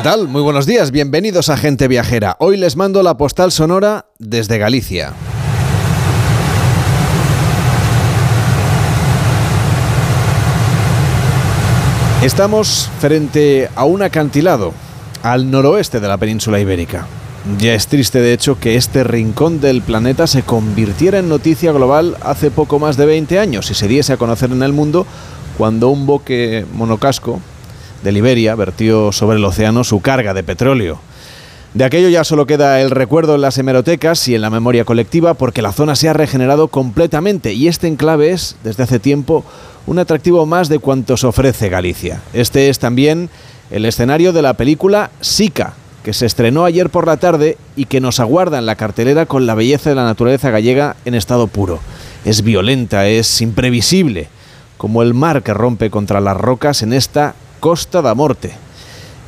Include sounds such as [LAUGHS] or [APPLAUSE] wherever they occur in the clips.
¿Qué tal? Muy buenos días, bienvenidos a Gente Viajera. Hoy les mando la postal sonora desde Galicia. Estamos frente a un acantilado al noroeste de la península ibérica. Ya es triste, de hecho, que este rincón del planeta se convirtiera en noticia global hace poco más de 20 años y se diese a conocer en el mundo cuando un buque monocasco de Liberia vertió sobre el océano su carga de petróleo. De aquello ya solo queda el recuerdo en las hemerotecas y en la memoria colectiva porque la zona se ha regenerado completamente y este enclave es, desde hace tiempo, un atractivo más de cuantos ofrece Galicia. Este es también el escenario de la película Sica, que se estrenó ayer por la tarde y que nos aguarda en la cartelera con la belleza de la naturaleza gallega en estado puro. Es violenta, es imprevisible, como el mar que rompe contra las rocas en esta Costa da Morte.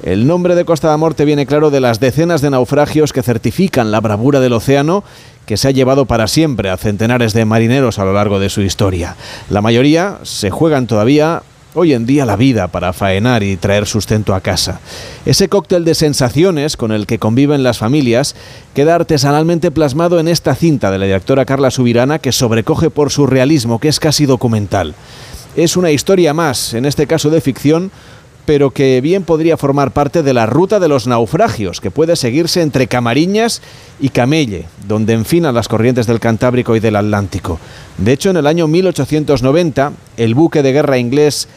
El nombre de Costa da Morte viene claro de las decenas de naufragios que certifican la bravura del océano que se ha llevado para siempre a centenares de marineros a lo largo de su historia. La mayoría se juegan todavía hoy en día la vida para faenar y traer sustento a casa. Ese cóctel de sensaciones con el que conviven las familias queda artesanalmente plasmado en esta cinta de la directora Carla Subirana que sobrecoge por su realismo, que es casi documental. Es una historia más, en este caso de ficción, pero que bien podría formar parte de la ruta de los naufragios, que puede seguirse entre Camariñas y Camelle, donde enfinan las corrientes del Cantábrico y del Atlántico. De hecho, en el año 1890, el buque de guerra inglés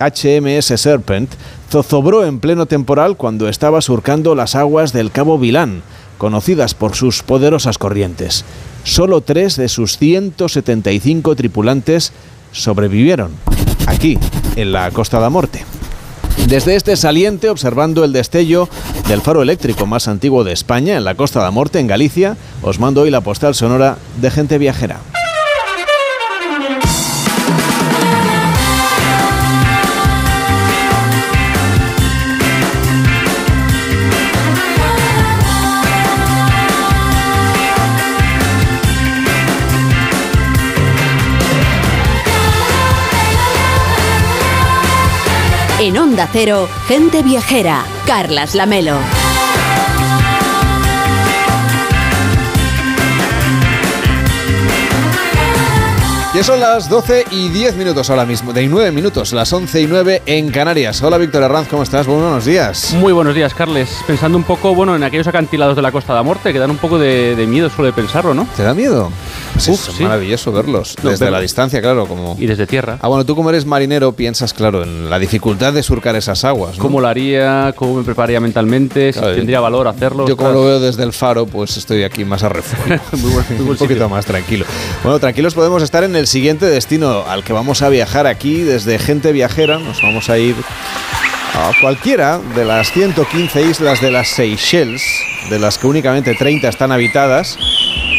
HMS Serpent zozobró en pleno temporal cuando estaba surcando las aguas del Cabo Vilán, conocidas por sus poderosas corrientes. Solo tres de sus 175 tripulantes sobrevivieron, aquí, en la Costa de la Morte. Desde este saliente, observando el destello del faro eléctrico más antiguo de España, en la Costa de Morte, en Galicia, os mando hoy la postal sonora de gente viajera. Onda Cero, gente viajera, Carlas Lamelo. Ya son las 12 y 10 minutos ahora mismo, de 9 minutos, las 11 y 9 en Canarias. Hola Víctor Herranz, ¿cómo estás? Buenos días. Muy buenos días, Carles. Pensando un poco, bueno, en aquellos acantilados de la Costa de la Muerte, que dan un poco de, miedo solo de pensarlo, ¿no? ¿Te da miedo? Pues es maravilloso verlos, desde la distancia, claro. como Y desde tierra. Ah, bueno, tú como eres marinero piensas, claro, en la dificultad de surcar esas aguas. ¿Cómo lo haría? ¿Cómo me prepararía mentalmente? si tendría valor hacerlo. Yo como lo veo desde el faro, pues estoy aquí más a refugio. [LAUGHS] [LAUGHS] un poquito más tranquilo. Bueno, tranquilos podemos estar en el siguiente destino al que vamos a viajar aquí desde Gente Viajera. Nos vamos a ir a cualquiera de las 115 islas de las Seychelles, de las que únicamente 30 están habitadas.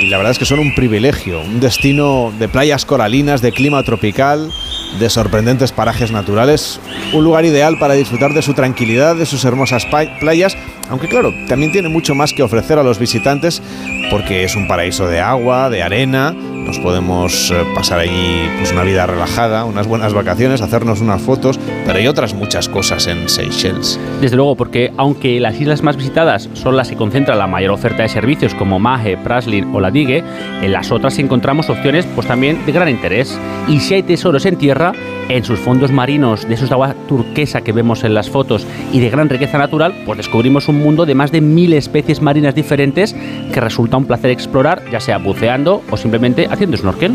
Y la verdad es que son un privilegio, un destino de playas coralinas, de clima tropical, de sorprendentes parajes naturales, un lugar ideal para disfrutar de su tranquilidad, de sus hermosas playas, aunque claro, también tiene mucho más que ofrecer a los visitantes porque es un paraíso de agua, de arena, nos podemos eh, pasar allí pues, una vida relajada, unas buenas vacaciones, hacernos unas fotos, pero hay otras muchas cosas en Seychelles. Desde luego, porque aunque las islas más visitadas son las que concentran la mayor oferta de servicios como Mahe, Praslin o la Digue, en las otras encontramos opciones pues también de gran interés. Y si hay tesoros en tierra, en sus fondos marinos, de esos de agua turquesa que vemos en las fotos y de gran riqueza natural, pues descubrimos un mundo de más de mil especies marinas diferentes que resulta un placer explorar, ya sea buceando o simplemente haciendo snorkel.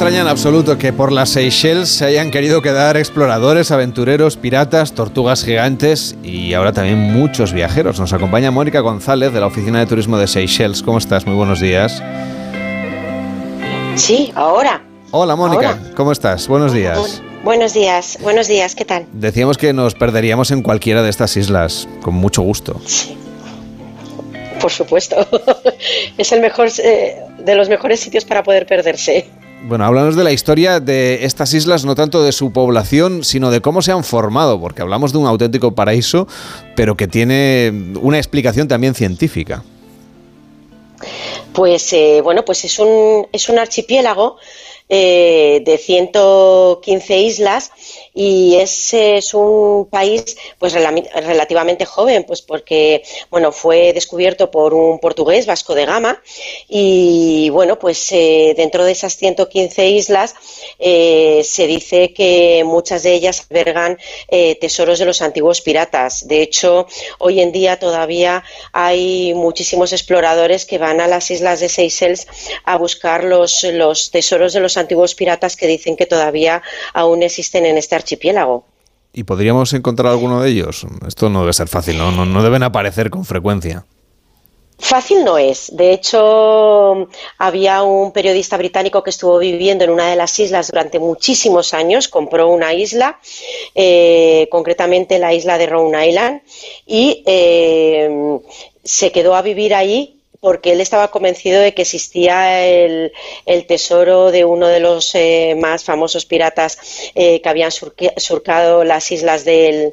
Extraña en absoluto que por las Seychelles se hayan querido quedar exploradores, aventureros, piratas, tortugas gigantes y ahora también muchos viajeros. Nos acompaña Mónica González de la Oficina de Turismo de Seychelles. ¿Cómo estás? Muy buenos días. Sí, ahora. Hola Mónica, ¿cómo estás? Buenos días. buenos días, buenos días, ¿qué tal? Decíamos que nos perderíamos en cualquiera de estas islas, con mucho gusto. Sí. Por supuesto. [LAUGHS] es el mejor eh, de los mejores sitios para poder perderse. Bueno, hablamos de la historia de estas islas, no tanto de su población, sino de cómo se han formado, porque hablamos de un auténtico paraíso, pero que tiene una explicación también científica. Pues eh, bueno, pues es un, es un archipiélago eh, de 115 islas y es, es un país pues relativamente joven, pues porque bueno fue descubierto por un portugués Vasco de Gama y bueno pues eh, dentro de esas 115 islas eh, se dice que muchas de ellas albergan tesoros de los antiguos piratas. De hecho, hoy en día todavía hay muchísimos exploradores que van a las islas de Seychelles a buscar los, los tesoros de los antiguos piratas que dicen que todavía aún existen en este archipiélago. ¿Y podríamos encontrar alguno de ellos? Esto no debe ser fácil, ¿no? No, no deben aparecer con frecuencia. Fácil no es. De hecho, había un periodista británico que estuvo viviendo en una de las islas durante muchísimos años, compró una isla, eh, concretamente la isla de Rhode Island, y eh, se quedó a vivir ahí porque él estaba convencido de que existía el, tesoro de uno de los eh, más famosos piratas eh, que habían surcado las islas del,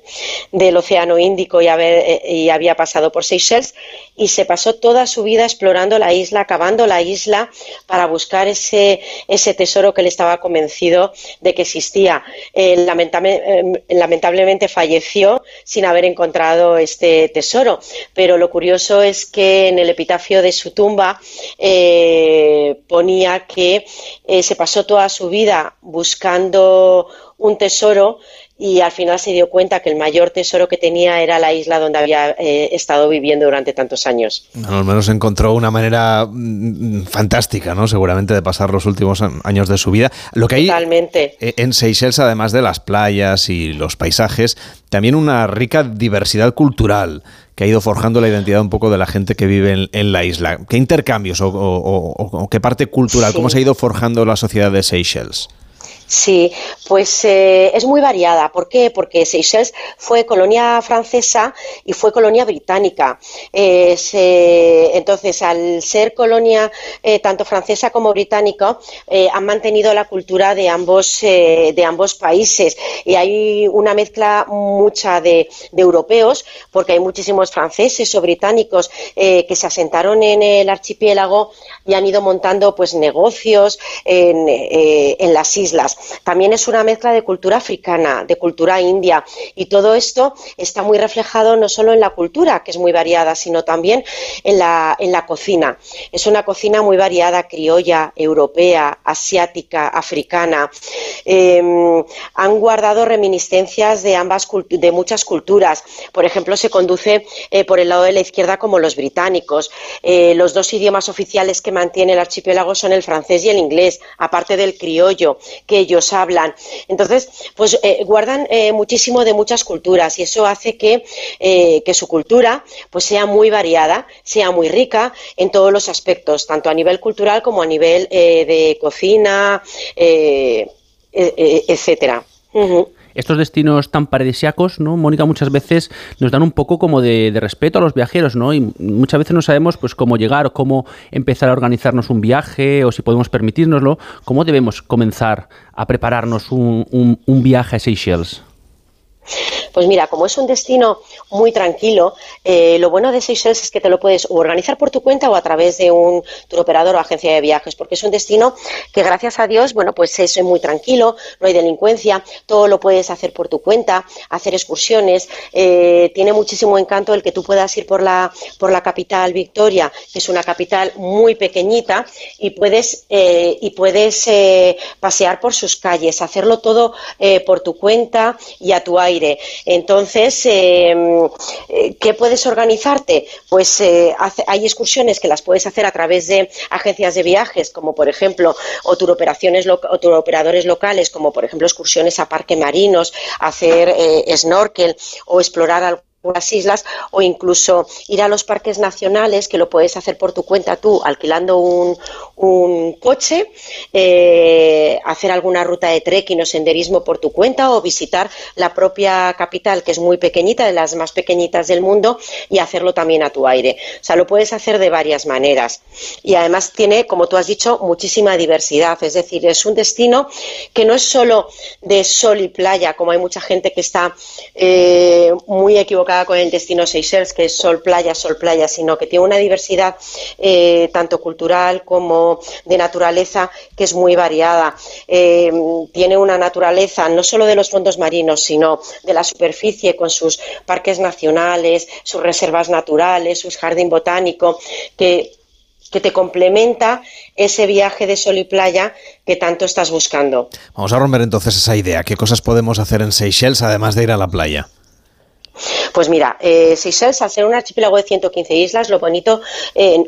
Océano Índico y, eh, y, había pasado por Seychelles y se pasó toda su vida explorando la isla, cavando la isla para buscar ese tesoro que él estaba convencido de que existía. lamentablemente falleció sin haber encontrado este tesoro, pero lo curioso es que en el epitafio de su tumba eh, ponía que eh, se pasó toda su vida buscando un tesoro y al final se dio cuenta que el mayor tesoro que tenía era la isla donde había eh, estado viviendo durante tantos años. al menos encontró una manera mm, fantástica, ¿no? Seguramente de pasar los últimos años de su vida. Lo que hay Totalmente. en Seychelles, además de las playas y los paisajes, también una rica diversidad cultural que ha ido forjando la identidad un poco de la gente que vive en, la isla. ¿Qué intercambios o, qué parte cultural, cómo se ha ido forjando la sociedad de Seychelles? Sí, pues eh, es muy variada. ¿Por qué? Porque Seychelles fue colonia francesa y fue colonia británica. Eh, entonces, al ser colonia eh, tanto francesa como británica, han mantenido la cultura de ambos, de ambos países. Y hay una mezcla mucha de, europeos, porque hay muchísimos franceses o británicos que se asentaron en el archipiélago y han ido montando pues negocios en, en las islas. También es una mezcla de cultura africana, de cultura india y todo esto está muy reflejado no solo en la cultura, que es muy variada, sino también en la, en la cocina. Es una cocina muy variada, criolla, europea, asiática, africana. Em, han guardado reminiscencias de ambas de muchas culturas. Por ejemplo, se conduce eh, por el lado de la izquierda como los británicos. Eh, los dos idiomas oficiales que mantiene el archipiélago son el francés y el inglés, aparte del criollo, que ellos hablan. Entonces, pues eh, guardan eh, muchísimo de muchas culturas y eso hace que, eh, que, su cultura pues sea muy variada, sea muy rica en todos los aspectos, tanto a nivel cultural como a nivel de cocina, e, e, etcétera estos destinos tan paradisiacos, ¿no? Mónica, muchas veces nos dan un poco como de, respeto a los viajeros, ¿no? Y muchas veces no sabemos pues cómo llegar o cómo empezar a organizarnos un viaje o si podemos permitirnoslo. ¿Cómo debemos comenzar a prepararnos un, un viaje a Seychelles? Pues mira, como es un destino muy tranquilo, eh, lo bueno de Seychelles es que te lo puedes organizar por tu cuenta o a través de un tour operador o agencia de viajes, porque es un destino que gracias a Dios, bueno, pues es muy tranquilo, no hay delincuencia, todo lo puedes hacer por tu cuenta, hacer excursiones, eh, tiene muchísimo encanto el que tú puedas ir por la, por la capital Victoria, que es una capital muy pequeñita, y puedes, eh, y puedes pasear por sus calles, hacerlo todo por tu cuenta y a tu aire entonces, em, eh, ¿qué puedes organizarte? Pues eh, hay excursiones que las puedes hacer a través de agencias de viajes, como por ejemplo, o turoperaciones o operadores locales, como por ejemplo excursiones a parques marinos, hacer eh, snorkel o explorar las islas o incluso ir a los parques nacionales que lo puedes hacer por tu cuenta tú alquilando un, un coche, eh, hacer alguna ruta de trekking o senderismo por tu cuenta o visitar la propia capital que es muy pequeñita, de las más pequeñitas del mundo y hacerlo también a tu aire. O sea, lo puedes hacer de varias maneras y además tiene, como tú has dicho, muchísima diversidad. Es decir, es un destino que no es solo de sol y playa, como hay mucha gente que está eh, muy equivocada equivocada con el destino Seychelles, que es sol, playa, sol, playa, sino que tiene una diversidad eh, tanto cultural como de naturaleza que es muy variada. Eh, tiene una naturaleza no solo de los fondos marinos, sino de la superficie con sus parques nacionales, sus reservas naturales, sus jardín botánico, que que te complementa ese viaje de sol y playa que tanto estás buscando. Vamos a romper entonces esa idea. ¿Qué cosas podemos hacer en Seychelles además de ir a la playa? Pues mira, eh, Seychelles, al ser un archipiélago de 115 islas, lo bonito, eh,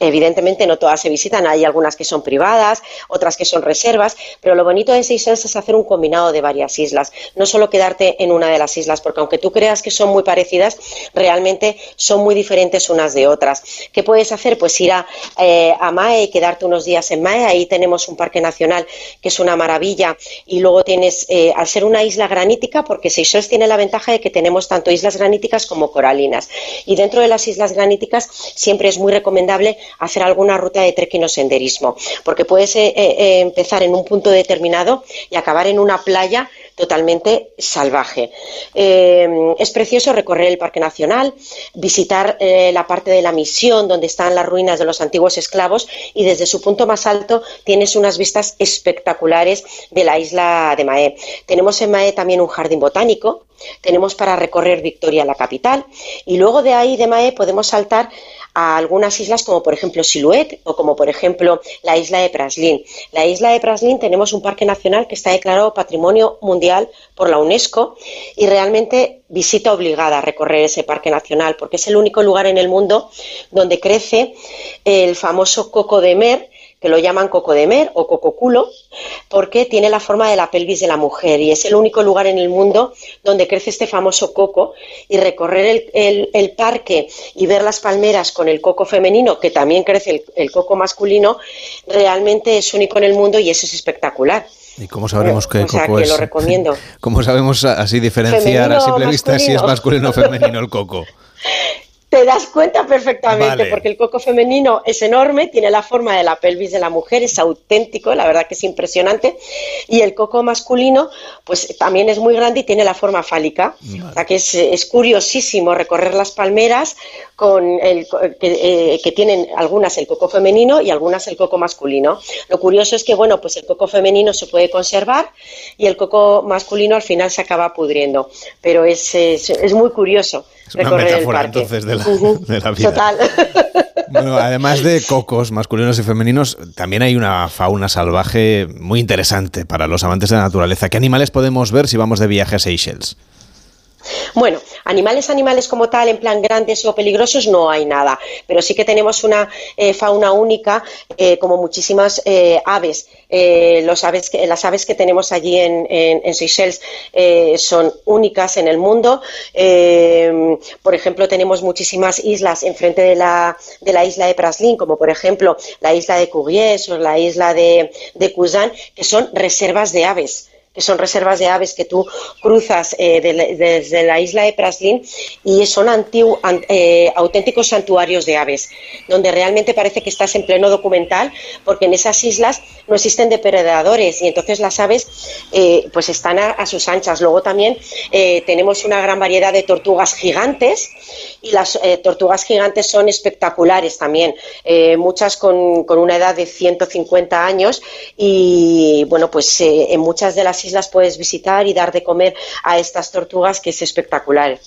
evidentemente no todas se visitan, hay algunas que son privadas, otras que son reservas, pero lo bonito de Seychelles es hacer un combinado de varias islas, no solo quedarte en una de las islas, porque aunque tú creas que son muy parecidas, realmente son muy diferentes unas de otras. ¿Qué puedes hacer? Pues ir a, eh, a Mae y quedarte unos días en Mae, ahí tenemos un parque nacional que es una maravilla, y luego tienes, eh, al ser una isla granítica, porque Seychelles tiene la ventaja de que tenemos tanto islas graníticas como coralinas. Y dentro de las islas graníticas siempre es muy recomendable hacer alguna ruta de trekking o senderismo, porque puedes eh, eh, empezar en un punto determinado y acabar en una playa totalmente salvaje. Eh, es precioso recorrer el Parque Nacional, visitar la parte de la misión donde están las ruinas de los antiguos esclavos y desde su punto más alto tienes unas vistas espectaculares de la isla de Maé. Tenemos en Maé también un jardín botánico tenemos para recorrer Victoria, la capital, y luego de ahí, de Mae, podemos saltar a algunas islas como por ejemplo Siluet o como por ejemplo la isla de Praslin. La isla de Praslin tenemos un parque nacional que está declarado Patrimonio Mundial por la UNESCO y realmente visita obligada a recorrer ese parque nacional porque es el único lugar en el mundo donde crece el famoso coco de mer que lo llaman coco de mer o cococulo, porque tiene la forma de la pelvis de la mujer y es el único lugar en el mundo donde crece este famoso coco y recorrer el, parque y ver las palmeras con el coco femenino, que también crece el, coco masculino, realmente es único en el mundo y eso es espectacular. ¿Y cómo sabremos qué coco sea, que lo recomiendo. [LAUGHS] ¿Cómo sabemos así diferenciar a simple vista si es masculino o femenino el coco? [LAUGHS] te das cuenta perfectamente, porque el coco femenino es enorme, tiene la forma de la pelvis de la mujer, es auténtico, la verdad que es impresionante, y el coco masculino, pues también es muy grande y tiene la forma fálica, o sea que es, curiosísimo recorrer las palmeras con el, que, eh, que, tienen algunas el coco femenino y algunas el coco masculino. Lo curioso es que, bueno, pues el coco femenino se puede conservar y el coco masculino al final se acaba pudriendo, pero es, es muy curioso. Es una metáfora entonces [LAUGHS] de la, vida. Total. [LAUGHS] Bueno, además de cocos masculinos y femeninos, también hay una fauna salvaje muy interesante para los amantes de la naturaleza. ¿Qué animales podemos ver si vamos de viaje a Seychelles? Bueno, animales, animales como tal, en plan grandes o peligrosos, no hay nada, pero sí que tenemos una eh, fauna única, eh, como muchísimas eh, aves. Las aves que tenemos allí en, Seychelles son únicas en el mundo. por ejemplo, tenemos muchísimas islas enfrente de la, de la isla de Praslin, como por ejemplo la isla de Curies o la isla de, de que son reservas de aves son reservas de aves que tú cruzas eh, desde la isla de Praslin y son eh, auténticos santuarios de aves, donde realmente parece que estás en pleno documental, porque en esas islas no existen depredadores y entonces las aves eh, pues están a, sus anchas. Luego también tenemos una gran variedad de tortugas gigantes y las tortugas gigantes son espectaculares también, muchas con, con, una edad de 150 años y bueno, pues en muchas de las islas puedes visitar y dar de comer a estas tortugas, que es espectacular.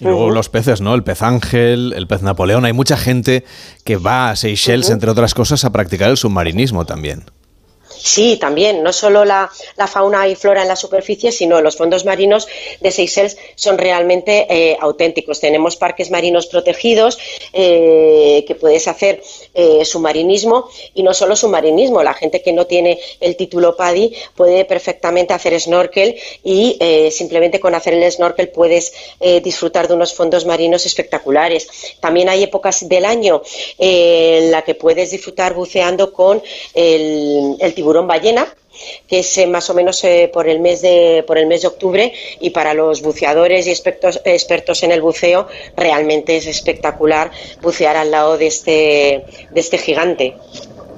Y luego los peces, ¿no? El pez ángel, el pez Napoleón. Hay mucha gente que va a Seychelles, entre otras cosas, a practicar el submarinismo también. Sí, también, no solo la, fauna y flora en la superficie, sino los fondos marinos de Seychelles son realmente eh, auténticos. Tenemos parques marinos protegidos eh, que puedes hacer eh, submarinismo y no solo submarinismo, la gente que no tiene el título PADI puede perfectamente hacer snorkel y simplemente con hacer el snorkel puedes disfrutar de unos fondos marinos espectaculares. También hay épocas del año en la que puedes disfrutar buceando con el, el tiburón ballena que es eh, más o menos eh, por el mes de por el mes de octubre y para los buceadores y expertos expertos en el buceo realmente es espectacular bucear al lado de este de este gigante.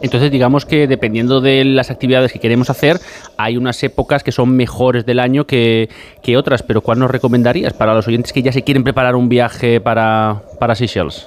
Entonces, digamos que dependiendo de las actividades que queremos hacer, hay unas épocas que son mejores del año que, que otras. Pero ¿cuál nos recomendarías para los oyentes que ya se quieren preparar un viaje para, para Seychelles?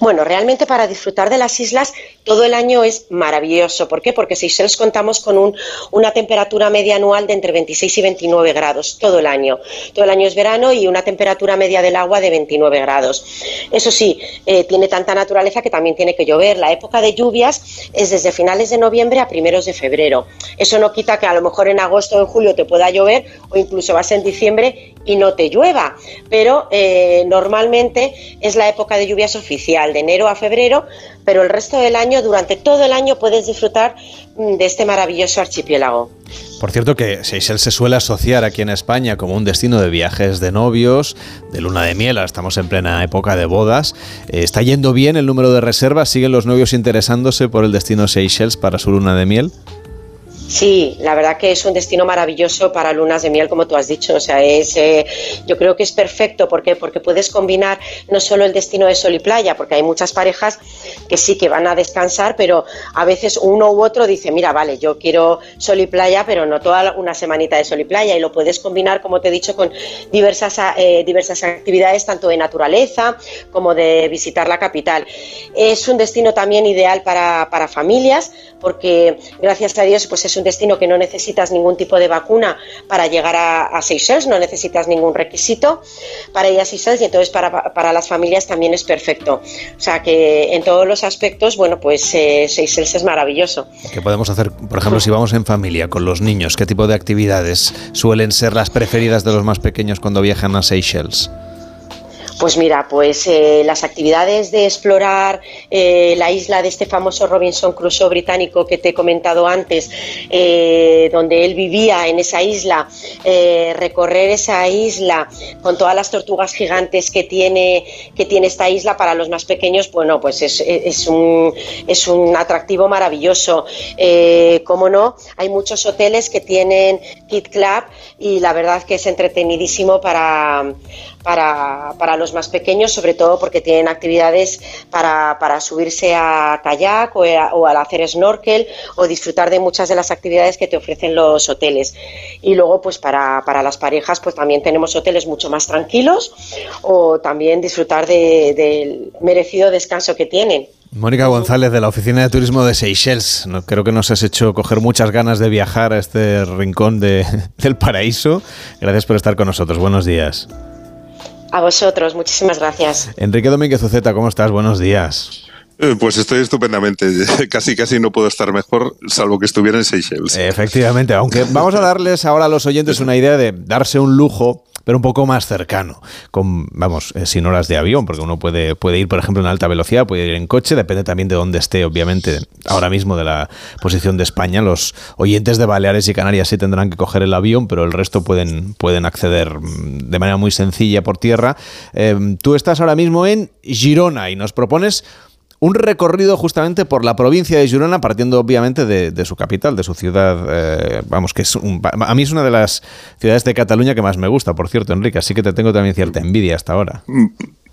Bueno, realmente para disfrutar de las islas todo el año es maravilloso. ¿Por qué? Porque Seychelles contamos con un, una temperatura media anual de entre 26 y 29 grados todo el año. Todo el año es verano y una temperatura media del agua de 29 grados. Eso sí, eh, tiene tanta naturaleza que también tiene que llover. La época de lluvias es desde finales de noviembre a primeros de febrero. Eso no quita que a lo mejor en agosto o en julio te pueda llover o incluso vas en diciembre y no te llueva. Pero eh, normalmente es la época de lluvias oficial, de enero a febrero, pero el resto del año, durante todo el año, puedes disfrutar mm, de este maravilloso archipiélago. Por cierto que Seychelles se suele asociar aquí en España como un destino de viajes de novios, de luna de miel, estamos en plena época de bodas. Eh, ¿Está yendo bien el número de reservas? ¿Siguen los novios interesándose por el destino Seychelles para su luna de miel? Sí, la verdad que es un destino maravilloso para lunas de miel, como tú has dicho. O sea, es, eh, yo creo que es perfecto. Porque puedes combinar no solo el destino de sol y playa, porque hay muchas parejas que sí que van a descansar, pero a veces uno u otro dice, mira, vale, yo quiero sol y playa, pero no toda una semanita de sol y playa. Y lo puedes combinar, como te he dicho, con diversas, eh, diversas actividades, tanto de naturaleza como de visitar la capital. Es un destino también ideal para, para familias, porque gracias a Dios, pues es un destino que no necesitas ningún tipo de vacuna para llegar a, Seychelles, no necesitas ningún requisito para ir a Seychelles y entonces para, las familias también es perfecto. O sea que en todos los aspectos, bueno, pues eh, Seychelles es maravilloso. ¿Qué podemos hacer, por ejemplo, si vamos en familia con los niños? ¿Qué tipo de actividades suelen ser las preferidas de los más pequeños cuando viajan a Seychelles? Pues mira, pues eh, las actividades de explorar eh, la isla de este famoso Robinson Crusoe británico que te he comentado antes, eh, donde él vivía en esa isla, recorrer esa isla con todas las tortugas gigantes que tiene, que tiene esta isla para los más pequeños, bueno, pues es, es, un, es un atractivo maravilloso. Como no, hay muchos hoteles que tienen Kid Club y la verdad que es entretenidísimo para, para, para los más pequeños, sobre todo porque tienen actividades para, para subirse a kayak o, al hacer snorkel o disfrutar de muchas de las actividades que te ofrecen los hoteles. Y luego, pues para, para las parejas, pues también tenemos hoteles mucho más tranquilos o también disfrutar del merecido descanso que tienen. Mónica González de la Oficina de Turismo de Seychelles. No, creo que nos has hecho coger muchas ganas de viajar a este rincón de, [LAUGHS] del paraíso. Gracias por estar con nosotros. Buenos días. A vosotros, muchísimas gracias. Enrique Domínguez Uceta, ¿cómo estás? Buenos días. Eh, pues estoy estupendamente. [LAUGHS] Casi, casi no puedo estar mejor, salvo que estuviera en Seychelles. Efectivamente, aunque vamos a darles ahora a los oyentes una idea de darse un lujo pero un poco más cercano, vamos, eh, sin horas de avión, porque uno puede, puede ir, por ejemplo, en alta velocidad, puede ir en coche, depende también de dónde esté, obviamente, ahora mismo de la posición de España. Los oyentes de Baleares y Canarias sí tendrán que coger el avión, pero el resto pueden, pueden acceder mm, de manera muy sencilla por tierra. Em, tú estás ahora mismo en Girona y nos propones un recorrido justamente por la provincia de Girona, partiendo obviamente de, su capital, de su ciudad, eh, vamos, que es a mí es una de las ciudades de Cataluña que más me gusta, por cierto, Enrique, así que te tengo también cierta envidia hasta ahora.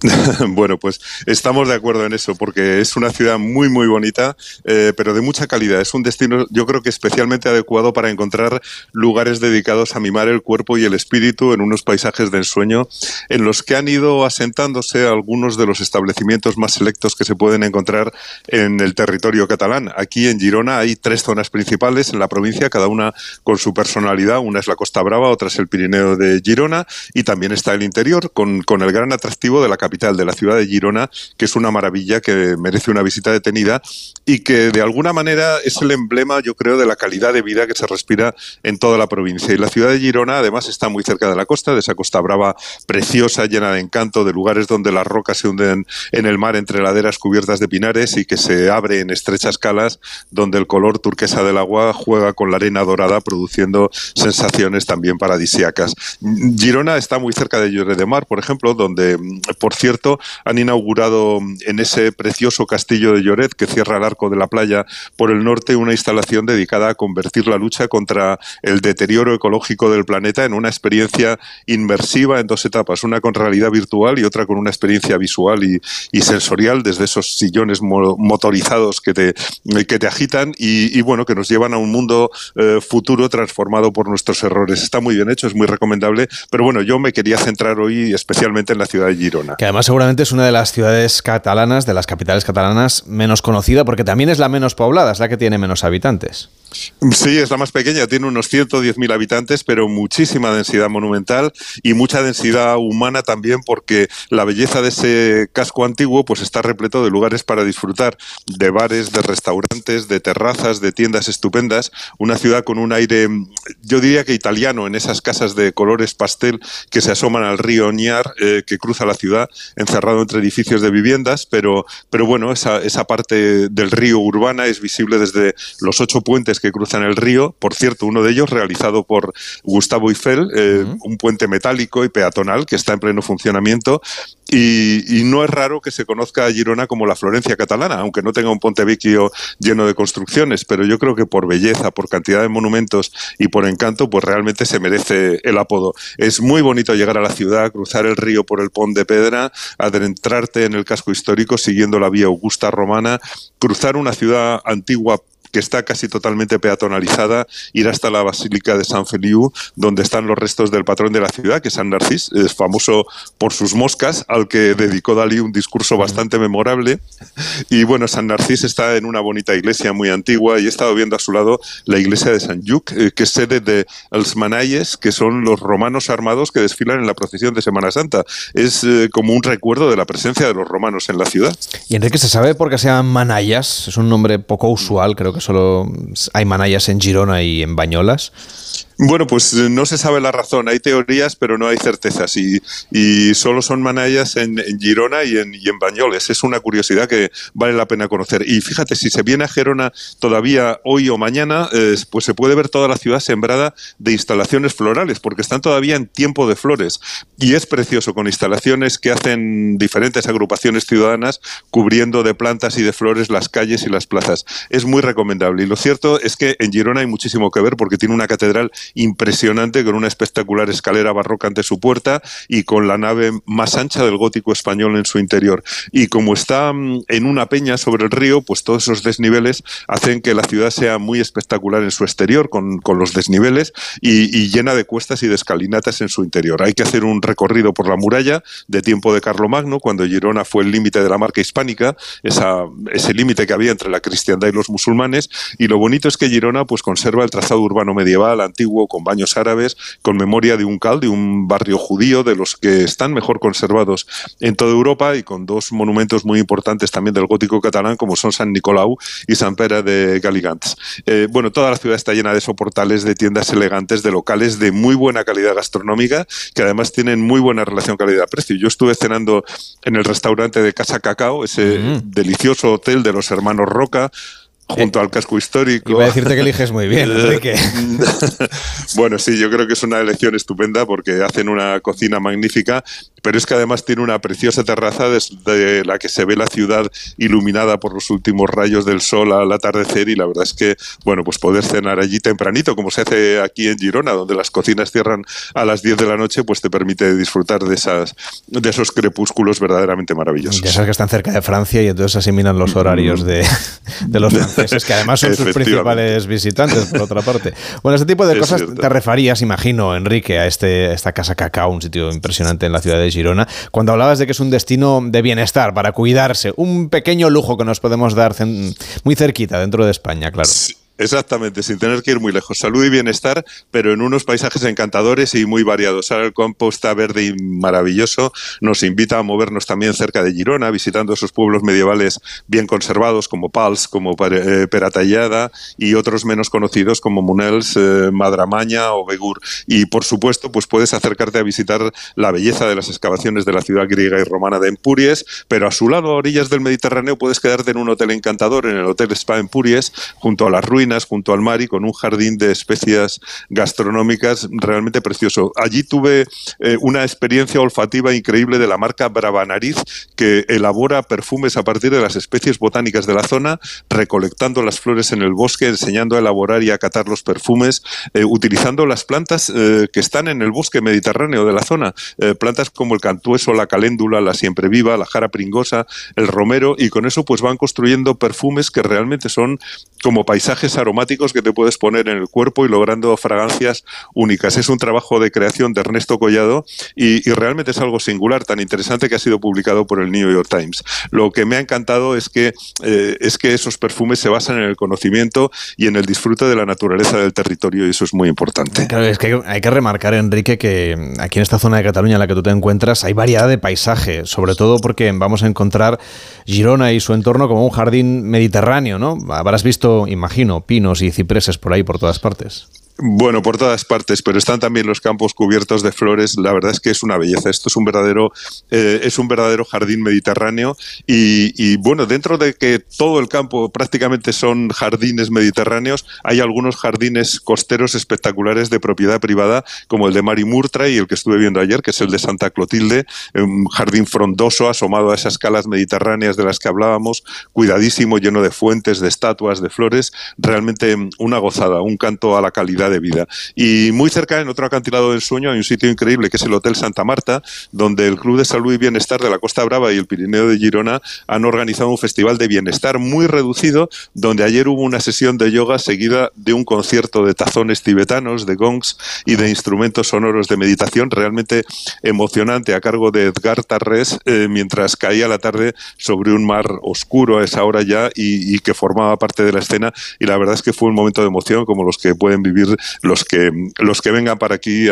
[LAUGHS] Bueno, pues estamos de acuerdo en eso, porque es una ciudad muy, muy bonita, eh, pero de mucha calidad. Es un destino, yo creo que especialmente adecuado para encontrar lugares dedicados a mimar el cuerpo y el espíritu en unos paisajes de ensueño, en los que han ido asentándose algunos de los establecimientos más selectos que se pueden encontrar en el territorio catalán. Aquí en Girona hay tres zonas principales en la provincia, cada una con su personalidad. Una es la Costa Brava, otra es el Pirineo de Girona y también está el interior, con, con el gran atractivo de la capital, de la ciudad de Girona, que es una maravilla que merece una visita detenida y que de alguna manera es el emblema, yo creo, de la calidad de vida que se respira en toda la provincia. Y la ciudad de Girona, además, está muy cerca de la costa, de esa costa brava preciosa, llena de encanto, de lugares donde las rocas se hunden en el mar entre laderas cubiertas de pinares y que se abre en estrechas calas, donde el color turquesa del agua juega con la arena dorada, produciendo sensaciones también paradisíacas. Girona está muy cerca de Lloret de Mar, por ejemplo, donde por Cierto, han inaugurado en ese precioso castillo de Lloret, que cierra el arco de la playa por el norte, una instalación dedicada a convertir la lucha contra el deterioro ecológico del planeta en una experiencia inmersiva en dos etapas, una con realidad virtual y otra con una experiencia visual y, sensorial desde esos sillones motorizados que te, que te agitan y, bueno, que nos llevan a un mundo eh, futuro transformado por nuestros errores. Está muy bien hecho, es muy recomendable, pero bueno, yo me quería centrar hoy especialmente en la ciudad de Girona. Que además seguramente es una de las ciudades catalanas, de las capitales catalanas, menos conocida porque también es la menos poblada, es la que tiene menos habitantes. Sí, es la más pequeña, tiene unos 110.000 habitantes, pero muchísima densidad monumental y mucha densidad humana también porque la belleza de ese casco antiguo pues está repleto de lugares para disfrutar, de bares, de restaurantes, de terrazas, de tiendas estupendas, una ciudad con un aire, yo diría que italiano, en esas casas de colores pastel que se asoman al río Niar, eh, que cruza la ciudad, encerrado entre edificios de viviendas, pero, pero bueno, esa, esa parte del río urbana es visible desde los ocho puentes que cruzan el río. Por cierto, uno de ellos realizado por Gustavo Eiffel, eh, un puente metálico y peatonal que está en pleno funcionamiento. Y, no es raro que se conozca a Girona como la Florencia catalana, aunque no tenga un ponte vecchio lleno de construcciones, pero yo creo que por belleza, por cantidad de monumentos y por encanto, pues realmente se merece el apodo. Es muy bonito llegar a la ciudad, cruzar el río por el Pont de Pedra, adentrarte en el casco histórico siguiendo la vía Augusta romana, cruzar una ciudad antigua que está casi totalmente peatonalizada, ir hasta la Basílica de San Feliu, donde están los restos del patrón de la ciudad, que es San Narcís, es famoso por sus moscas, al que dedicó Dalí un discurso bastante memorable. Y bueno, San Narcís está en una bonita iglesia muy antigua y he estado viendo a su lado la iglesia de San Lluc, eh, que es sede de los Manayes, que son los romanos armados que desfilan en la procesión de Semana Santa. Es eh, como un recuerdo de la presencia de los romanos en la ciudad. Y Enrique, ¿se sabe por qué se llaman Manayas? Es un nombre poco usual, creo que solo hay manayas en Girona y en Bañolas. Bueno, pues eh, no se sabe la razón. Hay teorías, pero no hay certezas. Y, y solo son manayas en, Girona y en, y en, Bañoles. Es una curiosidad que vale la pena conocer. Y fíjate, si se viene a Gerona todavía hoy o mañana, eh, pues se puede ver toda la ciudad sembrada de instalaciones florales, porque están todavía en tiempo de flores. Y es precioso, con instalaciones que hacen diferentes agrupaciones ciudadanas, cubriendo de plantas y de flores las calles y las plazas. Es muy recomendable. Y lo cierto es que en Girona hay muchísimo que ver, porque tiene una catedral impresionante con una espectacular escalera barroca ante su puerta y con la nave más ancha del gótico español en su interior. Y como está mm, en una peña sobre el río, pues todos esos desniveles hacen que la ciudad sea muy espectacular en su exterior, con, los desniveles y, llena de cuestas y de escalinatas en su interior. Hay que hacer un recorrido por la muralla de tiempo de Carlomagno, cuando Girona fue el límite de la marca hispánica, esa, ese límite que había entre la cristiandad y los musulmanes. Y lo bonito es que Girona pues conserva el trazado urbano medieval antiguo con baños árabes, con memoria de un cal, de un barrio judío, de los que están mejor conservados en toda Europa y con dos monumentos muy importantes también del gótico catalán, como son San Nicolau y San Pere de Galigants. Eh, bueno, toda la ciudad está llena de soportales, de tiendas elegantes, de locales de muy buena calidad gastronómica, que además tienen muy buena relación calidad-precio. Yo estuve cenando en el restaurante de Casa Cacao, ese mm. delicioso hotel de los hermanos Roca, junto al casco histórico. Iba a decirte que eliges muy bien, [LAUGHS] Enrique. [LAUGHS] bueno, sí, yo creo que es una elección estupenda porque hacen una cocina magnífica pero es que además tiene una preciosa terraza desde la que se ve la ciudad iluminada por los últimos rayos del sol al atardecer y la verdad es que, bueno, pues poder cenar allí tempranito, como se hace aquí en Girona, donde las cocinas cierran a las 10 de la noche, pues te permite disfrutar de, esas, de esos crepúsculos verdaderamente maravillosos. Ya sabes que están cerca de Francia y entonces asimilan los horarios de, de los [LAUGHS] franceses, que además son sus principales visitantes, por otra parte. Bueno, este tipo de cosas te referías, imagino, Enrique, a este, esta Casa Cacao, un sitio impresionante en la ciudad de Girona, cuando hablabas de que es un destino de bienestar, para cuidarse, un pequeño lujo que nos podemos dar muy cerquita dentro de España, claro. Exactamente, sin tener que ir muy lejos. Salud y bienestar, pero en unos paisajes encantadores y muy variados. Ahora el campo está verde y maravilloso. Nos invita a movernos también cerca de Girona, visitando esos pueblos medievales bien conservados como Pals, como eh, Peratallada y otros menos conocidos como Munels, eh, Madramaña o Begur. Y por supuesto, pues puedes acercarte a visitar la belleza de las excavaciones de la ciudad griega y romana de Empuries, pero a su lado, a orillas del Mediterráneo, puedes quedarte en un hotel encantador, en el Hotel Spa Empuries, junto a las ruinas junto al mar y con un jardín de especias gastronómicas realmente precioso. Allí tuve eh, una experiencia olfativa increíble de la marca Bravanariz que elabora perfumes a partir de las especies botánicas de la zona, recolectando las flores en el bosque, enseñando a elaborar y a catar los perfumes, eh, utilizando las plantas eh, que están en el bosque mediterráneo de la zona, plantas como el cantueso, la caléndula, la siempre viva, la jara pringosa, el romero, y con eso pues van construyendo perfumes que realmente son como paisajes aromáticos que te puedes poner en el cuerpo y logrando fragancias únicas. Es un trabajo de creación de Ernesto Collado y, realmente es algo singular, tan interesante que ha sido publicado por el New York Times. Lo que me ha encantado es que, eh, es que esos perfumes se basan en el conocimiento y en el disfrute de la naturaleza del territorio y eso es muy importante. Claro, es que hay que remarcar, Enrique, que aquí en esta zona de Cataluña en la que tú te encuentras hay variedad de paisaje, sobre todo porque vamos a encontrar Girona y su entorno como un jardín mediterráneo, ¿no? Habrás visto, imagino, pinos y cipreses por ahí por todas partes. Bueno, por todas partes, pero están también los campos cubiertos de flores. La verdad es que es una belleza. Esto es un verdadero, eh, es un verdadero jardín mediterráneo. Y, bueno, dentro de que todo el campo prácticamente son jardines mediterráneos, hay algunos jardines costeros espectaculares de propiedad privada, como el de Mari Murtra y el que estuve viendo ayer, que es el de Santa Clotilde, un jardín frondoso asomado a esas calas mediterráneas de las que hablábamos, cuidadísimo, lleno de fuentes, de estatuas, de flores. Realmente una gozada, un canto a la calidad de vida. Y muy cerca, en otro acantilado del sueño, hay un sitio increíble que es el Hotel Santa Marta, donde el Club de Salud y Bienestar de la Costa Brava y el Pirineo de Girona han organizado un festival de bienestar muy reducido, donde ayer hubo una sesión de yoga seguida de un concierto de tazones tibetanos, de gongs y de instrumentos sonoros de meditación realmente emocionante a cargo de Edgar Tarrés, eh, mientras caía la tarde sobre un mar oscuro a esa hora ya y, y que formaba parte de la escena. Y la verdad es que fue un momento de emoción como los que pueden vivir los que, los que vengan para aquí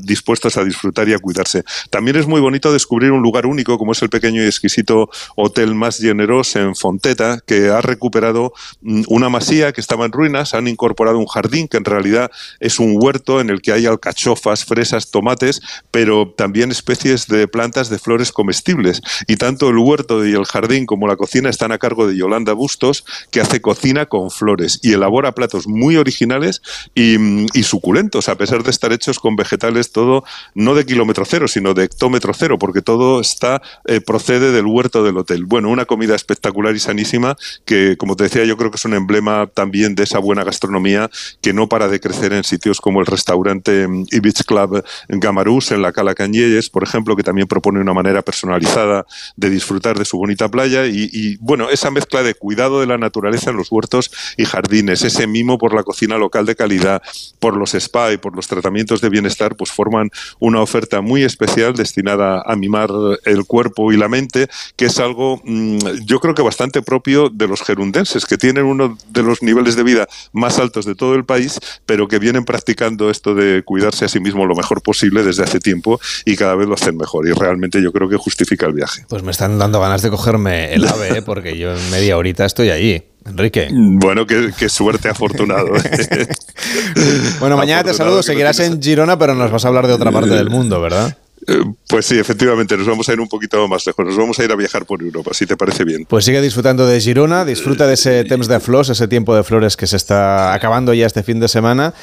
dispuestos a disfrutar y a cuidarse. También es muy bonito descubrir un lugar único como es el pequeño y exquisito Hotel Más Generoso en Fonteta, que ha recuperado mm, una masía que estaba en ruinas, han incorporado un jardín que en realidad es un huerto en el que hay alcachofas, fresas, tomates, pero también especies de plantas de flores comestibles. Y tanto el huerto y el jardín como la cocina están a cargo de Yolanda Bustos, que hace cocina con flores y elabora platos muy originales y y, suculentos, a pesar de estar hechos con vegetales todo, no de kilómetro cero, sino de hectómetro cero, porque todo está eh, procede del huerto del hotel. Bueno, una comida espectacular y sanísima que, como te decía, yo creo que es un emblema también de esa buena gastronomía que no para de crecer en sitios como el restaurante mm, Beach Club Gamarús, en la Cala Cañelles, por ejemplo, que también propone una manera personalizada de disfrutar de su bonita playa y, y, bueno, esa mezcla de cuidado de la naturaleza en los huertos y jardines, ese mimo por la cocina local de calidad, por los spa y por los tratamientos de bienestar, pues forman una oferta muy especial destinada a mimar el cuerpo y la mente, que es algo mm, yo creo que bastante propio de los gerundenses, que tienen uno de los niveles de vida más altos de todo el país, pero que vienen practicando esto de cuidarse a sí mismo lo mejor posible desde hace tiempo y cada vez lo hacen mejor. Y realmente yo creo que justifica el viaje. Pues me están dando ganas de cogerme el ave, ¿eh? porque yo en media horita estoy allí. Enrique. Bueno, qué, suerte afortunado. [LAUGHS] bueno, mañana te saludo. Seguirás en Girona, pero nos vas a hablar de otra parte del mundo, ¿verdad? Eh, pues sí, efectivamente, nos vamos a ir un poquito más lejos, nos vamos a ir a viajar por Europa, si te parece bien. Pues sigue disfrutando de Girona, disfruta de ese Temps de Flores, ese tiempo de flores que se está acabando ya este fin de semana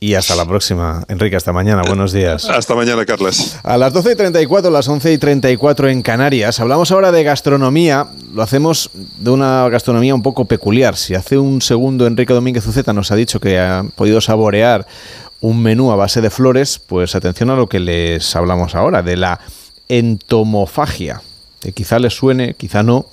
y hasta la próxima. Enrique, hasta mañana. Buenos días. Hasta mañana, Carlos. A las 12 y 34, las 11 y 34 en Canarias. Hablamos ahora de gastronomía. Lo hacemos de una gastronomía un poco peculiar. Si hace un segundo Enrique Domínguez Uceta nos ha dicho que ha podido saborear un menú a base de flores, pues atención a lo que les hablamos ahora, de la entomofagia. Que quizá les suene, quizá no.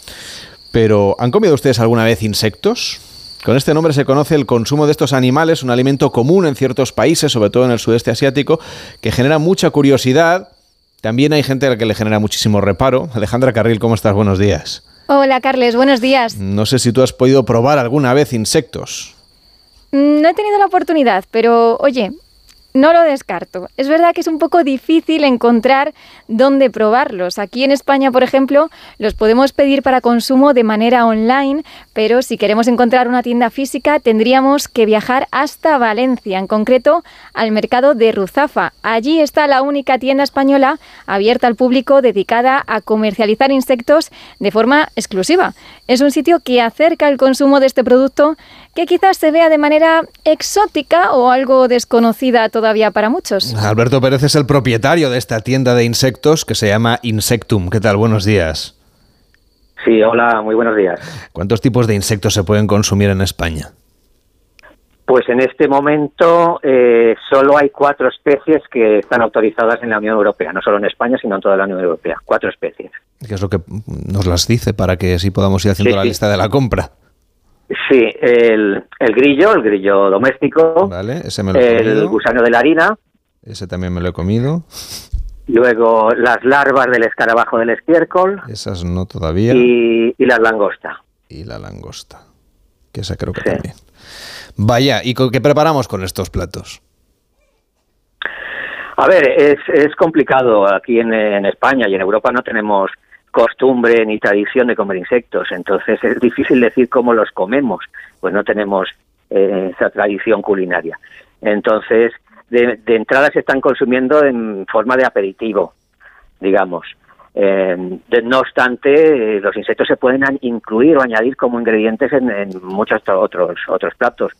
Pero, ¿han comido ustedes alguna vez insectos? Con este nombre se conoce el consumo de estos animales, un alimento común en ciertos países, sobre todo en el sudeste asiático, que genera mucha curiosidad. También hay gente a la que le genera muchísimo reparo. Alejandra Carril, ¿cómo estás? Buenos días. Hola, Carles, buenos días. No sé si tú has podido probar alguna vez insectos. Mm, no he tenido la oportunidad, pero oye, no lo descarto. Es verdad que es un poco difícil encontrar dónde probarlos. Aquí en España, por ejemplo, los podemos pedir para consumo de manera online, pero si queremos encontrar una tienda física tendríamos que viajar hasta Valencia, en concreto al mercado de Ruzafa. Allí está la única tienda española abierta al público dedicada a comercializar insectos de forma exclusiva. Es un sitio que acerca el consumo de este producto que quizás se vea de manera exótica o algo desconocida todavía para muchos. Alberto Pérez es el propietario de esta tienda de insectos que se llama Insectum. ¿Qué tal? Buenos días. Sí, hola, muy buenos días. ¿Cuántos tipos de insectos se pueden consumir en España? Pues en este momento eh, solo hay cuatro especies que están autorizadas en la Unión Europea, no solo en España, sino en toda la Unión Europea. Cuatro especies. ¿Qué es lo que nos las dice para que así podamos ir haciendo la lista de la compra? Sí, el, grillo, el grillo doméstico. Vale, ese me lo he El gusano de la harina. Ese también me lo he comido. Luego las larvas del escarabajo del estiércol. Esas no todavía. Y, la langosta. Y la langosta. Que esa creo que también. Vaya, ¿y qué preparamos con estos platos? A ver, es, es complicado. Aquí en, en España y en Europa no tenemos costumbre ni tradición de comer insectos, entonces es difícil decir cómo los comemos, pues no tenemos eh, esa tradición culinaria. Entonces, de, entrada se están consumiendo en forma de aperitivo, digamos. Eh, no obstante, eh, los insectos se pueden incluir o añadir como ingredientes en, muchos otros otros platos.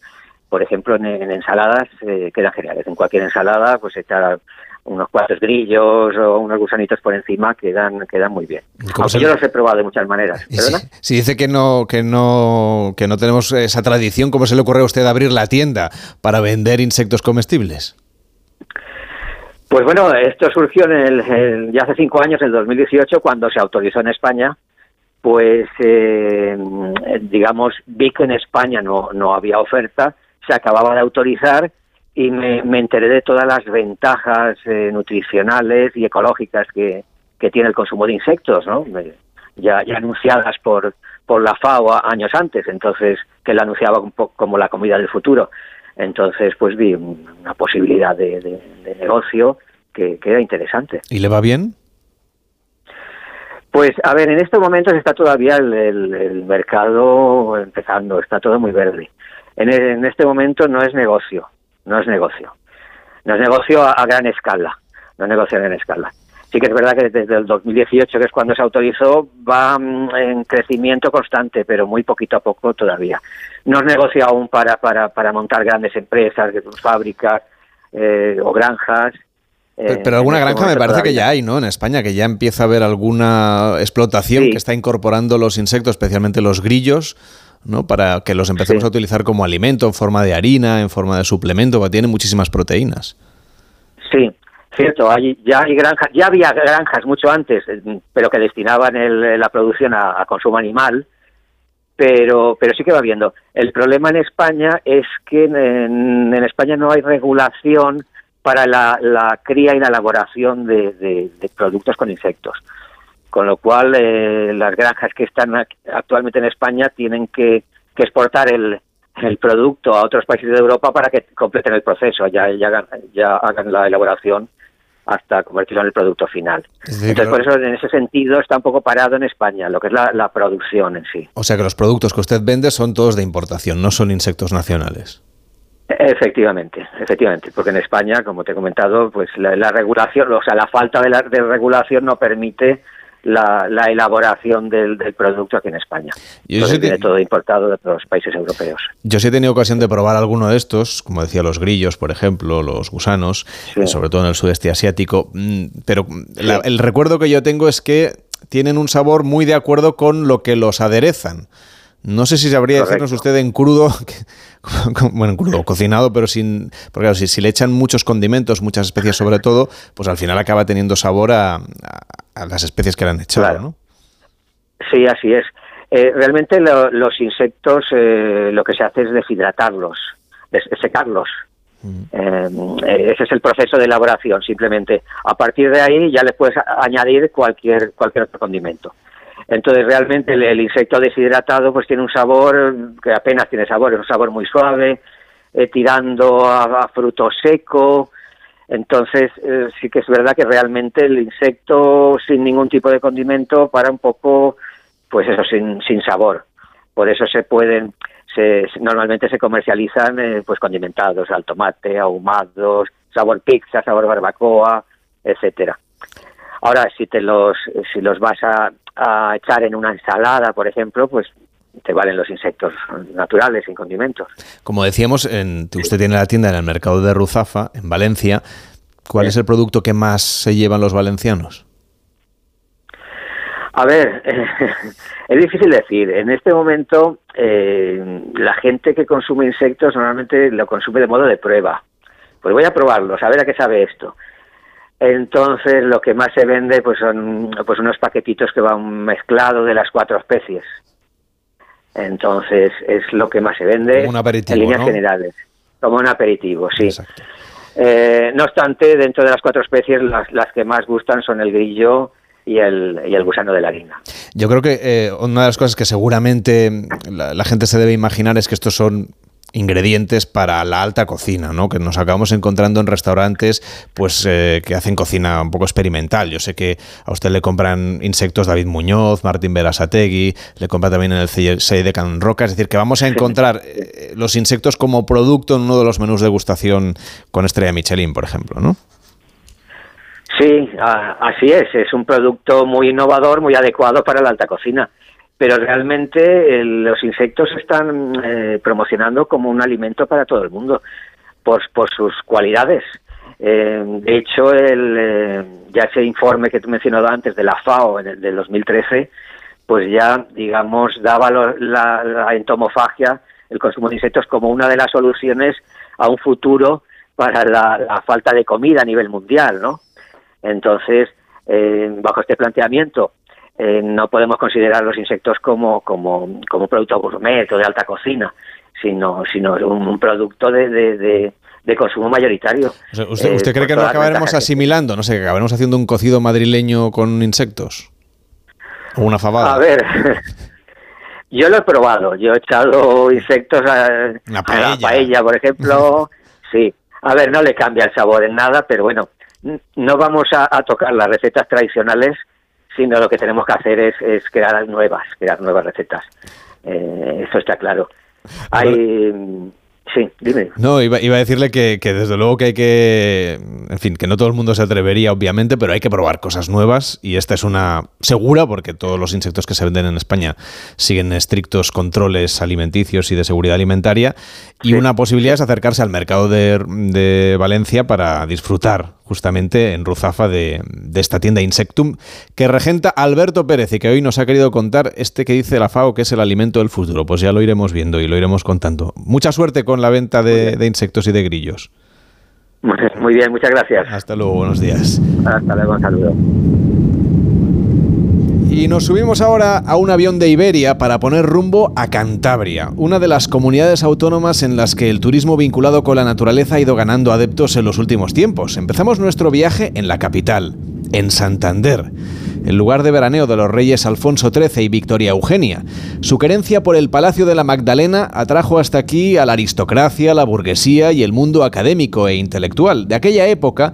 Por ejemplo, en, ensaladas quedan geniales. En cualquier ensalada, pues echar unos cuantos grillos o unos gusanitos por encima quedan quedan muy bien. Aunque yo los he probado de muchas maneras. Si, dice que no que no que no tenemos esa tradición, ¿cómo se le ocurre a usted abrir la tienda para vender insectos comestibles? Pues bueno, esto surgió en el, ya hace cinco años, en el 2018, cuando se autorizó en España. Pues eh, digamos vi que en España no no había oferta, se acababa de autorizar y me, enteré de todas las ventajas eh, nutricionales y ecológicas que, tiene el consumo de insectos, ¿no? Ya, ya anunciadas por, por la FAO años antes, entonces que la anunciaba un poco como la comida del futuro. Entonces, pues vi una posibilidad de, negocio que, era interesante. ¿Y le va bien? Pues, a ver, en estos momentos está todavía el, mercado empezando, está todo muy verde. En, en este momento no es negocio no es negocio. No es negocio a, gran escala, no es negocio a gran escala. Sí que es verdad que desde el 2018, que es cuando se autorizó, va mm, en crecimiento constante, pero muy poquito a poco todavía. No es negocio aún para, para, para montar grandes empresas, fábricas eh, o granjas. pero, eh, alguna este granja me parece que ya hay, ¿no? En España, que ya empieza a haber alguna explotación que está incorporando los insectos, especialmente los grillos, ¿no? Para que los empecemos a utilizar como alimento, en forma de harina, en forma de suplemento, porque tiene muchísimas proteínas. Sí, cierto. Hay, ya hay granjas, ya había granjas mucho antes, eh, pero que destinaban la producción a, consumo animal. Pero, pero sí que va viendo. El problema en España es que en, España no hay regulación para la, cría y la elaboración de productos con insectos con lo cual eh, las granjas que están actualmente en España tienen que, exportar el, producto a otros países de Europa para que completen el proceso, ya, ya, hagan la elaboración hasta convertirlo en el producto final. Entonces, por eso, en ese sentido, está un poco parado en España, lo que es la, la, producción en sí. O sea que los productos que usted vende son todos de importación, no son insectos nacionales. Efectivamente, efectivamente, porque en España, como te he comentado, pues la, regulación, o sea, la falta de, la, de regulación no permite la, elaboración del, producto aquí en España. Yo viene todo importado de los países europeos. Yo sí he tenido ocasión de probar alguno de estos, como decía los grillos, por ejemplo, los gusanos, sobre todo en el sudeste asiático, mm, pero el recuerdo que yo tengo es que tienen un sabor muy de acuerdo con lo que los aderezan. No sé si sabría decirnos usted en crudo, [LAUGHS] bueno, en crudo, cocinado, pero sin. Porque claro, si, le echan muchos condimentos, muchas especies sobre todo, pues al final acaba teniendo sabor a, las especies que le han echado, ¿no? Sí, así es. Eh, realmente los insectos eh, lo que se hace es deshidratarlos, secarlos. Mm. Eh, ese es el proceso de elaboración, simplemente. A partir de ahí ya le puedes añadir cualquier, cualquier otro condimento. Entonces realmente el, insecto deshidratado pues tiene un sabor que apenas tiene sabor, es un sabor muy suave, eh, tirando a, fruto seco, Entonces, eh, sí que es verdad que realmente el insecto sin ningún tipo de condimento para un poco, pues eso, sin, sin sabor. Por eso se pueden, se, normalmente se comercializan eh, pues condimentados al tomate, ahumados, sabor pizza, sabor barbacoa, etcétera. Ahora, si te los, si los vas a, a echar en una ensalada, por ejemplo, pues te valen los insectos naturales sin condimentos. Como decíamos, en, usted tiene la tienda en el mercado de Ruzafa, en Valencia. ¿Cuál es el producto que más se llevan los valencianos? A ver, [LAUGHS] es difícil decir. En este momento, eh, la gente que consume insectos normalmente lo consume de modo de prueba. Pues voy a probarlo, a ver a qué sabe esto. Entonces, lo que más se vende pues son pues unos paquetitos que van mezclados de las cuatro especies. Entonces, es lo que más se vende en líneas generales. Como un aperitivo, sí. Eh, no obstante, dentro de las cuatro especies, las, las que más gustan son el grillo, y el, y el, gusano de la harina. Yo creo que eh, una de las cosas que seguramente la, la, gente se debe imaginar es que estos son ingredientes para la alta cocina, ¿no? Que nos acabamos encontrando en restaurantes, pues eh, que hacen cocina un poco experimental. Yo sé que a usted le compran insectos David Muñoz, Martín Berasategui, le compra también en el CI de Can Roca. Es decir, que vamos a encontrar eh, los insectos como producto en uno de los menús de gustación con estrella Michelin, por ejemplo, ¿no? Sí, así es. Es un producto muy innovador, muy adecuado para la alta cocina pero realmente los insectos se están eh, promocionando como un alimento para todo el mundo por, por sus cualidades. Eh, de hecho, el, eh, ya ese informe que tú mencionado antes de la FAO el del 2013, pues ya, digamos, daba la, entomofagia, el consumo de insectos, como una de las soluciones a un futuro para la, la falta de comida a nivel mundial, ¿no? Entonces, bajo este planteamiento, eh, no podemos considerar los insectos como, como, como producto gourmet o de alta cocina, sino, sino un, producto de, de, de, consumo mayoritario. ¿Usted, usted eh, cree que no acabaremos asimilando? No sé, que acabaremos haciendo un cocido madrileño con insectos. O una fabada. A ver. [LAUGHS] Yo lo he probado, yo he echado insectos a, la paella, por ejemplo. [LAUGHS] sí, a ver, no le cambia el sabor en nada, pero bueno, no vamos a, a tocar las recetas tradicionales sino lo que tenemos que hacer es, es crear nuevas, crear nuevas recetas. Eh, eso está claro. Hay, Sí, dime. No, iba, iba a decirle que, que, desde luego que hay que, en fin, que no todo el mundo se atrevería, obviamente, pero hay que probar cosas nuevas y esta es una segura porque todos los insectos que se venden en España siguen estrictos controles alimenticios y de seguridad alimentaria y una posibilidad es acercarse al mercado de, de Valencia para disfrutar justamente en Ruzafa de, de, esta tienda Insectum que regenta Alberto Pérez y que hoy nos ha querido contar este que dice la FAO que es el alimento del futuro. Pues ya lo iremos viendo y lo iremos contando. Mucha suerte con la venta de, de insectos y de grillos. Muy bien, muchas gracias. Hasta luego, buenos días. Hasta luego, un saludo. Y nos subimos ahora a un avión de Iberia para poner rumbo a Cantabria, una de las comunidades autónomas en las que el turismo vinculado con la naturaleza ha ido ganando adeptos en los últimos tiempos. Empezamos nuestro viaje en la capital, en Santander el lugar de veraneo de los reyes Alfonso XIII y Victoria Eugenia. Su querencia por el Palacio de la Magdalena atrajo hasta aquí a la aristocracia, la burguesía y el mundo académico e intelectual de aquella época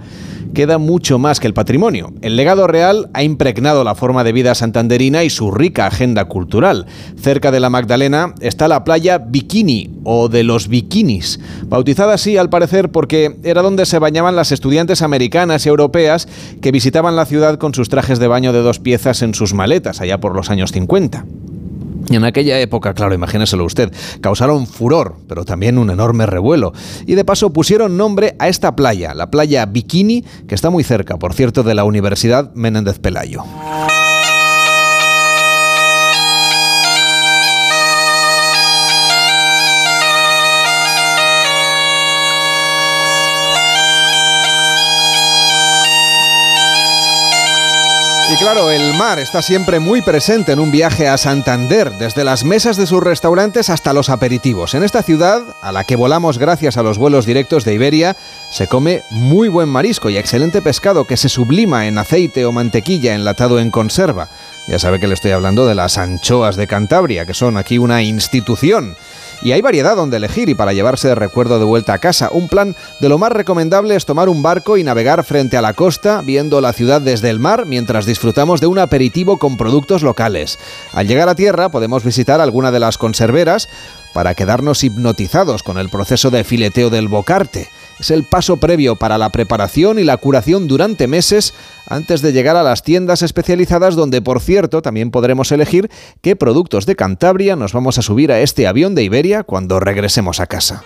queda mucho más que el patrimonio. El legado real ha impregnado la forma de vida santanderina y su rica agenda cultural. Cerca de la Magdalena está la playa Bikini o de los bikinis, bautizada así al parecer porque era donde se bañaban las estudiantes americanas y europeas que visitaban la ciudad con sus trajes de baño de dos piezas en sus maletas allá por los años 50. En aquella época, claro, imagíneselo usted, causaron furor, pero también un enorme revuelo. Y de paso pusieron nombre a esta playa, la playa Bikini, que está muy cerca, por cierto, de la Universidad Menéndez Pelayo. Y claro, el mar está siempre muy presente en un viaje a Santander, desde las mesas de sus restaurantes hasta los aperitivos. En esta ciudad, a la que volamos gracias a los vuelos directos de Iberia, se come muy buen marisco y excelente pescado que se sublima en aceite o mantequilla enlatado en conserva. Ya sabe que le estoy hablando de las anchoas de Cantabria, que son aquí una institución. Y hay variedad donde elegir y para llevarse de recuerdo de vuelta a casa. Un plan de lo más recomendable es tomar un barco y navegar frente a la costa, viendo la ciudad desde el mar mientras disfrutamos de un aperitivo con productos locales. Al llegar a tierra podemos visitar alguna de las conserveras para quedarnos hipnotizados con el proceso de fileteo del bocarte. Es el paso previo para la preparación y la curación durante meses antes de llegar a las tiendas especializadas donde, por cierto, también podremos elegir qué productos de Cantabria nos vamos a subir a este avión de Iberia cuando regresemos a casa.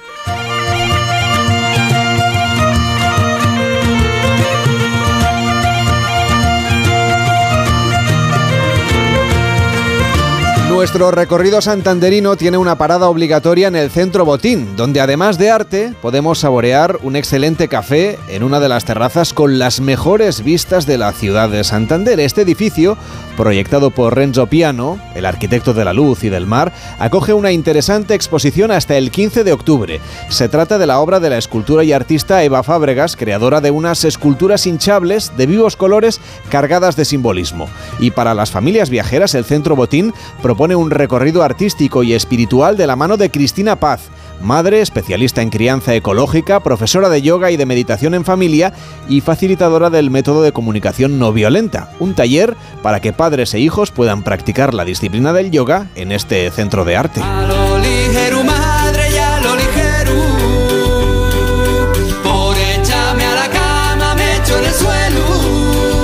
Nuestro recorrido santanderino tiene una parada obligatoria en el Centro Botín, donde además de arte podemos saborear un excelente café en una de las terrazas con las mejores vistas de la ciudad de Santander. Este edificio, proyectado por Renzo Piano, el arquitecto de la luz y del mar, acoge una interesante exposición hasta el 15 de octubre. Se trata de la obra de la escultura y artista Eva Fábregas, creadora de unas esculturas hinchables de vivos colores cargadas de simbolismo. Y para las familias viajeras, el Centro Botín propone un recorrido artístico y espiritual de la mano de Cristina Paz, madre especialista en crianza ecológica, profesora de yoga y de meditación en familia y facilitadora del método de comunicación no violenta, un taller para que padres e hijos puedan practicar la disciplina del yoga en este centro de arte.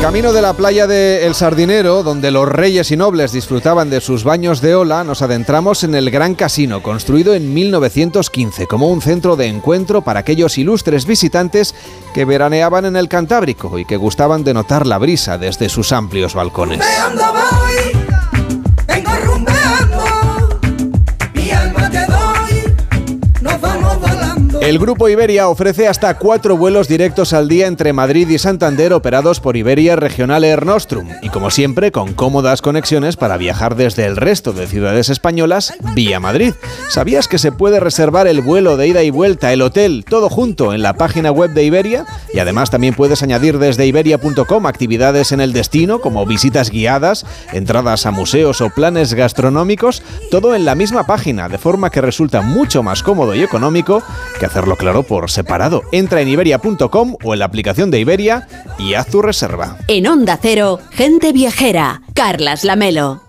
Camino de la playa de El Sardinero, donde los reyes y nobles disfrutaban de sus baños de ola, nos adentramos en el Gran Casino, construido en 1915 como un centro de encuentro para aquellos ilustres visitantes que veraneaban en el Cantábrico y que gustaban de notar la brisa desde sus amplios balcones. El Grupo Iberia ofrece hasta cuatro vuelos directos al día entre Madrid y Santander operados por Iberia Regional Air Nostrum y como siempre con cómodas conexiones para viajar desde el resto de ciudades españolas vía Madrid. ¿Sabías que se puede reservar el vuelo de ida y vuelta, el hotel, todo junto en la página web de Iberia? Y además también puedes añadir desde iberia.com actividades en el destino como visitas guiadas, entradas a museos o planes gastronómicos, todo en la misma página, de forma que resulta mucho más cómodo y económico que hacerlo claro por separado. Entra en iberia.com o en la aplicación de Iberia y haz tu reserva. En Onda Cero, gente viajera, Carlas Lamelo.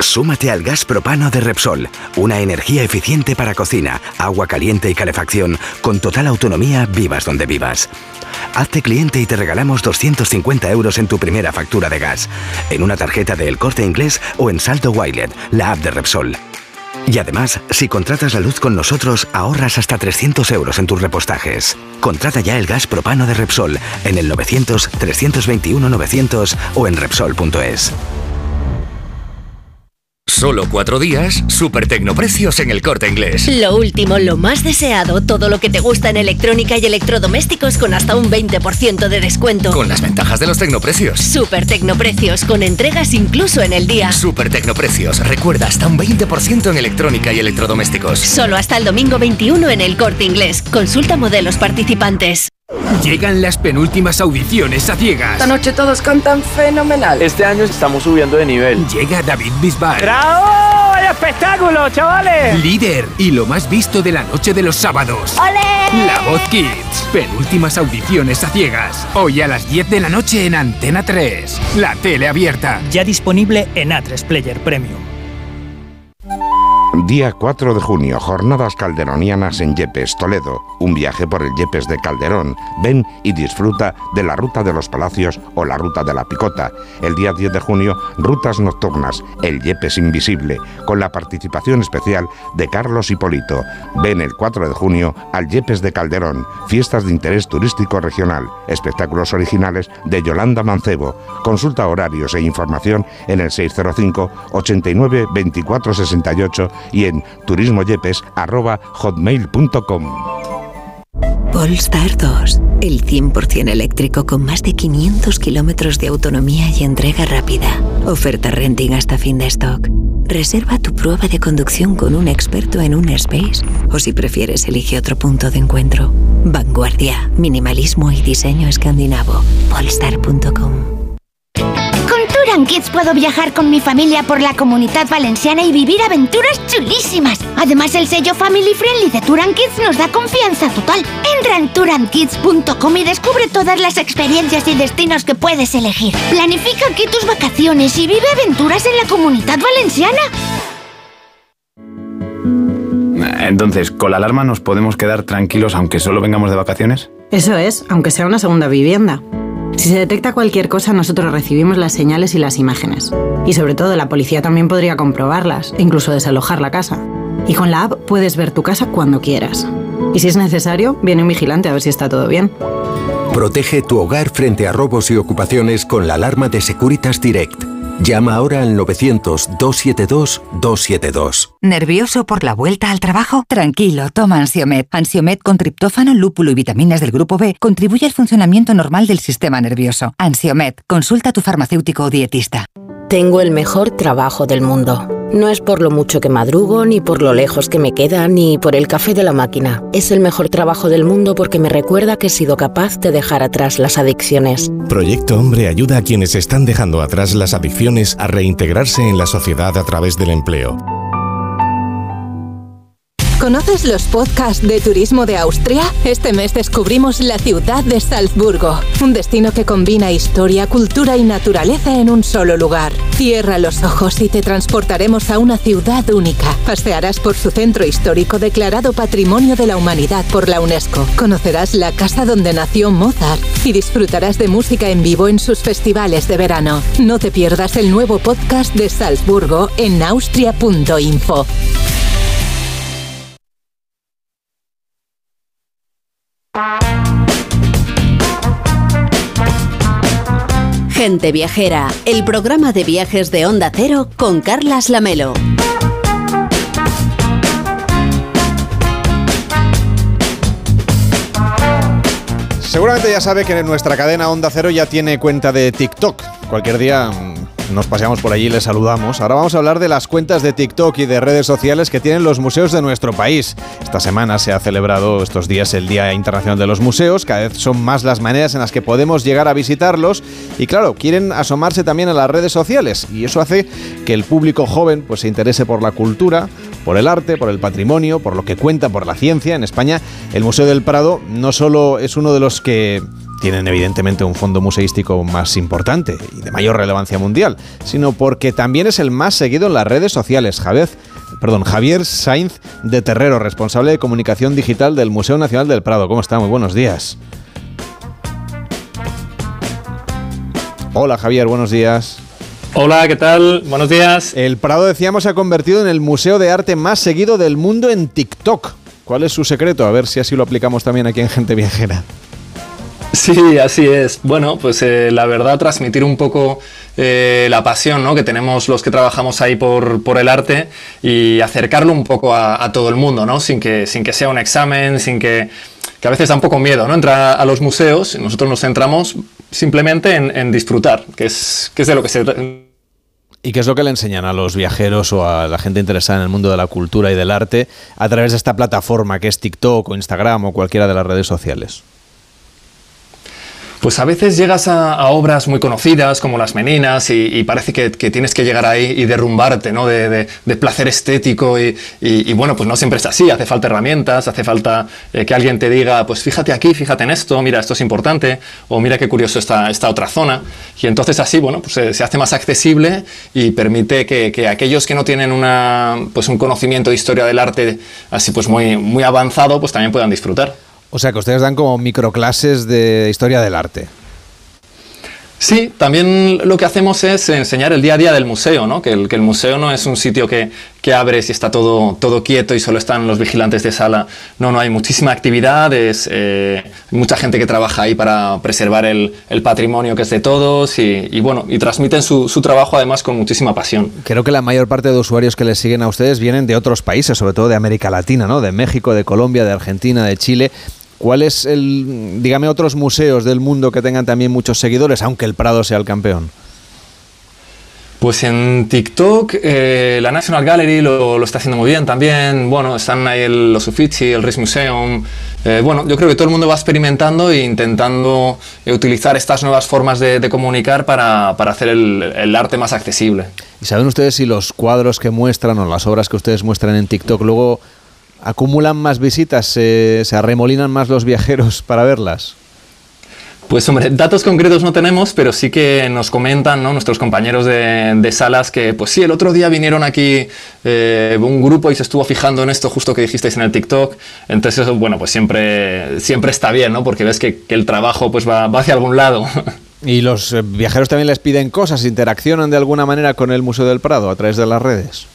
Súmate al gas propano de Repsol, una energía eficiente para cocina, agua caliente y calefacción, con total autonomía vivas donde vivas. Hazte cliente y te regalamos 250 euros en tu primera factura de gas, en una tarjeta de El Corte Inglés o en Salto Wilet, la app de Repsol. Y además, si contratas la luz con nosotros, ahorras hasta 300 euros en tus repostajes. Contrata ya el gas propano de Repsol en el 900-321-900 o en Repsol.es. Solo cuatro días, super tecnoprecios en el corte inglés. Lo último, lo más deseado, todo lo que te gusta en electrónica y electrodomésticos con hasta un 20% de descuento. Con las ventajas de los tecnoprecios. Super tecnoprecios, con entregas incluso en el día. Super tecnoprecios, recuerda hasta un 20% en electrónica y electrodomésticos. Solo hasta el domingo 21 en el corte inglés. Consulta modelos participantes. Llegan las penúltimas audiciones a ciegas. Esta noche todos cantan fenomenal. Este año estamos subiendo de nivel. Llega David Bisbal. ¡Bravo! ¡El espectáculo, chavales! Líder y lo más visto de la noche de los sábados. ¡Ole! La Voz Kids. Penúltimas audiciones a ciegas. Hoy a las 10 de la noche en Antena 3. La tele abierta. Ya disponible en A3 Player Premium. Día 4 de junio, jornadas calderonianas en Yepes, Toledo. Un viaje por el Yepes de Calderón. Ven y disfruta de la Ruta de los Palacios o la Ruta de la Picota. El día 10 de junio, rutas nocturnas, el Yepes Invisible, con la participación especial de Carlos Hipólito. Ven el 4 de junio al Yepes de Calderón. Fiestas de interés turístico regional. Espectáculos originales de Yolanda Mancebo. Consulta horarios e información en el 605 89 24 68 y en turismoyepes.hotmail.com. Polestar 2, el 100% eléctrico con más de 500 kilómetros de autonomía y entrega rápida. Oferta renting hasta fin de stock. Reserva tu prueba de conducción con un experto en un space o si prefieres elige otro punto de encuentro. Vanguardia, minimalismo y diseño escandinavo. Polestar.com. Touran Kids puedo viajar con mi familia por la comunidad valenciana y vivir aventuras chulísimas. Además, el sello Family Friendly de Touran Kids nos da confianza total. Entra en turankids.com y descubre todas las experiencias y destinos que puedes elegir. Planifica aquí tus vacaciones y vive aventuras en la comunidad valenciana. Entonces, ¿con la alarma nos podemos quedar tranquilos aunque solo vengamos de vacaciones? Eso es, aunque sea una segunda vivienda. Si se detecta cualquier cosa, nosotros recibimos las señales y las imágenes. Y sobre todo, la policía también podría comprobarlas, incluso desalojar la casa. Y con la app puedes ver tu casa cuando quieras. Y si es necesario, viene un vigilante a ver si está todo bien. Protege tu hogar frente a robos y ocupaciones con la alarma de Securitas Direct. Llama ahora al 900-272-272. ¿Nervioso por la vuelta al trabajo? Tranquilo, toma Ansiomed. Ansiomed con triptófano, lúpulo y vitaminas del grupo B contribuye al funcionamiento normal del sistema nervioso. Ansiomed, consulta a tu farmacéutico o dietista. Tengo el mejor trabajo del mundo. No es por lo mucho que madrugo, ni por lo lejos que me queda, ni por el café de la máquina. Es el mejor trabajo del mundo porque me recuerda que he sido capaz de dejar atrás las adicciones. Proyecto Hombre ayuda a quienes están dejando atrás las adicciones a reintegrarse en la sociedad a través del empleo. ¿Conoces los podcasts de turismo de Austria? Este mes descubrimos la ciudad de Salzburgo, un destino que combina historia, cultura y naturaleza en un solo lugar. Cierra los ojos y te transportaremos a una ciudad única. Pasearás por su centro histórico declarado Patrimonio de la Humanidad por la UNESCO. Conocerás la casa donde nació Mozart y disfrutarás de música en vivo en sus festivales de verano. No te pierdas el nuevo podcast de Salzburgo en austria.info. Gente Viajera, el programa de viajes de Onda Cero con Carlas Lamelo. Seguramente ya sabe que nuestra cadena Onda Cero ya tiene cuenta de TikTok. Cualquier día mm, nos paseamos por allí y les saludamos. Ahora vamos a hablar de las cuentas de TikTok y de redes sociales que tienen los museos de nuestro país. Esta semana se ha celebrado estos días el Día Internacional de los Museos. Cada vez son más las maneras en las que podemos llegar a visitarlos. Y claro, quieren asomarse también a las redes sociales. Y eso hace que el público joven pues, se interese por la cultura, por el arte, por el patrimonio, por lo que cuenta, por la ciencia. En España, el Museo del Prado no solo es uno de los que tienen evidentemente un fondo museístico más importante y de mayor relevancia mundial, sino porque también es el más seguido en las redes sociales. Javier, perdón, Javier Sainz de Terrero, responsable de comunicación digital del Museo Nacional del Prado. ¿Cómo está? Muy buenos días. Hola Javier, buenos días. Hola, ¿qué tal? Buenos días. El Prado, decíamos, se ha convertido en el museo de arte más seguido del mundo en TikTok. ¿Cuál es su secreto? A ver si así lo aplicamos también aquí en Gente Viajera. Sí, así es. Bueno, pues eh, la verdad, transmitir un poco eh, la pasión ¿no? que tenemos los que trabajamos ahí por, por el arte y acercarlo un poco a, todo el mundo, ¿no? sin, que, sin que sea un examen, sin que, que a veces da un poco miedo ¿no? entrar a los museos. Nosotros nos centramos simplemente en, en disfrutar, que es, que es de lo que se ¿Y qué es lo que le enseñan a los viajeros o a la gente interesada en el mundo de la cultura y del arte a través de esta plataforma que es TikTok o Instagram o cualquiera de las redes sociales? Pues a veces llegas a, obras muy conocidas como Las Meninas y, parece que, tienes que llegar ahí y derrumbarte, ¿no? De, placer estético y, bueno, pues no siempre es así, hace falta herramientas, hace falta eh, que alguien te diga, pues fíjate aquí, fíjate en esto, mira, esto es importante, o mira qué curioso está esta otra zona. Y entonces así, bueno, pues se, hace más accesible y permite que, que, aquellos que no tienen una, pues un conocimiento de historia del arte así pues muy, muy avanzado, pues también puedan disfrutar. O sea que ustedes dan como microclases de historia del arte. Sí, también lo que hacemos es enseñar el día a día del museo, ¿no? que, el, que el museo no es un sitio que, que abres y está todo, todo quieto y solo están los vigilantes de sala. No, no, hay muchísima actividad, es, eh, mucha gente que trabaja ahí para preservar el, el patrimonio que es de todos y, y bueno, y transmiten su, su, trabajo además con muchísima pasión. Creo que la mayor parte de usuarios que les siguen a ustedes vienen de otros países, sobre todo de América Latina, ¿no? De México, de Colombia, de Argentina, de Chile. ¿Cuál es el, dígame, otros museos del mundo que tengan también muchos seguidores, aunque el Prado sea el campeón? Pues en TikTok eh, la National Gallery lo, lo, está haciendo muy bien también. Bueno, están ahí el, los Uffizi, el Rijksmuseum. Eh, bueno, yo creo que todo el mundo va experimentando e intentando eh, utilizar estas nuevas formas de, de comunicar para, para hacer el, el, arte más accesible. ¿Y saben ustedes si los cuadros que muestran o las obras que ustedes muestran en TikTok luego acumulan más visitas, se, se arremolinan más los viajeros para verlas? Pues hombre, datos concretos no tenemos, pero sí que nos comentan ¿no? nuestros compañeros de, de, salas que, pues sí, el otro día vinieron aquí eh, un grupo y se estuvo fijando en esto justo que dijisteis en el TikTok. Entonces eso, bueno, pues siempre, siempre está bien, ¿no? Porque ves que, que el trabajo pues va, va hacia algún lado. [LAUGHS] ¿Y los eh, viajeros también les piden cosas? ¿Interaccionan de alguna manera con el Museo del Prado a través de las redes?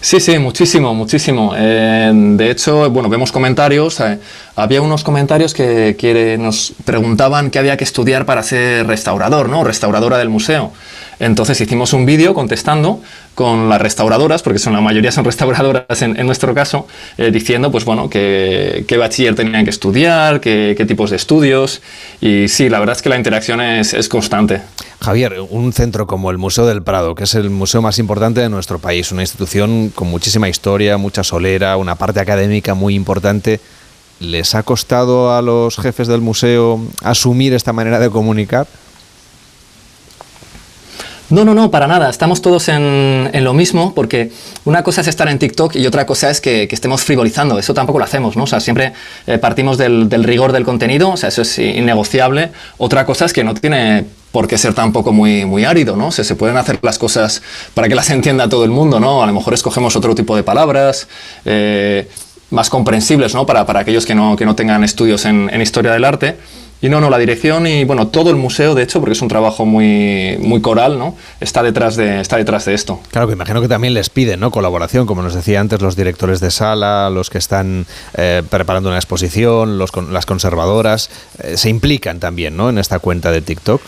Sí, sí, muchísimo, muchísimo. Eh, de hecho, bueno, vemos comentarios. Eh, había unos comentarios que, que, nos preguntaban qué había que estudiar para ser restaurador, ¿no? Restauradora del museo. Entonces hicimos un vídeo contestando con las restauradoras, porque son la mayoría son restauradoras en, en nuestro caso, eh, diciendo, pues bueno, qué bachiller tenían que estudiar, qué, tipos de estudios. Y sí, la verdad es que la interacción es, es constante. Javier, un centro como el Museo del Prado, que es el museo más importante de nuestro país, una institución con muchísima historia, mucha solera, una parte académica muy importante, ¿les ha costado a los jefes del museo asumir esta manera de comunicar? No, no, no, para nada. Estamos todos en, en, lo mismo, porque una cosa es estar en TikTok y otra cosa es que, que estemos frivolizando. Eso tampoco lo hacemos, ¿no? O sea, siempre eh, partimos del, del, rigor del contenido, o sea, eso es innegociable. Otra cosa es que no tiene por qué ser tampoco muy, muy árido, ¿no? O se pueden hacer las cosas para que las [LAUGHS] entienda todo el mundo, ¿no? A lo mejor escogemos otro tipo de palabras. Eh, más comprensibles ¿no? para, para aquellos que no, que no tengan estudios en, en historia del arte. Y no, no, la dirección y bueno, todo el museo, de hecho, porque es un trabajo muy, muy coral, ¿no? Está detrás, de, está detrás de esto. Claro, que imagino que también les piden, ¿no? Colaboración, como nos decía antes, los directores de sala, los que están eh, preparando una exposición, los, las conservadoras, eh, se implican también, ¿no? En esta cuenta de TikTok.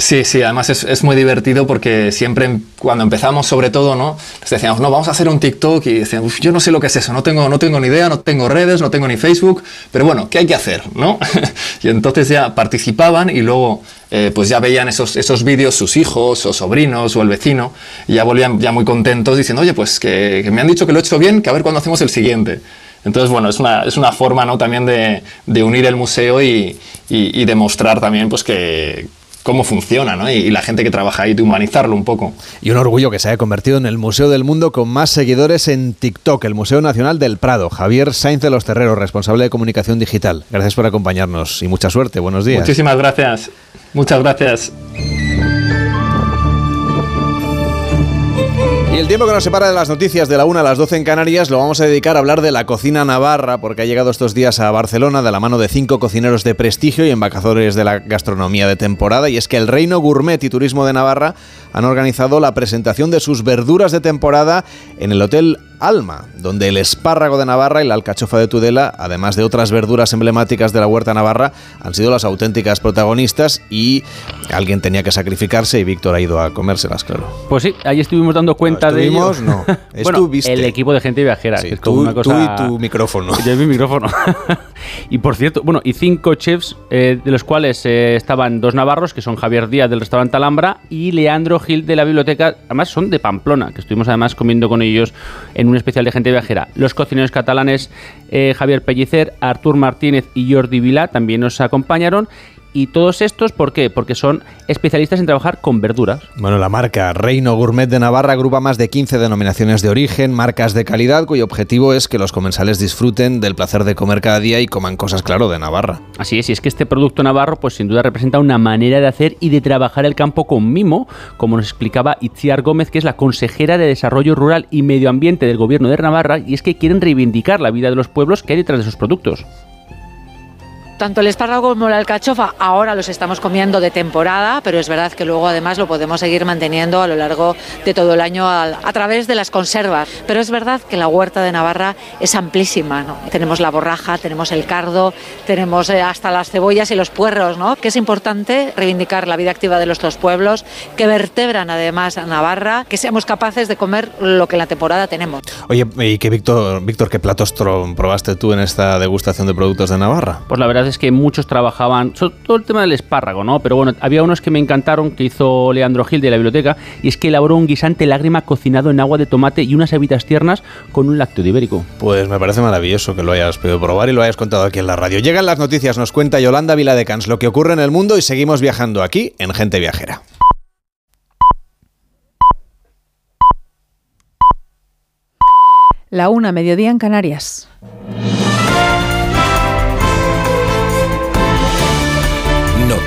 Sí, sí, además es, es, muy divertido porque siempre cuando empezamos sobre todo, ¿no? Decíamos, no, vamos a hacer un TikTok y decían, yo no sé lo que es eso, no tengo, no tengo ni idea, no tengo redes, no tengo ni Facebook, pero bueno, ¿qué hay que hacer, no? [LAUGHS] y entonces ya participaban y luego eh, pues ya veían esos, esos vídeos sus hijos o sobrinos o el vecino y ya volvían ya muy contentos diciendo, oye, pues que, que me han dicho que lo he hecho bien, que a ver cuándo hacemos el siguiente. Entonces, bueno, es una, es una forma ¿no? también de, de unir el museo y, y, y demostrar también pues, que, cómo funciona, ¿no? Y, y, la gente que trabaja ahí, de humanizarlo un poco. Y un orgullo que se haya convertido en el museo del mundo con más seguidores en TikTok, el Museo Nacional del Prado. Javier Sainz de los Terreros, responsable de comunicación digital. Gracias por acompañarnos y mucha suerte. Buenos días. Muchísimas gracias. Muchas gracias. Y el tiempo que nos separa de las noticias de la 1 a las 12 en Canarias lo vamos a dedicar a hablar de la cocina navarra, porque ha llegado estos días a Barcelona de la mano de cinco cocineros de prestigio y embajadores de la gastronomía de temporada. Y es que el Reino Gourmet y Turismo de Navarra han organizado la presentación de sus verduras de temporada en el Hotel Alma, donde el espárrago de Navarra y la alcachofa de Tudela, además de otras verduras emblemáticas de la huerta navarra, han sido las auténticas protagonistas y alguien tenía que sacrificarse y Víctor ha ido a comérselas, claro. Pues sí, ahí estuvimos dando cuenta no, de. [LAUGHS] No, bueno, el equipo de gente viajera, sí, que es tú, como una cosa... tú y tu micrófono. [LAUGHS] Yo y mi micrófono. [LAUGHS] y por cierto, bueno, y cinco chefs, eh, de los cuales eh, estaban dos navarros, que son Javier Díaz del restaurante Alhambra y Leandro Gil de la biblioteca, además son de Pamplona, que estuvimos además comiendo con ellos en un especial de gente viajera. Los cocineros catalanes eh, Javier Pellicer, Artur Martínez y Jordi Vila también nos acompañaron. Y todos estos, ¿por qué? Porque son especialistas en trabajar con verduras. Bueno, la marca Reino Gourmet de Navarra agrupa más de 15 denominaciones de origen, marcas de calidad, cuyo objetivo es que los comensales disfruten del placer de comer cada día y coman cosas, claro, de Navarra. Así es, y es que este producto navarro, pues sin duda representa una manera de hacer y de trabajar el campo con mimo, como nos explicaba Itziar Gómez, que es la consejera de Desarrollo Rural y Medio Ambiente del Gobierno de Navarra, y es que quieren reivindicar la vida de los pueblos que hay detrás de esos productos. Tanto el espárrago como la alcachofa ahora los estamos comiendo de temporada, pero es verdad que luego además lo podemos seguir manteniendo a lo largo de todo el año a, a través de las conservas. Pero es verdad que la huerta de Navarra es amplísima. ¿no? Tenemos la borraja, tenemos el cardo, tenemos eh, hasta las cebollas y los puerros, ¿no? que es importante reivindicar la vida activa de nuestros pueblos, que vertebran además a Navarra, que seamos capaces de comer lo que en la temporada tenemos. Oye, ¿y qué Víctor, Víctor, qué platos probaste tú en esta degustación de productos de Navarra? Pues la verdad es que muchos trabajaban, todo el tema del espárrago, ¿no? Pero bueno, había unos que me encantaron que hizo Leandro Gil de la biblioteca y es que elaboró un guisante lágrima cocinado en agua de tomate y unas habitas tiernas con un lácteo de ibérico. Pues me parece maravilloso que lo hayas podido probar y lo hayas contado aquí en la radio. Llegan las noticias, nos cuenta Yolanda Viladecans lo que ocurre en el mundo y seguimos viajando aquí en Gente Viajera. La una, mediodía en Canarias.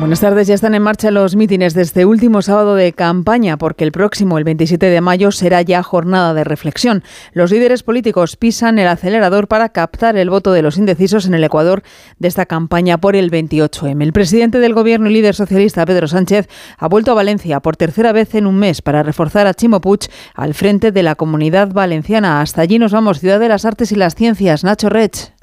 Buenas tardes, ya están en marcha los mítines de este último sábado de campaña, porque el próximo, el 27 de mayo, será ya jornada de reflexión. Los líderes políticos pisan el acelerador para captar el voto de los indecisos en el Ecuador de esta campaña por el 28M. El presidente del gobierno y líder socialista, Pedro Sánchez, ha vuelto a Valencia por tercera vez en un mes para reforzar a Chimo Puig al frente de la comunidad valenciana. Hasta allí nos vamos, Ciudad de las Artes y las Ciencias. Nacho Rech.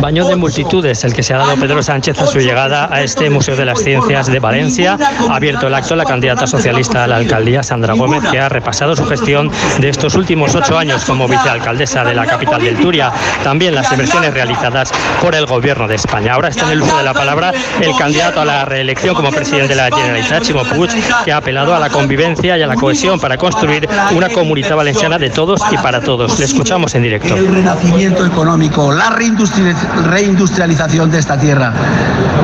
Baño de multitudes, el que se ha dado Pedro Sánchez a su llegada a este museo Museo de las Ciencias de Valencia. Ha abierto el acto la candidata socialista a la alcaldía, Sandra Gómez, que ha repasado su gestión de estos últimos ocho años como vicealcaldesa de la capital del Turia. También las inversiones realizadas por el Gobierno de España. Ahora está en el uso de la palabra el candidato a la reelección como presidente de la Generalitat, Chimo Puig, que ha apelado a la convivencia y a la cohesión para construir una comunidad valenciana de todos y para todos. Le escuchamos en directo. El renacimiento económico, la reindustrialización de esta tierra.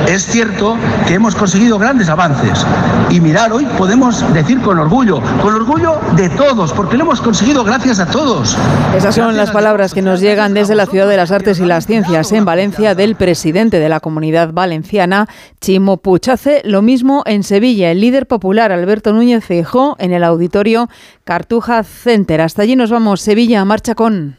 Es cierto que hemos conseguido grandes avances. Y mirar, hoy podemos decir con orgullo, con orgullo de todos, porque lo hemos conseguido gracias a todos. Esas son las palabras que nos llegan desde la Ciudad de las Artes y las Ciencias en Valencia del presidente de la comunidad valenciana, Chimo Puig. Hace lo mismo en Sevilla, el líder popular Alberto Núñez Feijó en el auditorio Cartuja Center. Hasta allí nos vamos. Sevilla, marcha con.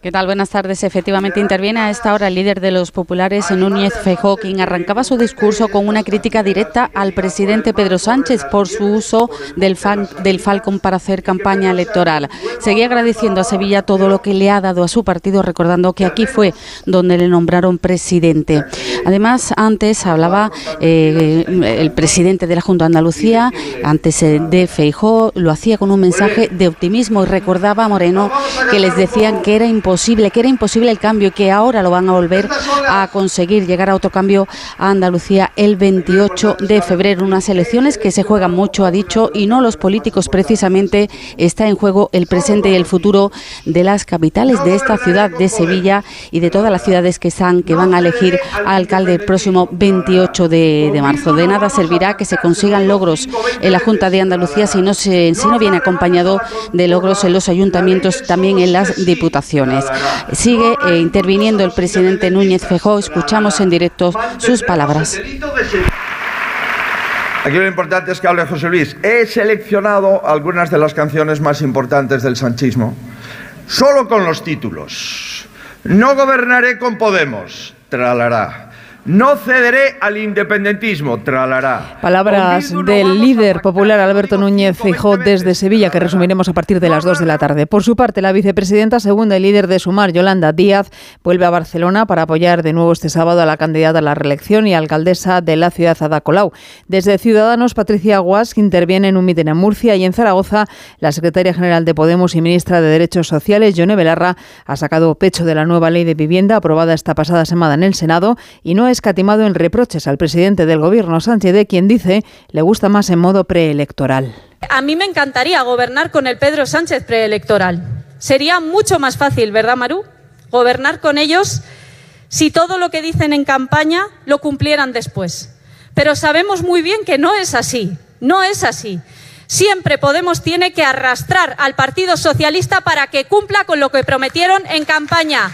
¿Qué tal? Buenas tardes. Efectivamente interviene a esta hora el líder de los populares, Núñez Feijóo, quien arrancaba su discurso con una crítica directa al presidente Pedro Sánchez por su uso del, Falcon para hacer campaña electoral. Seguía agradeciendo a Sevilla todo lo que le ha dado a su partido, recordando que aquí fue donde le nombraron presidente. Además, antes hablaba eh, el presidente de la Junta de Andalucía, antes eh, de Feijóo, lo hacía con un mensaje de optimismo y recordaba a Moreno que les decían que era importante que era imposible el cambio y que ahora lo van a volver a conseguir, llegar a otro cambio a Andalucía el 28 de febrero. Unas elecciones que se juegan mucho, ha dicho, y no los políticos precisamente. Está en juego el presente y el futuro de las capitales de esta ciudad de Sevilla y de todas las ciudades que están, que van a elegir al alcalde el próximo 28 de, de marzo. De nada servirá que se consigan logros en la Junta de Andalucía si no, se, si no viene acompañado de logros en los ayuntamientos, también en las diputaciones. Sigue eh, interviniendo el presidente Núñez Fejó. Escuchamos en directo sus palabras. Aquí lo importante es que hable José Luis. He seleccionado algunas de las canciones más importantes del sanchismo, solo con los títulos. No gobernaré con Podemos, tralará. No cederé al independentismo, tralará. Palabras del líder popular Alberto Núñez Feijóo desde Sevilla, que resumiremos a partir de las 2 de la tarde. Por su parte, la vicepresidenta segunda y líder de Sumar, Yolanda Díaz, vuelve a Barcelona para apoyar de nuevo este sábado a la candidata a la reelección y alcaldesa de la ciudad, Ada Colau. Desde Ciudadanos, Patricia Guas, interviene en un mitin en Murcia y en Zaragoza, la secretaria general de Podemos y ministra de Derechos Sociales, Yone Belarra, ha sacado pecho de la nueva ley de vivienda aprobada esta pasada semana en el Senado y no es escatimado en reproches al presidente del gobierno Sánchez, de quien dice le gusta más en modo preelectoral. A mí me encantaría gobernar con el Pedro Sánchez preelectoral. Sería mucho más fácil, ¿verdad, Maru? Gobernar con ellos si todo lo que dicen en campaña lo cumplieran después. Pero sabemos muy bien que no es así, no es así. Siempre Podemos tiene que arrastrar al Partido Socialista para que cumpla con lo que prometieron en campaña.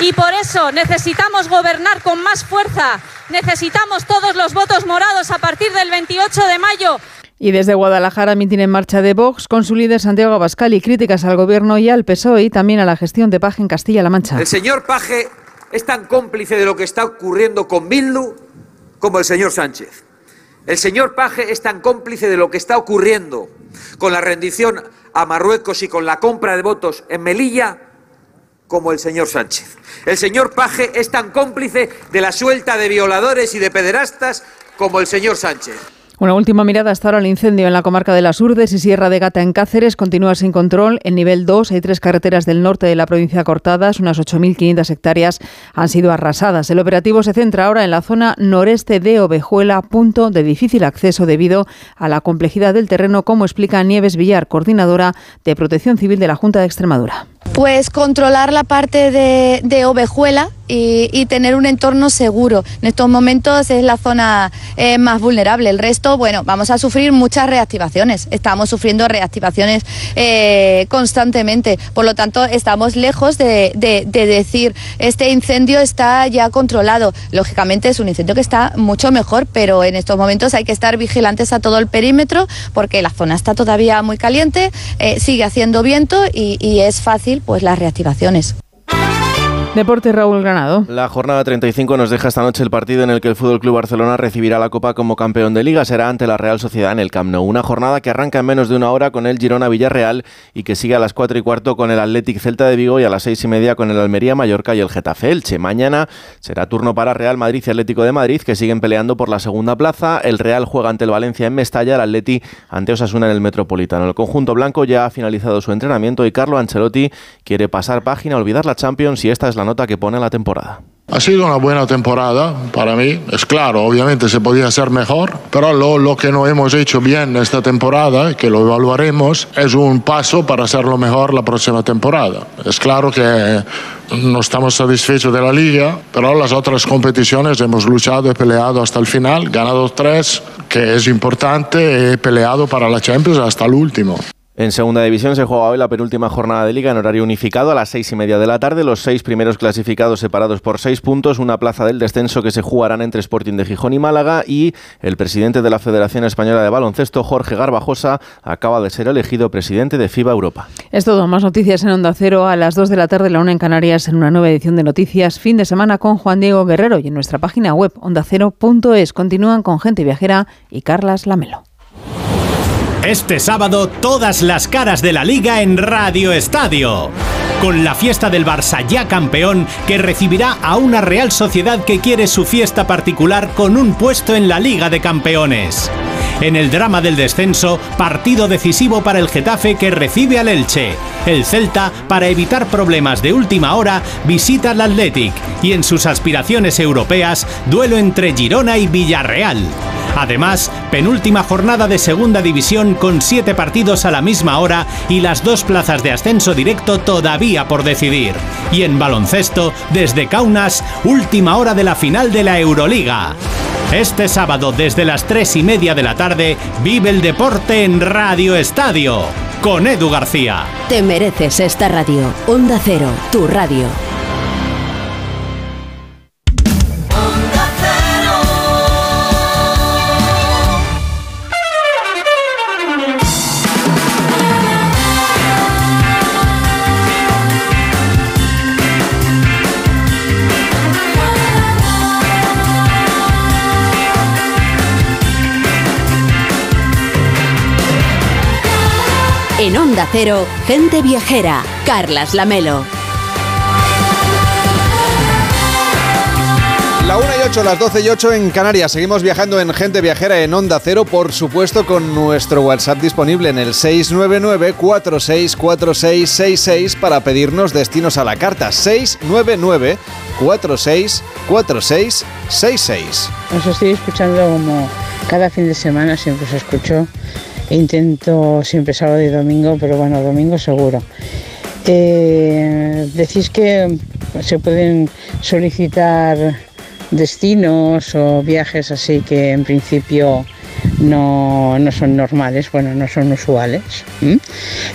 Y por eso necesitamos gobernar con más fuerza. Necesitamos todos los votos morados a partir del 28 de mayo. Y desde Guadalajara mitin en marcha de Vox con su líder Santiago Abascal y críticas al gobierno y al PSOE y también a la gestión de Paje en Castilla-La Mancha. El señor Paje es tan cómplice de lo que está ocurriendo con Bildu como el señor Sánchez. El señor Paje es tan cómplice de lo que está ocurriendo con la rendición a Marruecos y con la compra de votos en Melilla como el señor Sánchez. El señor Paje es tan cómplice de la suelta de violadores y de pederastas como el señor Sánchez. Una última mirada hasta ahora al incendio en la comarca de las Urdes y Sierra de Gata en Cáceres continúa sin control. En nivel 2 hay tres carreteras del norte de la provincia cortadas, unas 8.500 hectáreas han sido arrasadas. El operativo se centra ahora en la zona noreste de Ovejuela, punto de difícil acceso debido a la complejidad del terreno, como explica Nieves Villar, coordinadora de Protección Civil de la Junta de Extremadura. Pues controlar la parte de, de Ovejuela y, tener un entorno seguro. En estos momentos es la zona eh, más vulnerable. El resto, bueno, vamos a sufrir muchas reactivaciones. Estamos sufriendo reactivaciones eh, constantemente. Por lo tanto, estamos lejos de, de, decir este incendio está ya controlado. Lógicamente es un incendio que está mucho mejor, pero en estos momentos hay que estar vigilantes a todo el perímetro porque la zona está todavía muy caliente, eh, sigue haciendo viento y es fácil pues las reactivaciones. Deporte Raúl Granado. La jornada 35 nos deja esta noche el partido en el que el Fútbol Club Barcelona recibirá la Copa como campeón de Liga. Será ante la Real Sociedad en el Camp Nou. Una jornada que arranca en menos de una hora con el Girona Villarreal y que sigue a las 4 y cuarto con el Athletic Celta de Vigo y a las 6 y media con el Almería Mallorca y el Getafe Elche. Mañana será turno para Real Madrid y Atlético de Madrid que siguen peleando por la segunda plaza. El Real juega ante el Valencia en Mestalla, el Atleti ante Osasuna en el Metropolitano. El conjunto blanco ya ha finalizado su entrenamiento y Carlo Ancelotti quiere pasar página, olvidar la Champions y esta es la nota que pone la temporada. Ha sido una buena temporada para mí. Es claro, obviamente se podía hacer mejor, pero lo, lo, que no hemos hecho bien esta temporada, que lo evaluaremos, es un paso para hacerlo mejor la próxima temporada. Es claro que no estamos satisfechos de la liga, pero las otras competiciones hemos luchado y peleado hasta el final, ganado tres, que es importante, he peleado para la Champions hasta el último. En segunda división se juega hoy la penúltima jornada de liga en horario unificado a las seis y media de la tarde. Los seis primeros clasificados separados por seis puntos, una plaza del descenso que se jugarán entre Sporting de Gijón y Málaga. Y el presidente de la Federación Española de Baloncesto, Jorge Garbajosa, acaba de ser elegido presidente de FIBA Europa. Es todo. Más noticias en Onda Cero a las dos de la tarde, la una en Canarias, en una nueva edición de Noticias. Fin de semana con Juan Diego Guerrero y en nuestra página web ondacero.es. Continúan con Gente Viajera y Carlas Lamelo. Este sábado todas las caras de la liga en Radio Estadio. Con la fiesta del Barça ya campeón que recibirá a una Real Sociedad que quiere su fiesta particular con un puesto en la Liga de Campeones. En el drama del descenso, partido decisivo para el Getafe que recibe al Elche. El Celta, para evitar problemas de última hora, visita al Athletic. Y en sus aspiraciones europeas, duelo entre Girona y Villarreal. Además, penúltima jornada de segunda división con siete partidos a la misma hora y las dos plazas de ascenso directo todavía por decidir. Y en baloncesto, desde Kaunas, última hora de la final de la Euroliga. Este sábado desde las tres y media de la tarde, vive el deporte en Radio Estadio, con Edu García. Te mereces esta radio. Onda Cero, tu radio. Onda Cero, gente viajera, Carlas Lamelo. La 1 y 8, las 12 y 8 en Canarias. Seguimos viajando en Gente Viajera en Onda Cero, por supuesto, con nuestro WhatsApp disponible en el 699-464666 para pedirnos destinos a la carta. 699-464666. Os estoy escuchando como cada fin de semana, siempre os escucho Intento siempre sábado y domingo, pero bueno, domingo seguro. Eh, decís que se pueden solicitar destinos o viajes así que en principio no, son normales, bueno, no son usuales.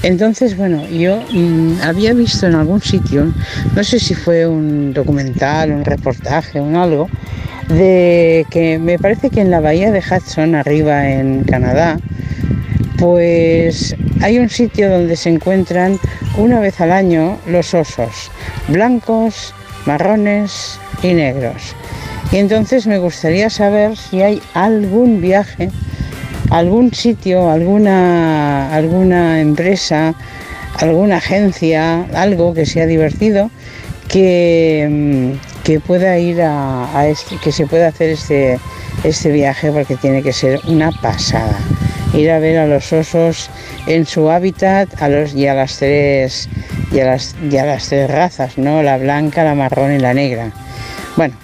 Entonces, bueno, yo mm, había visto en algún sitio, no sé si fue un documental, un reportaje, un algo, de que me parece que en la bahía de Hudson, arriba en Canadá, pues hay un sitio donde se encuentran una vez al año los osos, blancos, marrones y negros. Y entonces me gustaría saber si hay algún viaje, algún sitio, alguna, alguna empresa, alguna agencia, algo que sea divertido, que, que pueda ir a este, que se pueda hacer este, este viaje porque tiene que ser una pasada. Ir a ver a los osos en su hábitat a los, y, a las tres, y, a las, y a las tres razas, ¿no? La blanca, la marrón y la negra. Bueno,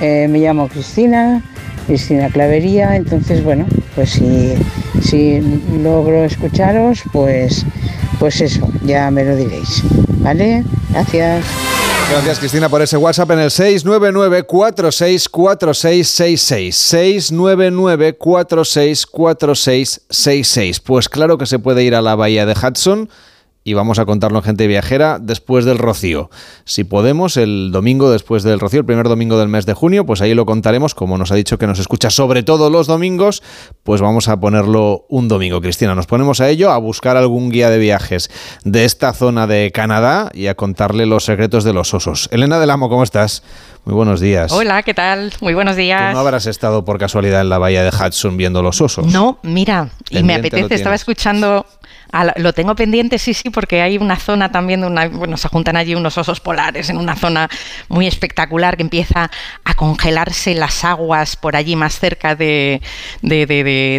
eh, me llamo Cristina, Cristina Clavería, entonces bueno, pues si, si logro escucharos, pues, pues eso, ya me lo diréis. ¿Vale? Gracias. Gracias Cristina por ese WhatsApp en el 699-464666. 699-464666. Pues claro que se puede ir a la bahía de Hudson y vamos a contarlo en Gente Viajera después del Rocío. Si podemos, el domingo después del Rocío, el primer domingo del mes de junio, pues ahí lo contaremos. Como nos ha dicho que nos escucha sobre todo los domingos, pues vamos a ponerlo un domingo. Cristina, nos ponemos a ello, a buscar algún guía de viajes de esta zona de Canadá y a contarle los secretos de los osos. Elena del Amo, ¿cómo estás? Muy buenos días. Hola, ¿qué tal? Muy buenos días. ¿Tú no habrás estado por casualidad en la bahía de Hudson viendo los osos? No, mira, y me Pendiente apetece, estaba escuchando, a la- lo tengo pendiente, sí, sí, porque hay una zona también, de una, bueno, se juntan allí unos osos polares en una zona muy espectacular que empieza a congelarse las aguas por allí más cerca de, de-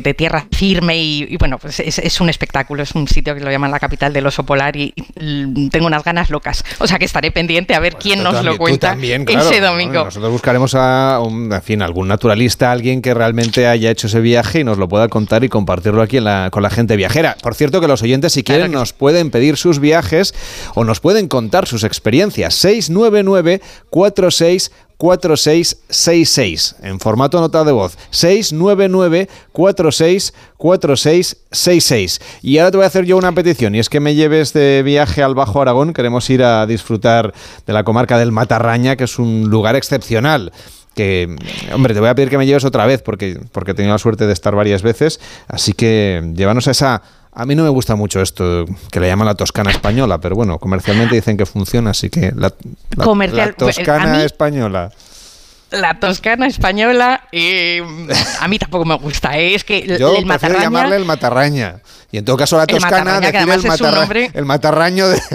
de- tierra firme y, y, bueno, pues es, es un espectáculo, es un sitio que lo llaman la capital del oso polar y, y tengo unas ganas locas. O sea que estaré pendiente a ver quién nos también- lo cuenta también, claro. ese domingo. Nosotros buscaremos a, un, en fin, algún naturalista, alguien que realmente haya hecho ese viaje y nos lo pueda contar y compartirlo aquí en la- con la gente viajera. Por cierto, que los oyentes, si quieren, nos pueden pedir sus viajes o nos pueden contar sus experiencias. 699 46 4666 en formato nota de voz. 699 46 4666 y ahora te voy a hacer yo una petición y es que me lleves de viaje al Bajo Aragón. Queremos ir a disfrutar de la comarca del Matarraña que es un lugar excepcional que, hombre, te voy a pedir que me lleves otra vez porque, porque he tenido la suerte de estar varias veces, así que llévanos a esa... A mí no me gusta mucho esto que le llaman la toscana española, pero bueno, comercialmente dicen que funciona, así que la, la- Comercial- la toscana mí- española. La toscana española, eh, a mí tampoco me gusta. ¿eh? Es que el, Yo el prefiero matarraña, llamarle el matarraña. Y en todo caso la El toscana que decir el, además es un matarra- nombre- [LAUGHS] el matarraño de... [LAUGHS]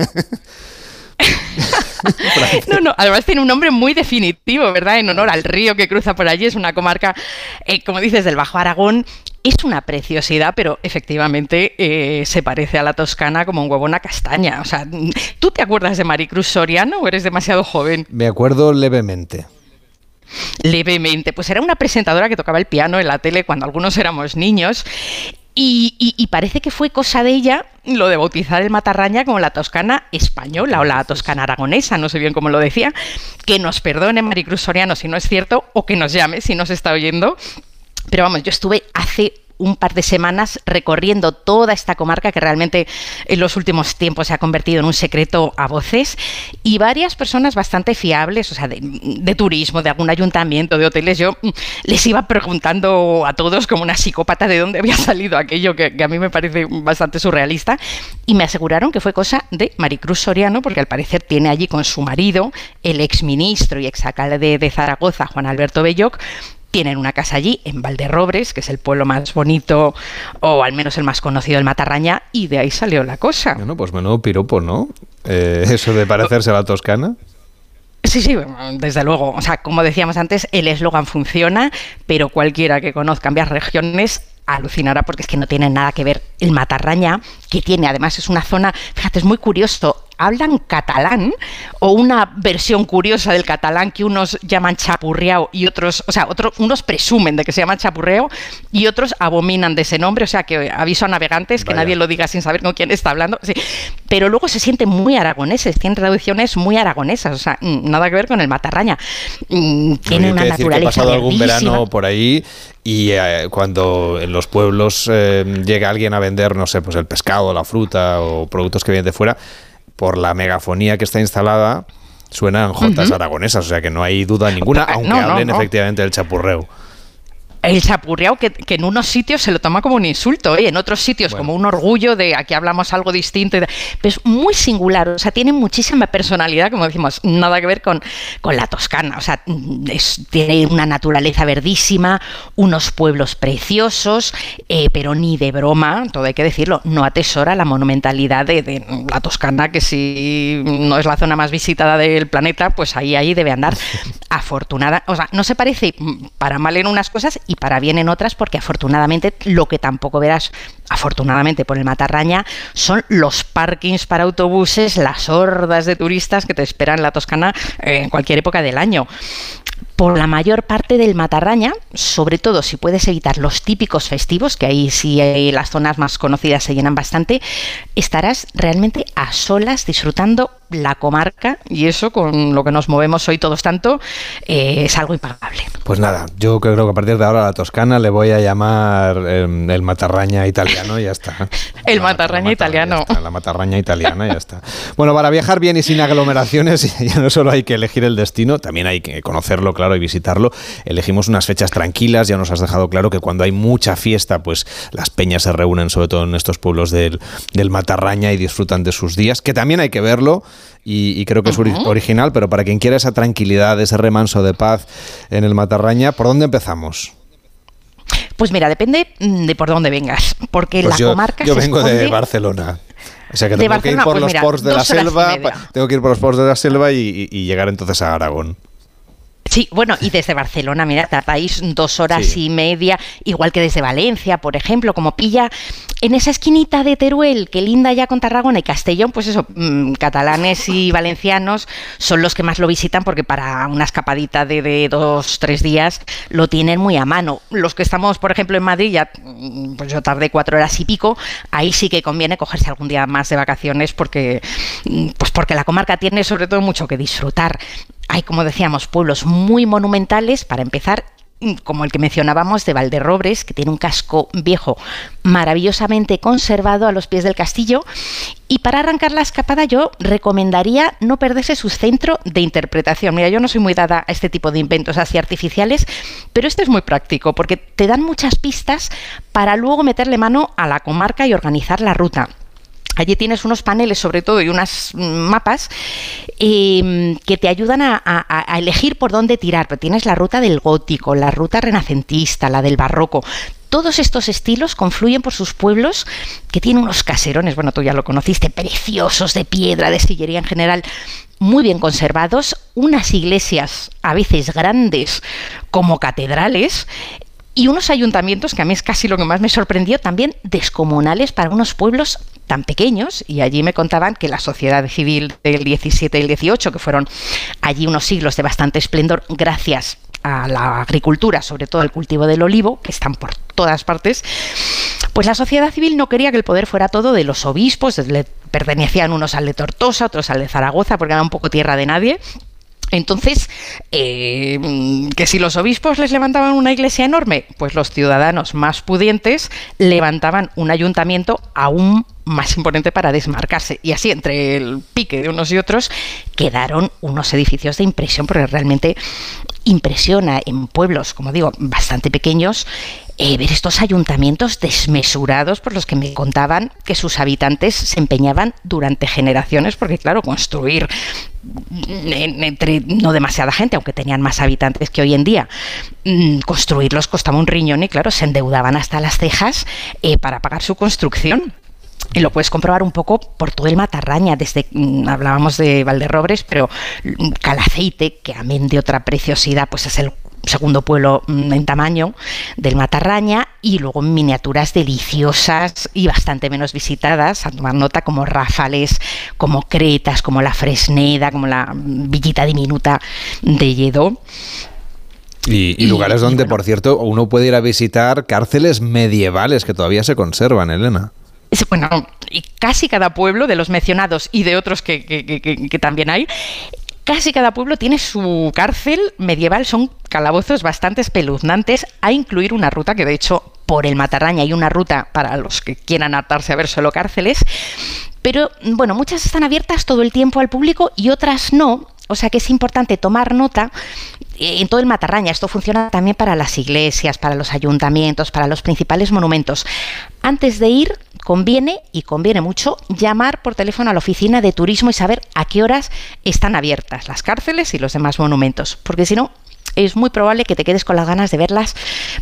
No, no, además tiene un nombre muy definitivo, ¿verdad? En honor al río que cruza por allí. Es una comarca, eh, como dices, del Bajo Aragón. Es una preciosidad, pero efectivamente eh, se parece a la toscana como un huevo a una castaña. O sea, ¿tú te acuerdas de Maricruz Soriano o eres demasiado joven? Me acuerdo levemente. levemente. Pues era una presentadora que tocaba el piano en la tele cuando algunos éramos niños. Y, y- y parece que fue cosa de ella lo de bautizar el matarraña como la toscana española o la toscana aragonesa, no sé bien cómo lo decía. Que nos perdone Maricruz Soriano si no es cierto o que nos llame si nos está oyendo. Pero vamos, yo estuve hace un par de semanas recorriendo toda esta comarca que realmente en los últimos tiempos se ha convertido en un secreto a voces y varias personas bastante fiables, o sea, de, de turismo, de algún ayuntamiento, de hoteles, yo mm, les iba preguntando a todos como una psicópata de dónde había salido aquello que, a mí me parece bastante surrealista y me aseguraron que fue cosa de Maricruz Soriano porque al parecer tiene allí con su marido, el exministro y exalcalde de Zaragoza, Juan Alberto Belloc, tienen una casa allí, en Valderrobres, que es el pueblo más bonito, o al menos el más conocido del Matarraña, y de ahí salió la cosa. Bueno, pues menudo piropo, ¿no? Eh, [LAUGHS] eso de parecerse a la toscana. Sí, sí, desde luego. O sea, como decíamos antes, el eslogan funciona, pero cualquiera que conozca ambas regiones alucinará porque es que no tiene nada que ver el Matarraña, que tiene, además es una zona, fíjate, es muy curioso, hablan catalán o una versión curiosa del catalán que unos llaman chapurreao y otros, o sea, otros, unos presumen de que se llaman chapurreo y otros abominan de ese nombre, o sea, que aviso a navegantes que nadie lo diga sin saber con quién está hablando, sí. pero luego se sienten muy aragoneses, tienen traducciones muy aragonesas, o sea, mm, nada que ver con el Matarraña. Mm, Tiene una decir que he naturaleza pasado algún verano por ahí y eh, cuando en los pueblos eh, llega alguien a vender, no sé, pues el pescado, la fruta o productos que vienen de fuera, por la megafonía que está instalada, suenan jotas aragonesas, o sea que no hay duda ninguna, aunque no, no, hablen no. efectivamente del chapurreo. El chapurreado que, que, en unos sitios se lo toma como un insulto, ¿eh? en otros sitios como un orgullo de aquí hablamos algo distinto. Pero es muy singular, o sea, tiene muchísima personalidad, como decimos, nada que ver con, con la Toscana. O sea, tiene una naturaleza verdísima, unos pueblos preciosos, eh, pero ni de broma, todo hay que decirlo, no atesora la monumentalidad de, de, la Toscana, que si no es la zona más visitada del planeta, pues ahí, ahí debe andar. [LAUGHS] Afortunada, o sea, no se parece para mal en unas cosas y para bien en otras, porque afortunadamente lo que tampoco verás, afortunadamente por el Matarraña, son los parkings para autobuses, las hordas de turistas que te esperan la Toscana en cualquier época del año. Por la mayor parte del Matarraña, sobre todo si puedes evitar los típicos festivos, que ahí sí las zonas más conocidas se llenan bastante, estarás realmente a solas disfrutando la comarca y eso con lo que nos movemos hoy todos tanto eh, es algo impagable. Pues nada, yo creo que a partir de ahora a la Toscana le voy a llamar eh, el Matarraña italiano y ya está. [LAUGHS] el Matarraña italiano. la Matarraña italiana y ya está. Bueno, para viajar bien y sin aglomeraciones [LAUGHS] ya no solo hay que elegir el destino, también hay que conocerlo, claro, y visitarlo. Elegimos unas fechas tranquilas, ya nos has dejado claro que cuando hay mucha fiesta, pues las peñas se reúnen sobre todo en estos pueblos del, del Matarraña y disfrutan de sus días, que también hay que verlo y, y creo que es original, pero para quien quiera esa tranquilidad, ese remanso de paz en el Matarraña, ¿por dónde empezamos? Pues mira, depende mm, de por dónde vengas, porque pues la yo, comarca yo se vengo esconde... de Barcelona. O sea que De tengo que ir por pues los ports de la selva, tengo que ir por los ports de la selva y llegar entonces a Aragón. Sí, bueno, y desde Barcelona, mira, tardáis dos horas Sí. y media, igual que desde Valencia, por ejemplo, como pilla en esa esquinita de Teruel, que linda ya con Tarragona y Castellón, pues eso, mm, catalanes y valencianos son los que más lo visitan porque para una escapadita de, de dos, tres días lo tienen muy a mano. Los que estamos, por ejemplo, en Madrid, ya mm, pues yo tardé cuatro horas y pico, ahí sí que conviene cogerse algún día más de vacaciones porque, mm, pues porque la comarca tiene sobre todo mucho que disfrutar. Hay, como decíamos, pueblos muy monumentales, para empezar, mm, como el que mencionábamos de Valderrobres, que tiene un casco viejo maravillosamente conservado a los pies del castillo. Y para arrancar la escapada yo recomendaría no perderse su centro de interpretación. Mira, yo no soy muy dada a este tipo de inventos así artificiales, pero este es muy práctico porque te dan muchas pistas para luego meterle mano a la comarca y organizar la ruta. Allí tienes unos paneles sobre todo y unas mm, mapas eh, que te ayudan a, a- a elegir por dónde tirar. Pero tienes la ruta del gótico, la ruta renacentista, la del barroco. Todos estos estilos confluyen por sus pueblos que tienen unos caserones, bueno, tú ya lo conociste, preciosos de piedra, de sillería en general, muy bien conservados, unas iglesias a veces grandes como catedrales y unos ayuntamientos que a mí es casi lo que más me sorprendió, también descomunales para unos pueblos tan pequeños, y allí me contaban que la sociedad civil del 17 y el 18, que fueron allí unos siglos de bastante esplendor, gracias a la agricultura, sobre todo el cultivo del olivo, que están por todas partes, pues la sociedad civil no quería que el poder fuera todo de los obispos, le pertenecían unos al de Tortosa, otros al de Zaragoza, porque era un poco tierra de nadie, entonces, eh, que si los obispos les levantaban una iglesia enorme, pues los ciudadanos más pudientes levantaban un ayuntamiento aún más imponente para desmarcarse. Y así, entre el pique de unos y otros, quedaron unos edificios de impresión, porque realmente impresiona en pueblos, como digo, bastante pequeños, eh, ver estos ayuntamientos desmesurados por los que me contaban que sus habitantes se empeñaban durante generaciones, porque claro, construir en- entre no demasiada gente, aunque tenían más habitantes que hoy en día, mm, construirlos costaba un riñón y claro, se endeudaban hasta las cejas eh, para pagar su construcción. Y lo puedes comprobar un poco por todo el Matarraña, desde mm, hablábamos de Valderrobres, pero mm, Calaceite, que amén de otra preciosidad, pues es el segundo pueblo mm, en tamaño del Matarraña y luego miniaturas deliciosas y bastante menos visitadas, a tomar nota como Rafales, como Cretas, como la Fresneda, como la mm, villita diminuta de Lledó. Y, y lugares donde, por cierto, uno puede ir a visitar cárceles medievales que todavía se conservan, Elena. Es- Bueno, casi cada pueblo de los mencionados y de otros que, que- que- que- que también hay, casi cada pueblo tiene su cárcel medieval, son calabozos bastante espeluznantes, a incluir una ruta que de hecho por el Matarraña hay una ruta para los que quieran atarse a ver solo cárceles, pero bueno, muchas están abiertas todo el tiempo al público y otras no. O sea que es importante tomar nota en todo el Matarraña. Esto funciona también para las iglesias, para los ayuntamientos, para los principales monumentos. Antes de ir, conviene, y conviene mucho, llamar por teléfono a la oficina de turismo y saber a qué horas están abiertas las cárceles y los demás monumentos. Porque si no, es muy probable que te quedes con las ganas de verlas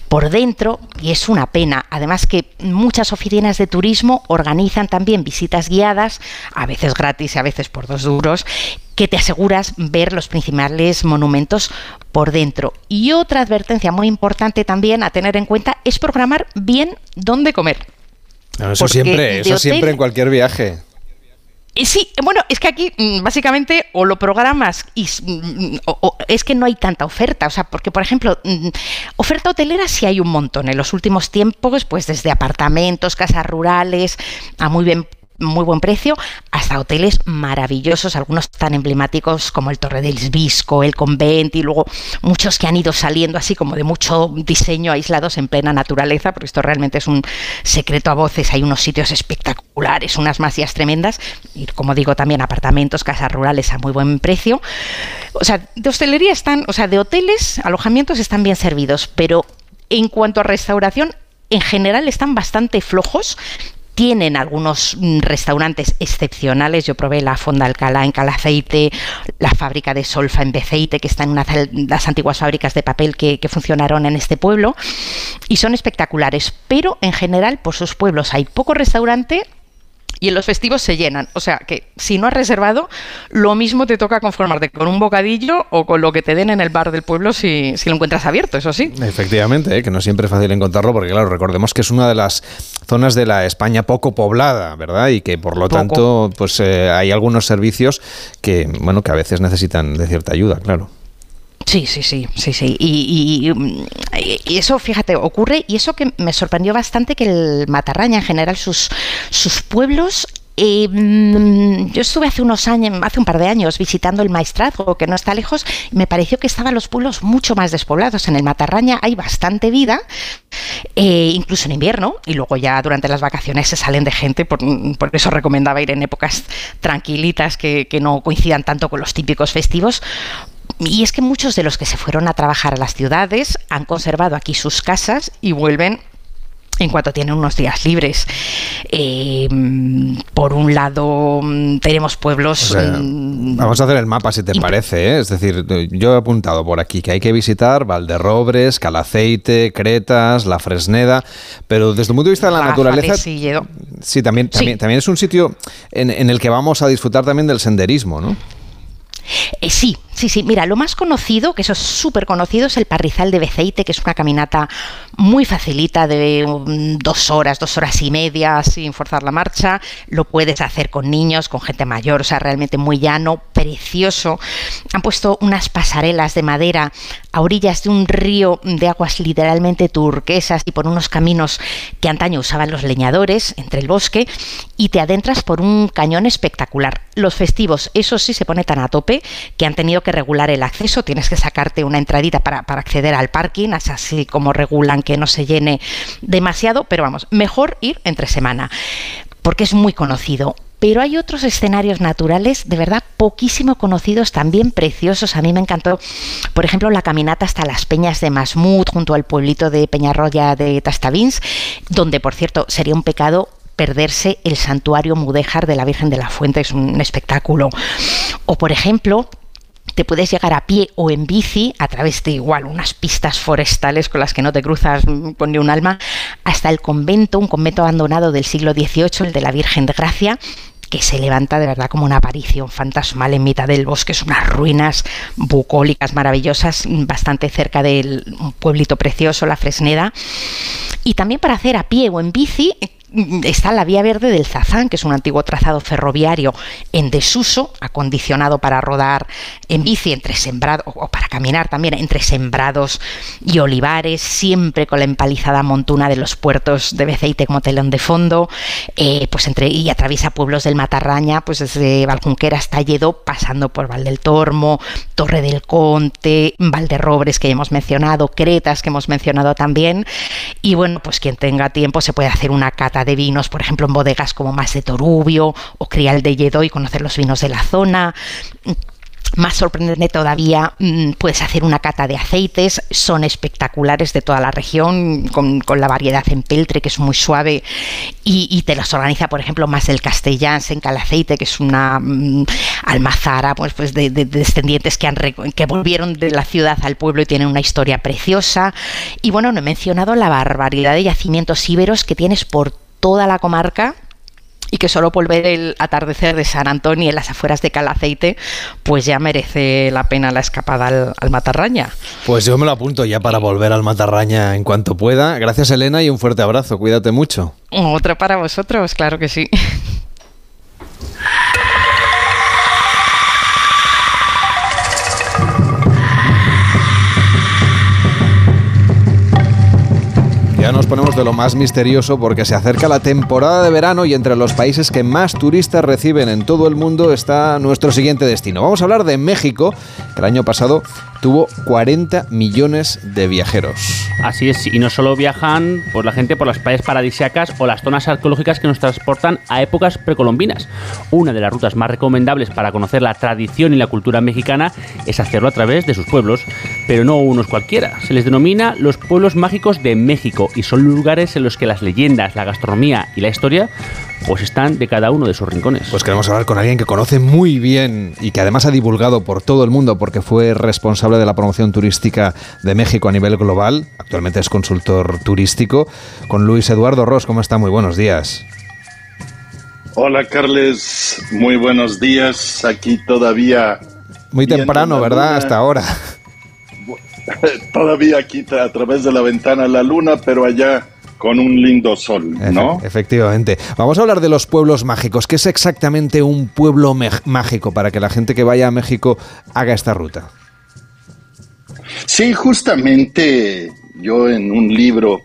por dentro y es una pena. Además que muchas oficinas de turismo organizan también visitas guiadas, a veces gratis y a veces por dos duros, que te aseguras ver los principales monumentos por dentro. Y otra advertencia muy importante también a tener en cuenta es programar bien dónde comer. eso siempre, eso siempre en cualquier viaje. Sí, bueno, es que aquí mm, básicamente o lo programas y mm, o, es que no hay tanta oferta, o sea, porque por ejemplo, mm, oferta hotelera sí hay un montón en los últimos tiempos, pues desde apartamentos, casas rurales, a muy bien muy buen precio, hasta hoteles maravillosos, algunos tan emblemáticos como el Torre del Visco, el Convent y luego muchos que han ido saliendo así como de mucho diseño aislados en plena naturaleza, porque esto realmente es un secreto a voces, hay unos sitios espectaculares, unas masías tremendas y como digo también apartamentos, casas rurales a muy buen precio. O sea, de hostelería están, o sea, de hoteles, alojamientos están bien servidos, pero en cuanto a restauración, en general están bastante flojos tienen algunos mm, restaurantes excepcionales. Yo probé la Fonda Alcalá en Calaceite, la fábrica de Solfa en Beceite, que está en una de las antiguas fábricas de papel que, que funcionaron en este pueblo, y son espectaculares. Pero en general, por sus pueblos hay poco restaurante y en los festivos se llenan. O sea que si no has reservado, lo mismo te toca conformarte con un bocadillo o con lo que te den en el bar del pueblo si, lo encuentras abierto, eso sí. Efectivamente, ¿eh? que no siempre es fácil encontrarlo porque claro, recordemos que es una de las zonas de la España poco poblada, ¿verdad? Y que por lo tanto pues eh, hay algunos servicios que, bueno, que a veces necesitan de cierta ayuda, claro. Sí, sí, sí, sí, sí. Y, eso, fíjate, ocurre, y eso que me sorprendió bastante que el Matarraña, en general, sus, sus pueblos mm, yo estuve hace unos años, hace un par de años, visitando el Maestrazgo, que no está lejos, y me pareció que estaban los pueblos mucho más despoblados. En el Matarraña hay bastante vida, eh, incluso en invierno, y luego ya durante las vacaciones se salen de gente, por, eso recomendaba ir en épocas tranquilitas que, que no coincidan tanto con los típicos festivos, y es que muchos de los que se fueron a trabajar a las ciudades han conservado aquí sus casas y vuelven en cuanto tienen unos días libres. Eh, por un lado, tenemos pueblos. Mm, vamos a hacer el mapa si te parece. ¿eh? Es decir, yo he apuntado por aquí que hay que visitar Valderrobres, Calaceite, Cretas, La Fresneda, pero desde el punto de vista de la naturaleza. Sí, también, también, también es un sitio en, en el que vamos a disfrutar también del senderismo, ¿no? Eh, sí, sí, sí. Mira, lo más conocido, que eso es súper conocido, es el Parrizal de Beceite, que es una caminata muy facilita de mm, dos horas, dos horas y media sin forzar la marcha. Lo puedes hacer con niños, con gente mayor, o sea, realmente muy llano, precioso. Han puesto unas pasarelas de madera a orillas de un río de aguas literalmente turquesas y por unos caminos que antaño usaban los leñadores entre el bosque y te adentras por un cañón espectacular. Los festivos, eso sí se pone tan a tope que han tenido que regular el acceso, tienes que sacarte una entradita para, acceder al parking, así como regulan que no se llene demasiado, pero vamos, mejor ir entre semana, porque es muy conocido pero hay otros escenarios naturales de verdad poquísimo conocidos, también preciosos. A mí me encantó, por ejemplo, la caminata hasta las peñas de Masmut, junto al pueblito de Peñarroya de Tastavins, donde, por cierto, sería un pecado perderse el santuario mudéjar de la Virgen de la Fuente, es un espectáculo. O, por ejemplo, te puedes llegar a pie o en bici a través de igual unas pistas forestales con las que no te cruzas con ni un alma hasta el convento, un convento abandonado del siglo XVIII, el de la Virgen de Gracia, que se levanta de verdad como una aparición fantasmal en mitad del bosque, son unas ruinas bucólicas maravillosas, bastante cerca del pueblito precioso, la Fresneda. Y también para hacer a pie o en bici, está la vía verde del Zazán, que es un antiguo trazado ferroviario en desuso, acondicionado para rodar en bici entre sembrados, o para caminar también entre sembrados y olivares, siempre con la empalizada montuna de los puertos de Beceite como telón de fondo, eh, pues entre, y atraviesa pueblos del Matarraña, pues desde Valcunquera hasta Lledó, pasando por Val del Tormo, Torre del Conte, Valderrobres que ya hemos mencionado, Cretas que hemos mencionado también, y bueno, pues quien tenga tiempo se puede hacer una cata de vinos, por ejemplo, en bodegas como Más de Torubio o Crial de Lledó y conocer los vinos de la zona más sorprendente todavía, mm, puedes hacer una cata de aceites, son espectaculares de toda la región, con, la variedad en peltre, que es muy suave, y, te los organiza, por ejemplo, más el Castellans en Calaceite, que es una mm, almazara pues, pues de, descendientes que, han, que volvieron de la ciudad al pueblo y tienen una historia preciosa. Y bueno, no he mencionado la barbaridad de yacimientos íberos que tienes por toda la comarca y que solo por ver el atardecer de San Antonio en las afueras de Calaceite, pues ya merece la pena la escapada al, Matarraña. Pues yo me lo apunto ya para volver al Matarraña en cuanto pueda. Gracias Elena y un fuerte abrazo, cuídate mucho. Otro para vosotros, claro que sí. Ya nos ponemos de lo más misterioso porque se acerca la temporada de verano y entre los países que más turistas reciben en todo el mundo está nuestro siguiente destino. Vamos a hablar de México, que el año pasado tuvo 40 millones de viajeros. Así es, y no solo viajan por la gente por las playas paradisíacas o las zonas arqueológicas que nos transportan a épocas precolombinas. Una de las rutas más recomendables para conocer la tradición y la cultura mexicana es hacerlo a través de sus pueblos, pero no unos cualquiera. Se les denomina los pueblos mágicos de México y son lugares en los que las leyendas, la gastronomía y la historia pues están de cada uno de sus rincones. Pues queremos hablar con alguien que conoce muy bien y que además ha divulgado por todo el mundo porque fue responsable de la promoción turística de México a nivel global. Actualmente es consultor turístico. Con Luis Eduardo Ross, ¿cómo está? Muy buenos días. Hola Carles, muy buenos días. Aquí todavía... Muy temprano, ¿verdad? Hasta ahora. [LAUGHS] todavía aquí a través de la ventana la luna, pero allá con un lindo sol, ¿no? Efectivamente. Vamos a hablar de los pueblos mágicos. ¿Qué es exactamente un pueblo mágico para que la gente que vaya a México haga esta ruta? Sí, justamente yo en un libro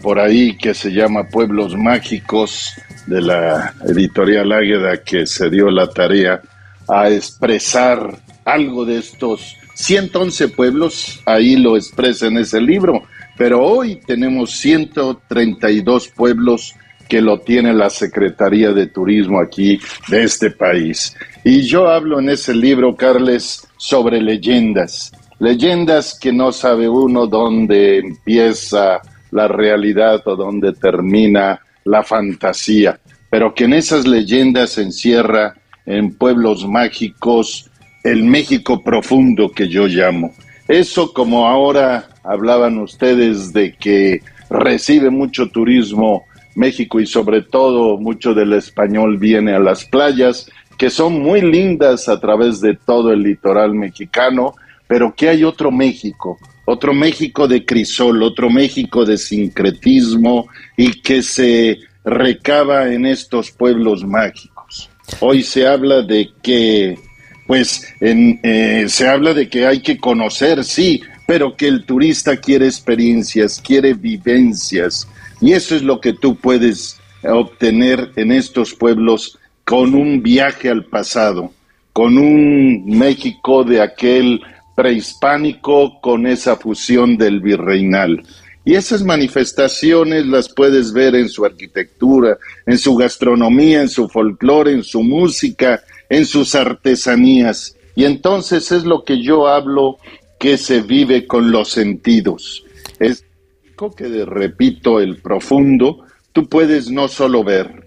por ahí que se llama Pueblos Mágicos de la editorial Águeda que se dio la tarea a expresar algo de estos 111 pueblos, ahí lo expresa en ese libro, pero hoy tenemos 132 pueblos que lo tiene la Secretaría de Turismo aquí de este país. Y yo hablo en ese libro, Carles, sobre leyendas. Leyendas que no sabe uno dónde empieza la realidad o dónde termina la fantasía, pero que en esas leyendas se encierra en pueblos mágicos el México profundo que yo llamo. Eso como ahora hablaban ustedes de que recibe mucho turismo México y sobre todo mucho del español viene a las playas, que son muy lindas a través de todo el litoral mexicano, pero que hay otro México, otro México de crisol, otro México de sincretismo y que se recaba en estos pueblos mágicos. Hoy se habla de que, pues, en, eh, se habla de que hay que conocer, sí, pero que el turista quiere experiencias, quiere vivencias. Y eso es lo que tú puedes obtener en estos pueblos con un viaje al pasado, con un México de aquel prehispánico con esa fusión del virreinal. Y esas manifestaciones las puedes ver en su arquitectura, en su gastronomía, en su folclore, en su música, en sus artesanías. Y entonces es lo que yo hablo que se vive con los sentidos. Es que, repito, el profundo, tú puedes no solo ver,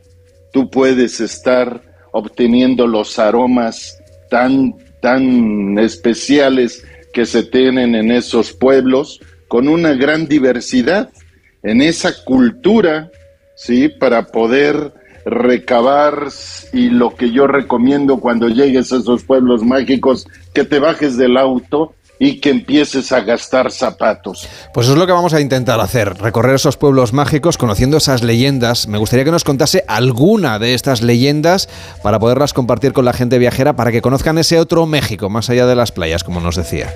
tú puedes estar obteniendo los aromas tan, tan especiales que se tienen en esos pueblos, con una gran diversidad, en esa cultura, ¿sí? Para poder recabar y lo que yo recomiendo cuando llegues a esos pueblos mágicos, que te bajes del auto y que empieces a gastar zapatos. Pues eso es lo que vamos a intentar hacer, recorrer esos pueblos mágicos conociendo esas leyendas. Me gustaría que nos contase alguna de estas leyendas para poderlas compartir con la gente viajera para que conozcan ese otro México, más allá de las playas, como nos decía.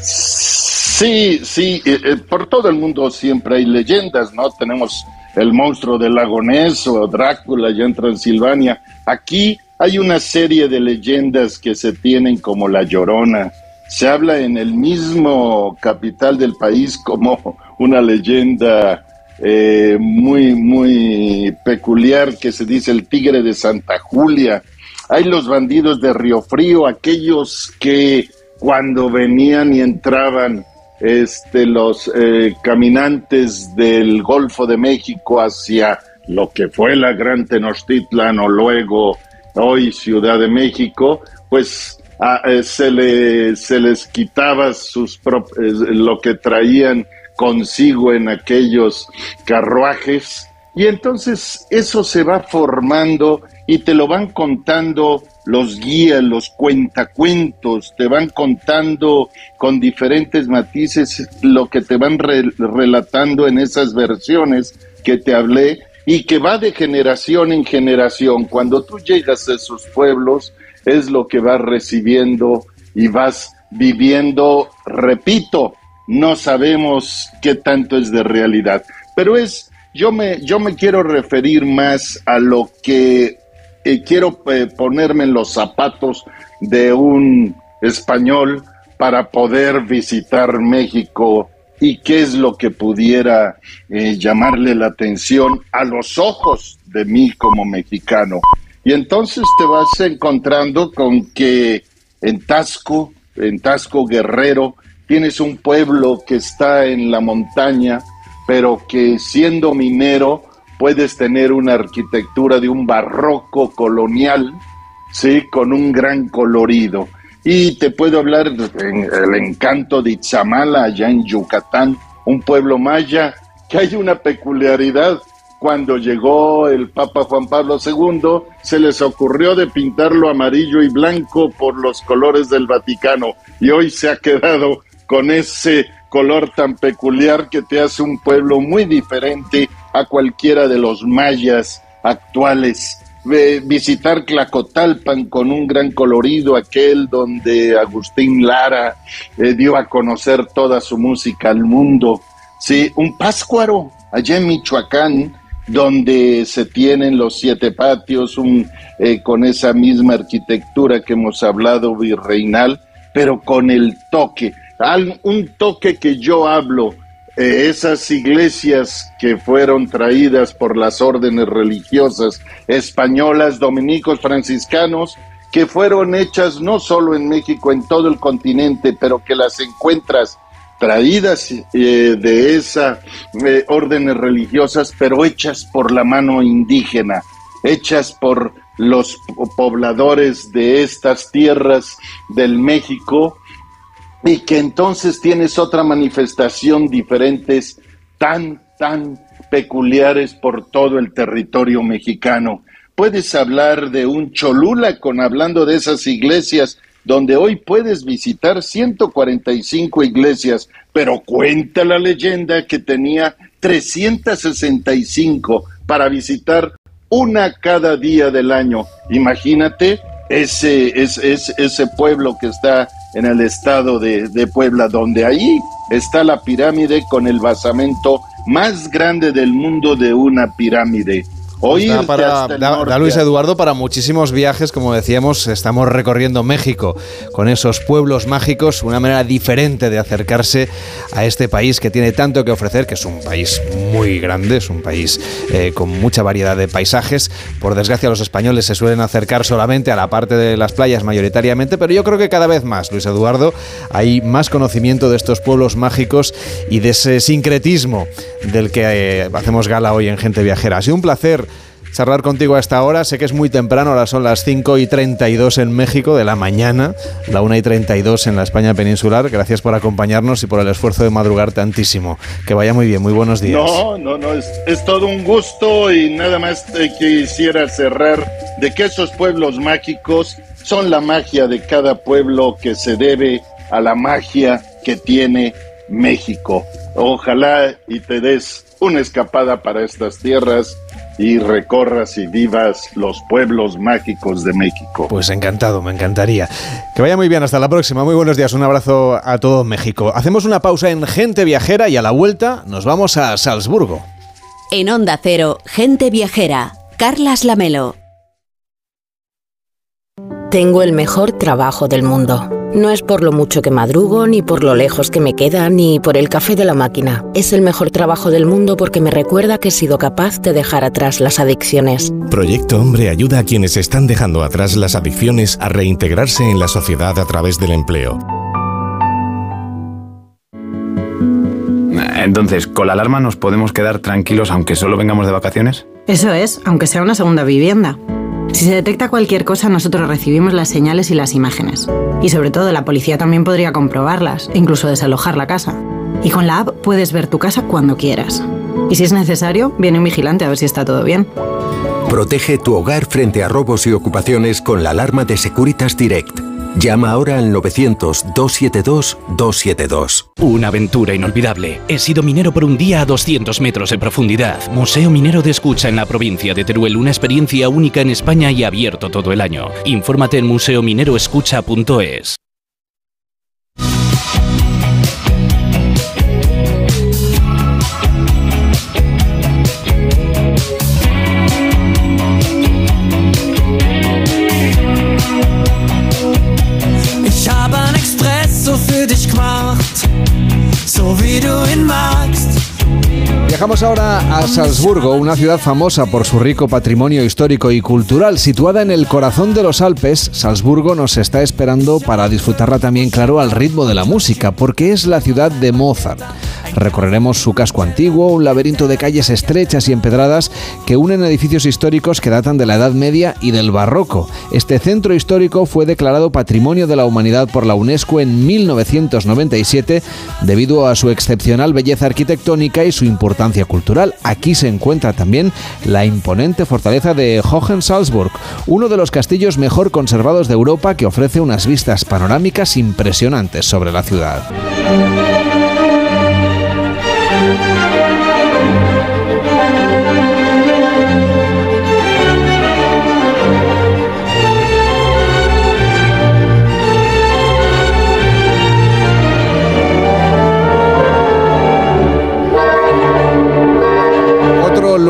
Sí, sí, eh, eh, por todo el mundo siempre hay leyendas, ¿no? Tenemos el monstruo del lago Ness o Drácula allá en Transilvania. Aquí hay una serie de leyendas que se tienen como La Llorona, se habla en el mismo capital del país como una leyenda eh, muy, muy peculiar que se dice el tigre de Santa Julia. hay los bandidos de Río Frío, aquellos que cuando venían y entraban este, los eh, caminantes del Golfo de México hacia lo que fue la Gran Tenochtitlan o luego hoy Ciudad de México, pues eh, se, le, se les quitaba sus lo que traían consigo en aquellos carruajes y entonces eso se va formando y te lo van contando los guías, los cuentacuentos, te van contando con diferentes matices lo que te van relatando en esas versiones que te hablé y que va de generación en generación. Cuando tú llegas a esos pueblos es lo que vas recibiendo y vas viviendo, repito, no sabemos qué tanto es de realidad, pero es yo me, yo me quiero referir más a lo que eh, quiero eh, ponerme en los zapatos de un español para poder visitar México y qué es lo que pudiera eh, llamarle la atención a los ojos de mí como mexicano. Y entonces te vas encontrando con que en Tasco, en Tasco Guerrero, tienes un pueblo que está en la montaña, pero que siendo minero puedes tener una arquitectura de un barroco colonial, ¿sí? Con un gran colorido. Y te puedo hablar del encanto de Itzamala, allá en Yucatán, un pueblo maya, que hay una peculiaridad. Cuando llegó el Papa Juan Pablo II, se les ocurrió de pintarlo amarillo y blanco por los colores del Vaticano. Y hoy se ha quedado con ese color tan peculiar que te hace un pueblo muy diferente a cualquiera de los mayas actuales. visitar Tlacotalpan con un gran colorido, aquel donde Agustín Lara eh, dio a conocer toda su música al mundo. Sí, un Páscuaro, allá en Michoacán, donde se tienen los siete patios, eh, con esa misma arquitectura que hemos hablado virreinal, pero con el toque, un toque que yo hablo eh, esas iglesias que fueron traídas por las órdenes religiosas españolas, dominicos, franciscanos, que fueron hechas no solo en México, en todo el continente, pero que las encuentras traídas eh, de esas eh, órdenes religiosas, pero hechas por la mano indígena, hechas por los pobladores de estas tierras del México, y que entonces tienes otra manifestación diferentes tan, tan peculiares por todo el territorio mexicano. Puedes hablar de un Cholula con hablando de esas iglesias donde hoy puedes visitar 145 iglesias, pero cuenta la leyenda que tenía 365 para visitar una cada día del año. Imagínate ese, ese, ese pueblo que está en el estado de, Puebla, donde ahí está la pirámide con el basamento más grande del mundo de una pirámide. Hoy da, para, Luis Eduardo para muchísimos viajes, como decíamos, estamos recorriendo México con esos pueblos mágicos, una manera diferente de acercarse a este país que tiene tanto que ofrecer, que es un país muy grande, es un país eh, con mucha variedad de paisajes. Por desgracia, los españoles se suelen acercar solamente a la parte de las playas mayoritariamente, pero yo creo que cada vez más, Luis Eduardo, hay más conocimiento de estos pueblos mágicos y de ese sincretismo del que eh, hacemos gala hoy en Gente Viajera. Ha sido un placer charlar contigo a esta hora. Sé que es muy temprano, ahora son las 5 y 32 en México de la mañana, la 1 y 32 en la España peninsular. Gracias por acompañarnos y por el esfuerzo de madrugar tantísimo. Que vaya muy bien, muy buenos días. No, no, no, es, todo un gusto y nada más quisiera cerrar de que esos pueblos mágicos son la magia de cada pueblo que se debe a la magia que tiene México. Ojalá y te des una escapada para estas tierras y recorras y vivas los pueblos mágicos de México. Pues encantado, me encantaría. Que vaya muy bien, hasta la próxima. Muy buenos días, un abrazo a todo México. Hacemos una pausa en Gente Viajera y a la vuelta nos vamos a Salzburgo. En Onda Cero, Gente Viajera, Carlas Lamelo. Tengo el mejor trabajo del mundo No es por lo mucho que madrugo, ni por lo lejos que me queda, ni por el café de la máquina. Es el mejor trabajo del mundo porque me recuerda que he sido capaz de dejar atrás las adicciones. Proyecto Hombre ayuda a quienes están dejando atrás las adicciones a reintegrarse en la sociedad a través del empleo. Entonces, ¿con la alarma nos podemos quedar tranquilos aunque solo vengamos de vacaciones? Eso es, aunque sea una segunda vivienda. Si se detecta cualquier cosa, nosotros recibimos las señales y las imágenes. Y sobre todo, la policía también podría comprobarlas incluso desalojar la casa. Y con la app puedes ver tu casa cuando quieras. Y si es necesario, viene un vigilante a ver si está todo bien. Protege tu hogar frente a robos y ocupaciones con la alarma de Securitas Direct. Llama ahora al 900-272-272. Una aventura inolvidable. He sido minero por un día a 200 metros de profundidad. Museo Minero de Escucha en la provincia de Teruel. Una experiencia única en España y abierto todo el año. Infórmate en museomineroescucha.es. Viajamos ahora a Salzburgo, una ciudad famosa por su rico patrimonio histórico y cultural. Situada en el corazón de los Alpes, Salzburgo nos está esperando para disfrutarla también, claro, al ritmo de la música, porque es la ciudad de Mozart. Recorreremos su casco antiguo, un laberinto de calles estrechas y empedradas que unen edificios históricos que datan de la Edad Media y del Barroco. Este centro histórico fue declarado Patrimonio de la Humanidad por la UNESCO en 1997 debido a su excepcional belleza arquitectónica y su importancia cultural. Aquí se encuentra también la imponente fortaleza de Hohensalzburg, uno de los castillos mejor conservados de Europa que ofrece unas vistas panorámicas impresionantes sobre la ciudad. Otro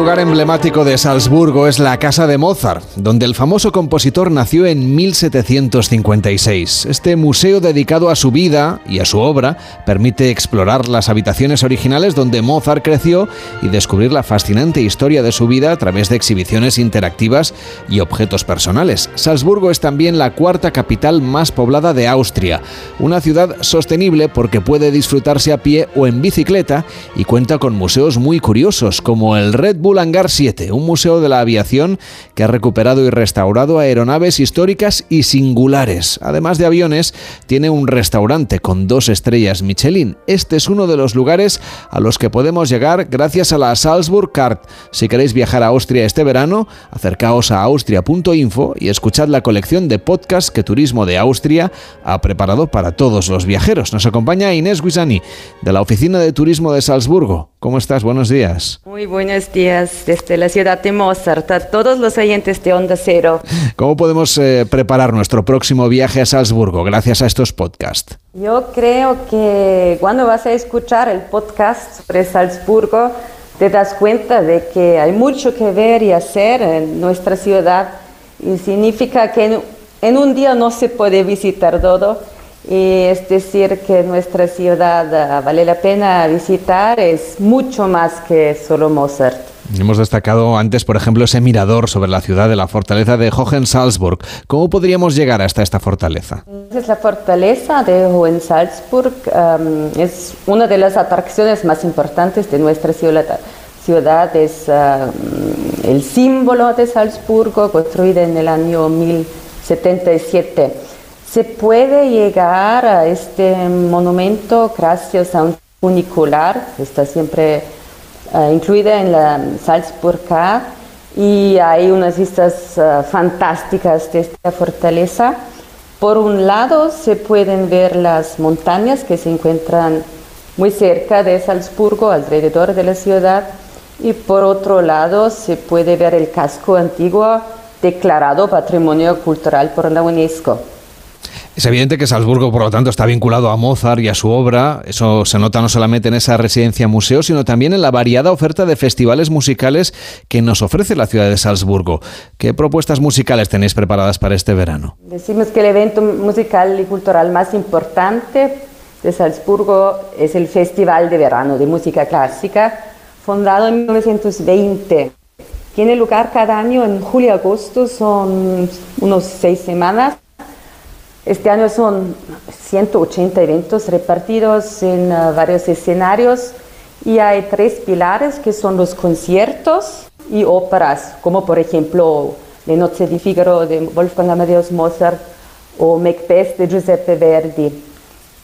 lugar emblemático de Salzburgo es la Casa de Mozart, donde el famoso compositor nació en 1756. Este museo dedicado a su vida y a su obra permite explorar las habitaciones originales donde Mozart creció y descubrir la fascinante historia de su vida a través de exhibiciones interactivas y objetos personales. Salzburgo es también la cuarta capital más poblada de Austria, una ciudad sostenible porque puede disfrutarse a pie o en bicicleta y cuenta con museos muy curiosos como el Red Bull Hangar 7, un museo de la aviación que ha recuperado y restaurado aeronaves históricas y singulares. Además de aviones, tiene un restaurante con dos estrellas Michelin. Este es uno de los lugares a los que podemos llegar gracias a la Salzburg Card. Si queréis viajar a Austria este verano, acercaos a austria.info y escuchad la colección de podcasts que Turismo de Austria ha preparado para todos los viajeros. Nos acompaña Inés Guisani, de la Oficina de Turismo de Salzburgo. ¿Cómo estás? Buenos días. Muy buenos días desde la ciudad de Mozart a todos los oyentes de Onda Cero. ¿Cómo podemos eh, preparar nuestro próximo viaje a Salzburgo gracias a estos podcasts? Yo creo que cuando vas a escuchar el podcast sobre Salzburgo, te das cuenta de que hay mucho que ver y hacer en nuestra ciudad y significa que en, en un día no se puede visitar todo. Y es decir, que nuestra ciudad uh, vale la pena visitar, es mucho más que solo Mozart. Hemos destacado antes, por ejemplo, ese mirador sobre la ciudad de la fortaleza de Hohensalzburg. ¿Cómo podríamos llegar hasta esta fortaleza? La fortaleza de Hohensalzburg, um, es una de las atracciones más importantes de nuestra ciudad. ciudad es um, el símbolo de Salzburgo, construida en el año 1077. Se puede llegar a este monumento gracias a un funicular, que está siempre uh, incluida en la Salzburg y hay unas vistas uh, fantásticas de esta fortaleza. Por un lado se pueden ver las montañas que se encuentran muy cerca de Salzburgo, alrededor de la ciudad, y por otro lado se puede ver el casco antiguo declarado Patrimonio Cultural por la UNESCO. Es evidente que Salzburgo, por lo tanto, está vinculado a Mozart y a su obra. Eso se nota no solamente en esa residencia museo, sino también en la variada oferta de festivales musicales que nos ofrece la ciudad de Salzburgo. ¿Qué propuestas musicales tenéis preparadas para este verano? Decimos que el evento musical y cultural más importante de Salzburgo es el Festival de Verano de Música Clásica, fundado en 1920. Tiene lugar cada año en julio y agosto, son unos seis semanas este año son 180 eventos repartidos en uh, varios escenarios y hay tres pilares que son los conciertos y óperas, como por ejemplo La Noche di Figaro de Wolfgang Amadeus Mozart o Macbeth de Giuseppe Verdi.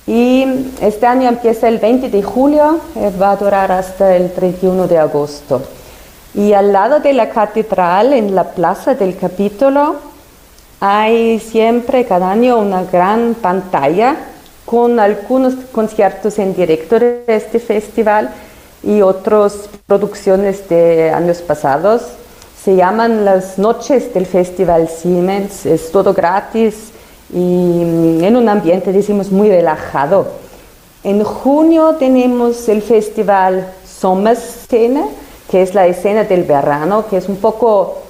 Y este año empieza el 20 de julio, eh, va a durar hasta el 31 de agosto. Y al lado de la catedral, en la plaza del capítulo, hay siempre cada año una gran pantalla con algunos conciertos en directo de este festival y otras producciones de años pasados. Se llaman las noches del Festival Siemens, es todo gratis y en un ambiente, decimos, muy relajado. En junio tenemos el Festival Sommerszene, que es la escena del verano, que es un poco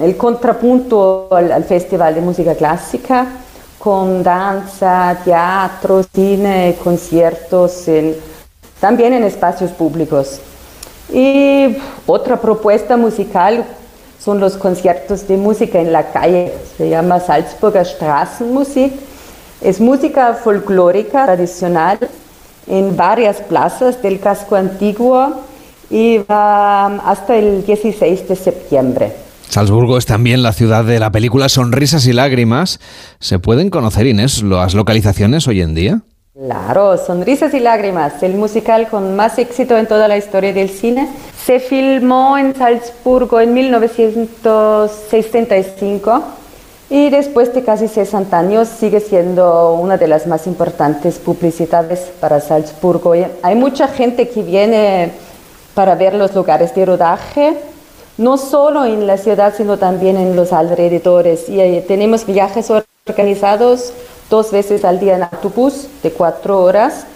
el contrapunto al, Festival de Música Clásica, con danza, teatro, cine, conciertos, también en espacios públicos. Y otra propuesta musical son los conciertos de música en la calle, se llama Salzburger Straßenmusik. Es música folclórica tradicional en varias plazas del casco antiguo y va hasta el 16 de septiembre. Salzburgo es también la ciudad de la película Sonrisas y Lágrimas. ¿Se pueden conocer, Inés, las localizaciones hoy en día? Claro, Sonrisas y Lágrimas, el musical con más éxito en toda la historia del cine, se filmó en Salzburgo en 1965 y después de casi 60 años sigue siendo una de las más importantes publicidades para Salzburgo. Hay mucha gente que viene para ver los lugares de rodaje no solo en la ciudad, sino también en los alrededores. Y eh, tenemos viajes organizados dos veces al día en autobús de cuatro horas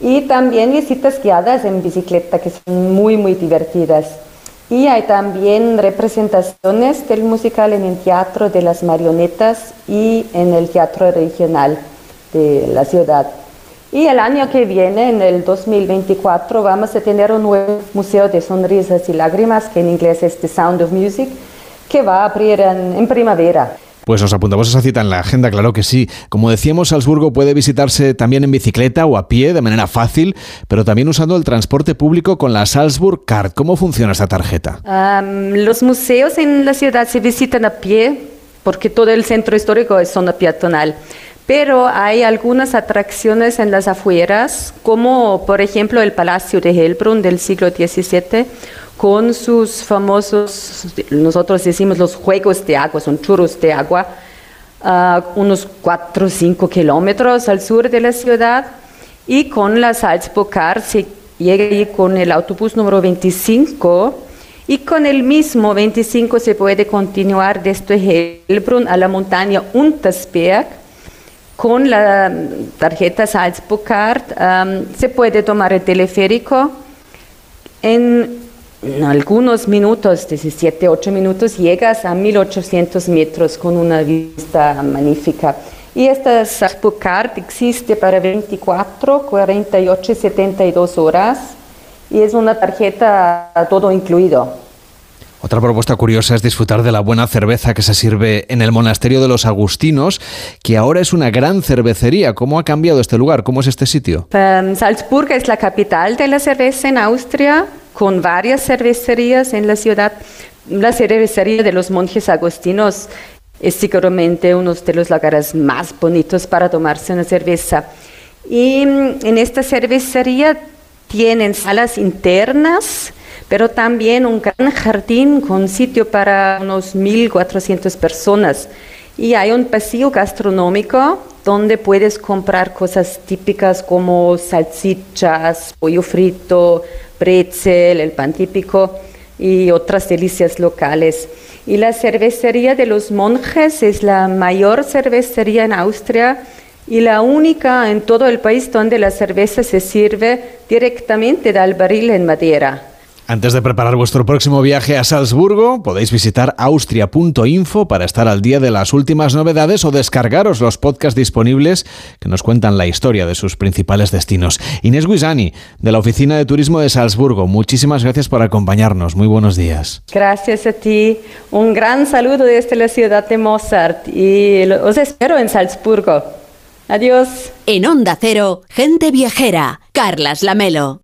y también visitas guiadas en bicicleta que son muy, muy divertidas. Y hay también representaciones del musical en el Teatro de las Marionetas y en el Teatro Regional de la ciudad. Y el año que viene, en el 2024, vamos a tener un nuevo museo de sonrisas y lágrimas, que en inglés es The Sound of Music, que va a abrir en, primavera. Pues os apuntamos esa cita en la agenda, claro que sí. Como decíamos, Salzburgo puede visitarse también en bicicleta o a pie de manera fácil, pero también usando el transporte público con la Salzburg Card. ¿Cómo funciona esta tarjeta? los museos en la ciudad se visitan a pie porque todo el centro histórico es zona peatonal pero hay algunas atracciones en las afueras, como por ejemplo el Palacio de Helbrunn del siglo XVII, con sus famosos, nosotros decimos los juegos de agua, son churros de agua, unos 4 o 5 kilómetros al sur de la ciudad, y con la Salzburg se llega con el autobús número 25, y con el mismo 25 se puede continuar desde Helbrunn a la montaña Untersberg, con la tarjeta Salzburg Card se puede tomar el teleférico en algunos minutos, 17, 8 minutos, llegas a 1800 metros con una vista magnífica. Y esta Salzburg Card existe para 24, 48 y 72 horas y es una tarjeta todo incluido. Otra propuesta curiosa es disfrutar de la buena cerveza que se sirve en el monasterio de los Agustinos, que ahora es una gran cervecería. ¿Cómo ha cambiado este lugar? ¿Cómo es este sitio? Um, Salzburg es la capital de la cerveza en Austria, con varias cervecerías en la ciudad. La cervecería de los monjes agustinos es seguramente uno de los lugares más bonitos para tomarse una cerveza. Y mm, en esta cervecería tienen salas internas, pero también un gran jardín con sitio para unos 1.400 personas. Y hay un pasillo gastronómico donde puedes comprar cosas típicas como salchichas, pollo frito, pretzel, el pan típico y otras delicias locales. Y la cervecería de los monjes es la mayor cervecería en Austria y la única en todo el país donde la cerveza se sirve directamente del barril en madera. Antes de preparar vuestro próximo viaje a Salzburgo, podéis visitar austria.info para estar al día de las últimas novedades o descargaros los podcasts disponibles que nos cuentan la historia de sus principales destinos. Inés Guisani, de la Oficina de Turismo de Salzburgo, muchísimas gracias por acompañarnos. Muy buenos días. Gracias a ti. Un gran saludo desde la ciudad de Mozart y os espero en Salzburgo. Adiós. En Onda Cero, gente viajera. Carlas Lamelo.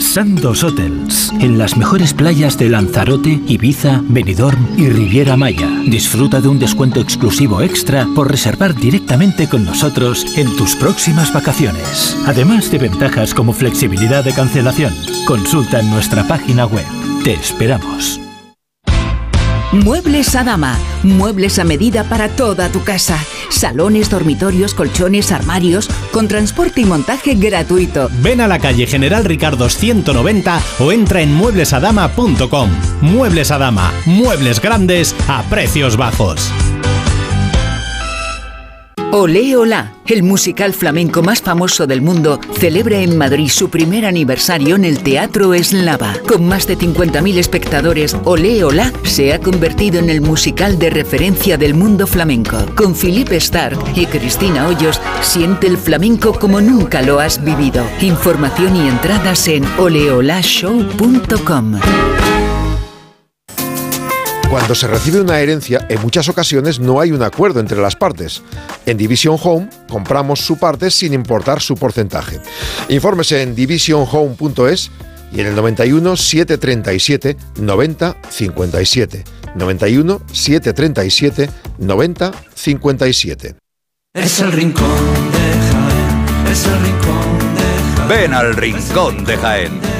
Sandos Hotels, en las mejores playas de Lanzarote, Ibiza, Benidorm y Riviera Maya. Disfruta de un descuento exclusivo extra por reservar directamente con nosotros en tus próximas vacaciones. Además de ventajas como flexibilidad de cancelación. Consulta en nuestra página web. Te esperamos. Muebles Adama. Muebles a medida para toda tu casa. Salones, dormitorios, colchones, armarios, con transporte y montaje gratuito. Ven a la calle General Ricardo 190 o entra en mueblesadama.com. Muebles Adama. Muebles grandes a precios bajos. Olé Olá, el musical flamenco más famoso del mundo, celebra en Madrid su primer aniversario en el Teatro Eslava. Con más de 50.000 espectadores, Olé Olá se ha convertido en el musical de referencia del mundo flamenco. Con Philippe Stark y Cristina Hoyos, siente el flamenco como nunca lo has vivido. Información y entradas en oleolashow.com. Cuando se recibe una herencia, en muchas ocasiones no hay un acuerdo entre las partes. En Division Home compramos su parte sin importar su porcentaje. Infórmese en divisionhome.es y en el 91 737 90 57. 91 737 90 57. Es el rincón de Jaén, es el rincón de Jaén. Ven al Rincón de Jaén.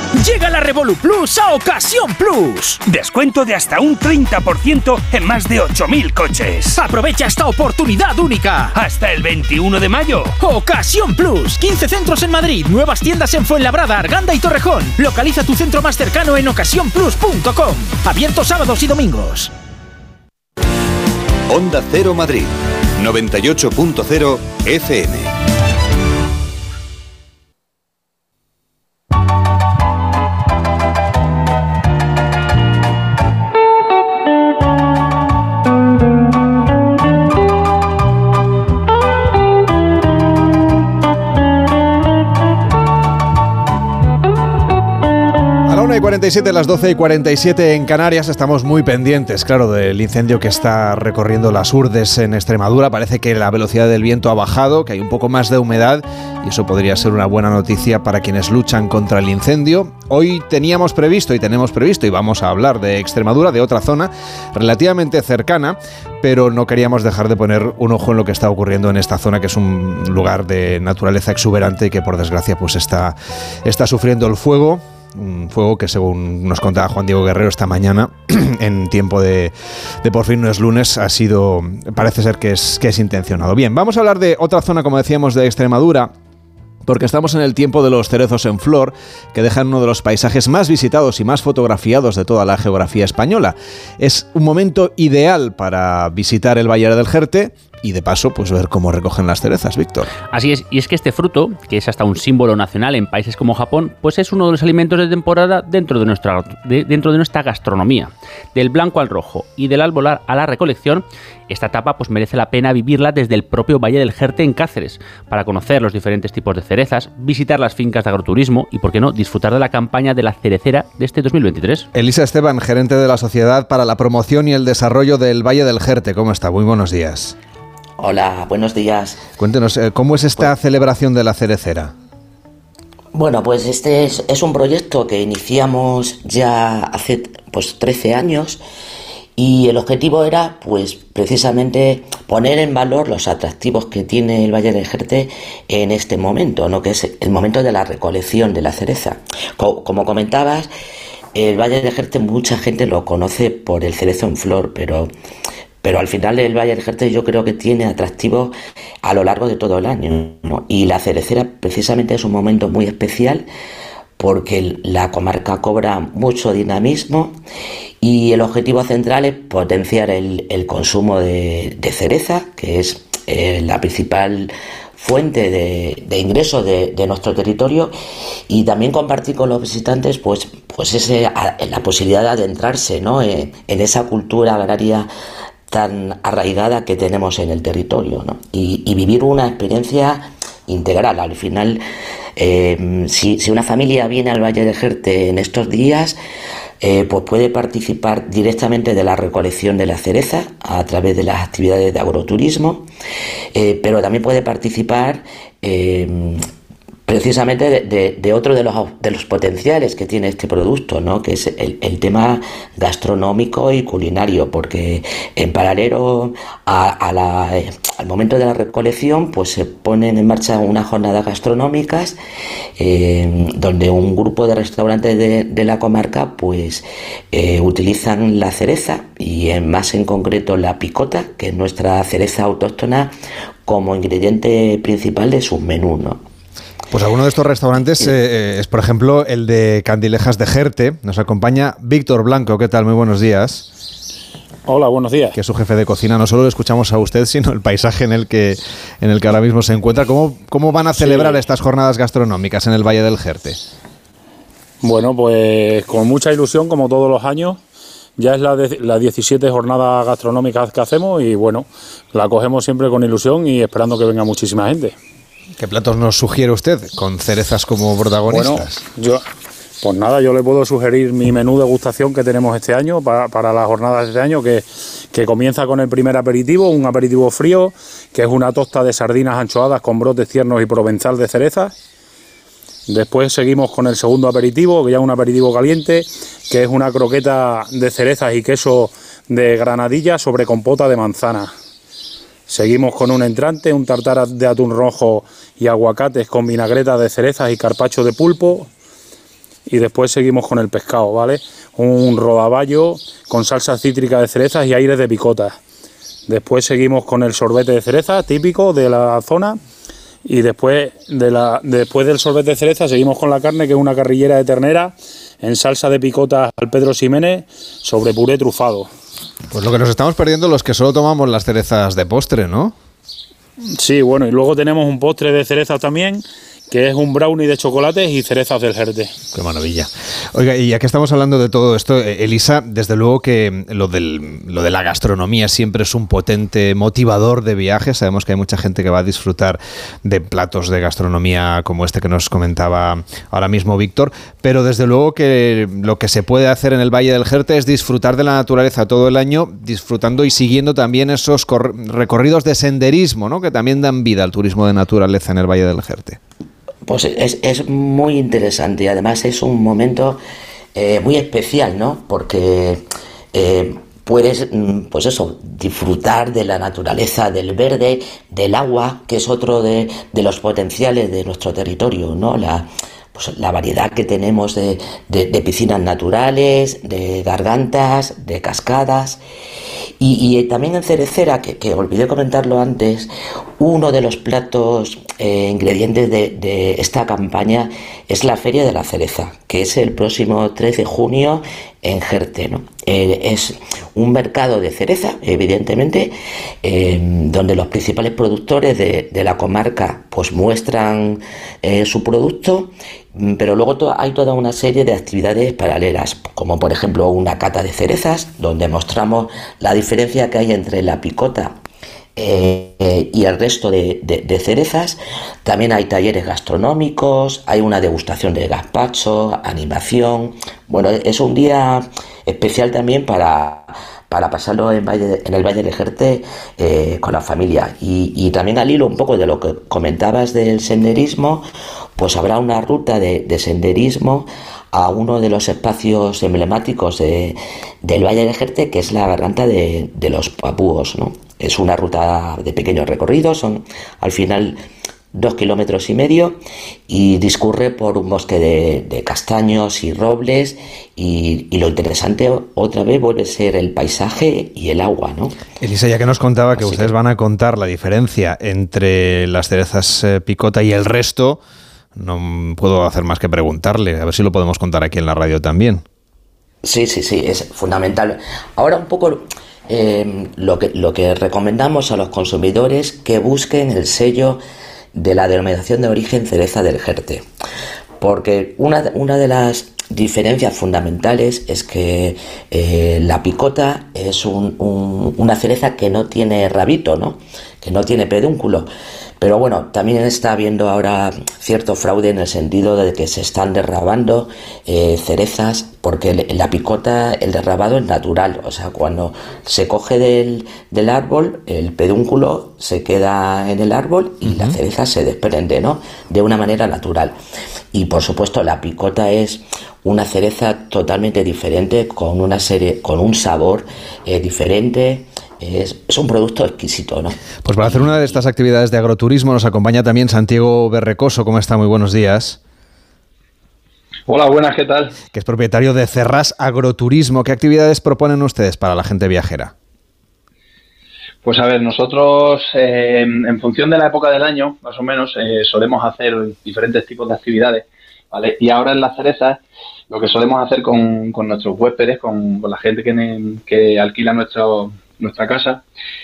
Llega la Revolu Plus a Ocasión Plus. Descuento de hasta un 30% en más de 8.000 coches. Aprovecha esta oportunidad única. Hasta el 21 de mayo. Ocasión Plus. 15 centros en Madrid, nuevas tiendas en Fuenlabrada, Arganda y Torrejón. Localiza tu centro más cercano en ocasiónplus.com. Abierto sábados y domingos. Onda Cero Madrid, 98.0 FM. 47, las 12 y 47 en Canarias, estamos muy pendientes, claro, del incendio que está recorriendo las urdes en Extremadura. Parece que la velocidad del viento ha bajado, que hay un poco más de humedad y eso podría ser una buena noticia para quienes luchan contra el incendio. Hoy teníamos previsto y tenemos previsto, y vamos a hablar de Extremadura, de otra zona relativamente cercana, pero no queríamos dejar de poner un ojo en lo que está ocurriendo en esta zona, que es un lugar de naturaleza exuberante y que por desgracia pues está, está sufriendo el fuego un fuego que según nos contaba Juan Diego Guerrero esta mañana [CLEARS THROAT] en tiempo de, de por fin no es lunes ha sido parece ser que es que es intencionado bien vamos a hablar de otra zona como decíamos de Extremadura porque estamos en el tiempo de los cerezos en flor, que dejan uno de los paisajes más visitados y más fotografiados de toda la geografía española. Es un momento ideal para visitar el Valle del Jerte y de paso pues ver cómo recogen las cerezas, Víctor. Así es, y es que este fruto, que es hasta un símbolo nacional en países como Japón, pues es uno de los alimentos de temporada dentro de nuestra, dentro de nuestra gastronomía. Del blanco al rojo y del árbol a la recolección, esta etapa pues merece la pena vivirla desde el propio Valle del Jerte en Cáceres, para conocer los diferentes tipos de cerezas, visitar las fincas de agroturismo y, por qué no, disfrutar de la campaña de la cerecera de este 2023. Elisa Esteban, gerente de la Sociedad para la Promoción y el Desarrollo del Valle del Jerte, ¿cómo está? Muy buenos días. Hola, buenos días. Cuéntenos, eh, ¿cómo es esta celebración de la cerecera? Bueno, pues este es, es, un proyecto que iniciamos ya hace pues 13 años y el objetivo era pues precisamente poner en valor los atractivos que tiene el Valle del Jerte en este momento, ¿no? que es el momento de la recolección de la cereza. como comentabas, el Valle del Jerte mucha gente lo conoce por el cerezo en flor, pero pero al final el Valle del Jerte yo creo que tiene atractivos a lo largo de todo el año. Y la cerecera precisamente es un momento muy especial porque la comarca cobra mucho dinamismo y el objetivo central es potenciar el, consumo de, cereza, que es eh, la principal fuente de, ingresos de, nuestro territorio y también compartir con los visitantes pues, pues ese, la posibilidad de adentrarse ¿no? en, en esa cultura agraria tan arraigada que tenemos en el territorio y, vivir una experiencia integral. Al final, eh, si, una familia viene al Valle de Jerte en estos días, eh, pues puede participar directamente de la recolección de la cereza a través de las actividades de agroturismo, eh, pero también puede participar precisamente de, otro de los, de los, potenciales que tiene este producto, ¿no? que es el, tema gastronómico y culinario, porque en paralelo al momento de la recolección, pues se ponen en marcha unas jornadas gastronómicas eh, donde un grupo de restaurantes de, la comarca pues eh, utilizan la cereza y en, más en concreto la picota, que es nuestra cereza autóctona, como ingrediente principal de sus menús. ¿no? Pues alguno de estos restaurantes eh, eh, es, por ejemplo, el de Candilejas de Jerte. Nos acompaña Víctor Blanco. ¿Qué tal? Muy buenos días. Hola, buenos días. Que es su jefe de cocina. No solo lo escuchamos a usted, sino el paisaje en el que, en el que ahora mismo se encuentra. ¿Cómo, cómo van a celebrar estas jornadas gastronómicas en el Valle del Jerte? Bueno, pues con mucha ilusión, como todos los años. Ya es la, la 17 jornada gastronómica que hacemos y bueno, la cogemos siempre con ilusión y esperando que venga muchísima gente. ¿Qué platos nos sugiere usted con cerezas como protagonistas? Bueno, yo, pues nada, yo le puedo sugerir mi menú de gustación que tenemos este año para, para las jornadas de este año, que, que, comienza con el primer aperitivo, un aperitivo frío, que es una tosta de sardinas anchoadas con brotes tiernos y provenzal de cerezas. Después seguimos con el segundo aperitivo, que ya es un aperitivo caliente, que es una croqueta de cerezas y queso de granadilla sobre compota de manzana. Seguimos con un entrante, un tartar de atún rojo y aguacates con vinagreta de cerezas y carpacho de pulpo. Y después seguimos con el pescado, ¿vale? Un rodaballo con salsa cítrica de cerezas y aires de picota. Después seguimos con el sorbete de cereza típico de la zona. Y después, de la, después del sorbete de cereza seguimos con la carne, que es una carrillera de ternera en salsa de picota al Pedro Ximénez sobre puré trufado. Pues lo que nos estamos perdiendo los que solo tomamos las cerezas de postre, ¿no? Sí, bueno, y luego tenemos un postre de cerezas también que es un brownie de chocolates y cerezas del Jerte. Qué maravilla. Oiga, y ya que estamos hablando de todo esto, eh, Elisa, desde luego que lo, del, lo de la gastronomía siempre es un potente motivador de viajes. Sabemos que hay mucha gente que va a disfrutar de platos de gastronomía como este que nos comentaba ahora mismo Víctor, pero desde luego que lo que se puede hacer en el Valle del Jerte es disfrutar de la naturaleza todo el año, disfrutando y siguiendo también esos recorridos de senderismo, ¿no? que también dan vida al turismo de naturaleza en el Valle del Jerte. Pues es, muy interesante y además es un momento eh, muy especial, ¿no? Porque eh, puedes, mm, pues eso, disfrutar de la naturaleza, del verde, del agua, que es otro de, los potenciales de nuestro territorio, ¿no? La, pues la variedad que tenemos de, piscinas naturales, de gargantas, de cascadas. Y, también en Cerecera, que, que olvidé comentarlo antes, uno de los platos eh, ingredientes de, esta campaña es la Feria de la Cereza, que es el próximo 3 de junio en Jerte. Eh, es un mercado de cereza, evidentemente, eh, donde los principales productores de, la comarca pues muestran su producto, pero luego hay toda una serie de actividades paralelas, como por ejemplo una cata de cerezas, donde mostramos la diferencia que hay entre la picota eh, y el resto de, cerezas. También hay talleres gastronómicos, hay una degustación de gazpacho, animación. Bueno, es un día especial también para, para pasarlo en, el Valle de Jerte eh, con la familia. Y, también al hilo un poco de lo que comentabas del senderismo, pues habrá una ruta de, senderismo a uno de los espacios emblemáticos de, del Valle de Jerte, que es la garganta de, de los papúos, ¿no? Es una ruta de pequeño recorrido, son al final dos kilómetros y medio y discurre por un bosque de, castaños y robles y, lo interesante otra vez vuelve a ser el paisaje y el agua, ¿no? Elisa, ya que nos contaba que ustedes van a contar la diferencia entre las cerezas eh, picota y el resto, no puedo hacer más que preguntarle, a ver si lo podemos contar aquí en la radio también. Sí, sí, sí, es fundamental. Ahora un poco Em, lo, que, lo que recomendamos a los consumidores que busquen el sello de la denominación de origen cereza del Jerte. Porque una, una de las diferencias fundamentales es que eh, la picota es una cereza que no tiene rabito, ¿no? que no tiene pedúnculo. Pero bueno, también está habiendo ahora cierto fraude en el sentido de que se están derrabando eh, cerezas porque la picota, el derrabado es natural. O sea, cuando se coge del, del árbol, el pedúnculo se queda en el árbol y la cereza se desprende, ¿no? De una manera natural. Y por supuesto, la picota es una cereza totalmente diferente, con una serie, con un sabor eh, diferente es, un producto exquisito, ¿no? Pues para hacer una de estas actividades de agroturismo nos acompaña también Santiago Berrecoso. ¿Cómo está? Muy buenos días. Hola, buenas, ¿qué tal? Que es propietario de Cerras Agroturismo. ¿Qué actividades proponen ustedes para la gente viajera? Pues a ver, nosotros eh, en función de la época del año, más o menos, eh, solemos hacer diferentes tipos de actividades, ¿vale? Y ahora en las cerezas, lo que solemos hacer con, nuestros huéspedes, con, la gente que, que alquila nuestro, nuestra casa,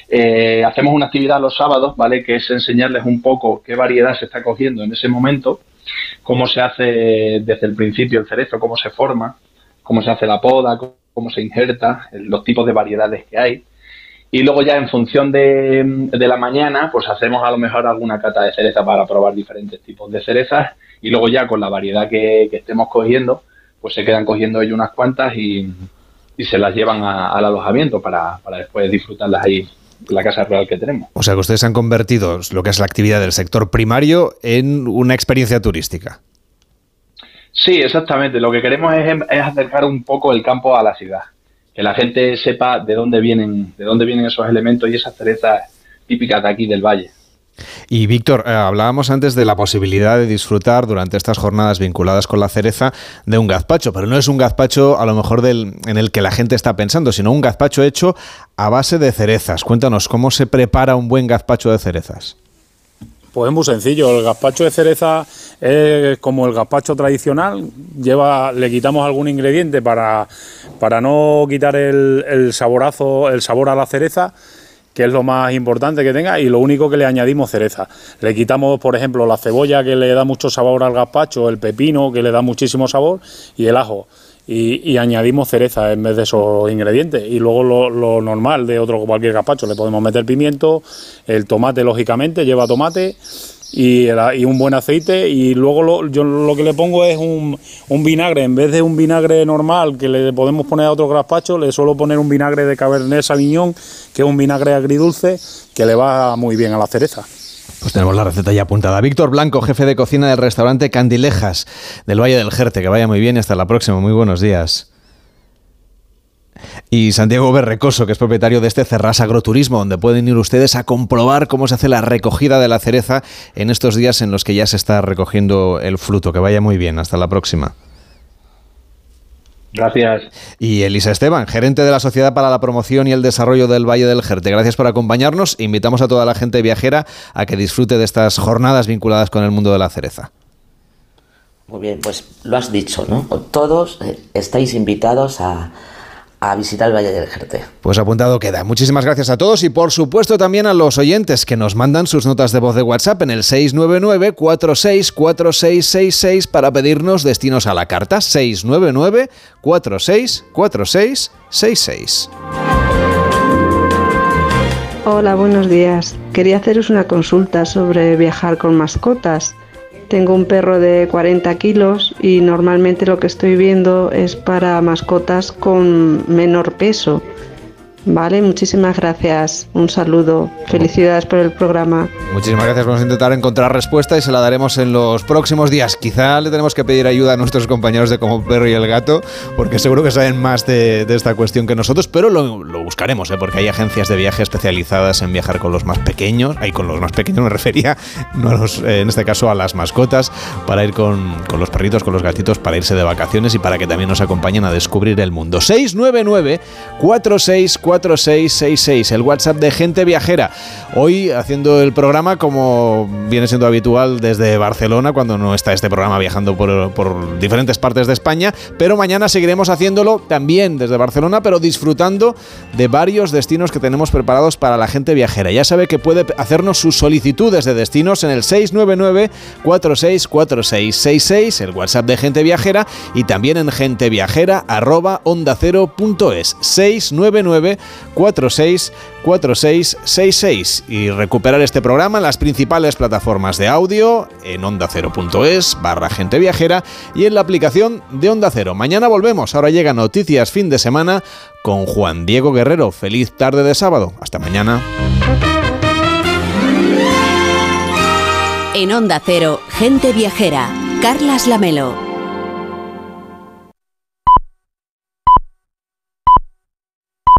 eh, hacemos una actividad los sábados, ¿vale? Que es enseñarles un poco qué variedad se está cogiendo en ese momento, cómo se hace desde el principio el cerezo, cómo se forma, cómo se hace la poda, cómo se injerta, los tipos de variedades que hay. Y luego ya en función de, la mañana, pues hacemos a lo mejor alguna cata de cereza para probar diferentes tipos de cerezas. Y luego ya con la variedad que, que estemos cogiendo, pues se quedan cogiendo ellos unas cuantas y, y se las llevan al alojamiento para, para después disfrutarlas ahí la casa real que tenemos. O sea que ustedes han convertido lo que es la actividad del sector primario en una experiencia turística. Sí, exactamente. Lo que queremos es, es, acercar un poco el campo a la ciudad. Que la gente sepa de dónde vienen, de dónde vienen esos elementos y esas cerezas típicas de aquí del valle. Y Víctor, eh, hablábamos antes de la posibilidad de disfrutar durante estas jornadas vinculadas con la cereza de un gazpacho, pero no es un gazpacho a lo mejor del, en el que la gente está pensando, sino un gazpacho hecho a base de cerezas. Cuéntanos, ¿cómo se prepara un buen gazpacho de cerezas? Pues es muy sencillo, el gazpacho de cereza es como el gazpacho tradicional, lleva, le quitamos algún ingrediente para, para no quitar el, el saborazo, el sabor a la cereza que es lo más importante que tenga, y lo único que le añadimos cereza. Le quitamos, por ejemplo, la cebolla que le da mucho sabor al gazpacho, el pepino que le da muchísimo sabor y el ajo. Y, añadimos cereza en vez de esos ingredientes. Y luego lo, lo, normal de otro cualquier gazpacho, le podemos meter pimiento, el tomate lógicamente lleva tomate y, un buen aceite y luego lo, yo lo que le pongo es un, vinagre, en vez de un vinagre normal que le podemos poner a otro gazpacho, le suelo poner un vinagre de Cabernet Sauvignon, que es un vinagre agridulce que le va muy bien a la cereza. Pues tenemos la receta ya apuntada. Víctor Blanco, jefe de cocina del restaurante Candilejas del Valle del Jerte. Que vaya muy bien y hasta la próxima. Muy buenos días. Y Santiago Berrecoso, que es propietario de este Cerras Agroturismo, donde pueden ir ustedes a comprobar cómo se hace la recogida de la cereza en estos días en los que ya se está recogiendo el fruto. Que vaya muy bien. Hasta la próxima. Gracias. Y Elisa Esteban, gerente de la Sociedad para la Promoción y el Desarrollo del Valle del Jerte. Gracias por acompañarnos. Invitamos a toda la gente viajera a que disfrute de estas jornadas vinculadas con el mundo de la cereza. Muy bien, pues lo has dicho, ¿no? Todos eh, estáis invitados a, a visitar el Valle del Jerte. Pues apuntado queda. Muchísimas gracias a todos y por supuesto también a los oyentes que nos mandan sus notas de voz de WhatsApp en el 699-464666 para pedirnos destinos a la carta. 699-464666. Hola, buenos días. Quería haceros una consulta sobre viajar con mascotas. Tengo un perro de 40 kilos y normalmente lo que estoy viendo es para mascotas con menor peso. Vale, muchísimas gracias. Un saludo. Felicidades por el programa. Muchísimas gracias. Vamos a intentar encontrar respuesta y se la daremos en los próximos días. Quizá le tenemos que pedir ayuda a nuestros compañeros de Como Perro y el Gato, porque seguro que saben más de, esta cuestión que nosotros, pero lo, buscaremos, ¿eh? porque hay agencias de viaje especializadas en viajar con los más pequeños. Ahí con los más pequeños me refería, no a los, eh, en este caso a las mascotas, para ir con, con los perritos, con los gatitos, para irse de vacaciones y para que también nos acompañen a descubrir el mundo. 699 46 4666, el WhatsApp de Gente Viajera. Hoy haciendo el programa como viene siendo habitual desde Barcelona, cuando no está este programa viajando por, diferentes partes de España, pero mañana seguiremos haciéndolo también desde Barcelona, pero disfrutando de varios destinos que tenemos preparados para la gente viajera. Ya sabe que puede hacernos sus solicitudes de destinos en el 699 464666, el WhatsApp de Gente Viajera, y también en genteviajera arroba onda 699 464666 y recuperar este programa en las principales plataformas de audio, en onda 0.es barra gente viajera y en la aplicación de Onda Cero. Mañana volvemos, ahora llega Noticias Fin de Semana con Juan Diego Guerrero. Feliz tarde de sábado. Hasta mañana. En Onda Cero, gente viajera. Carlas Lamelo.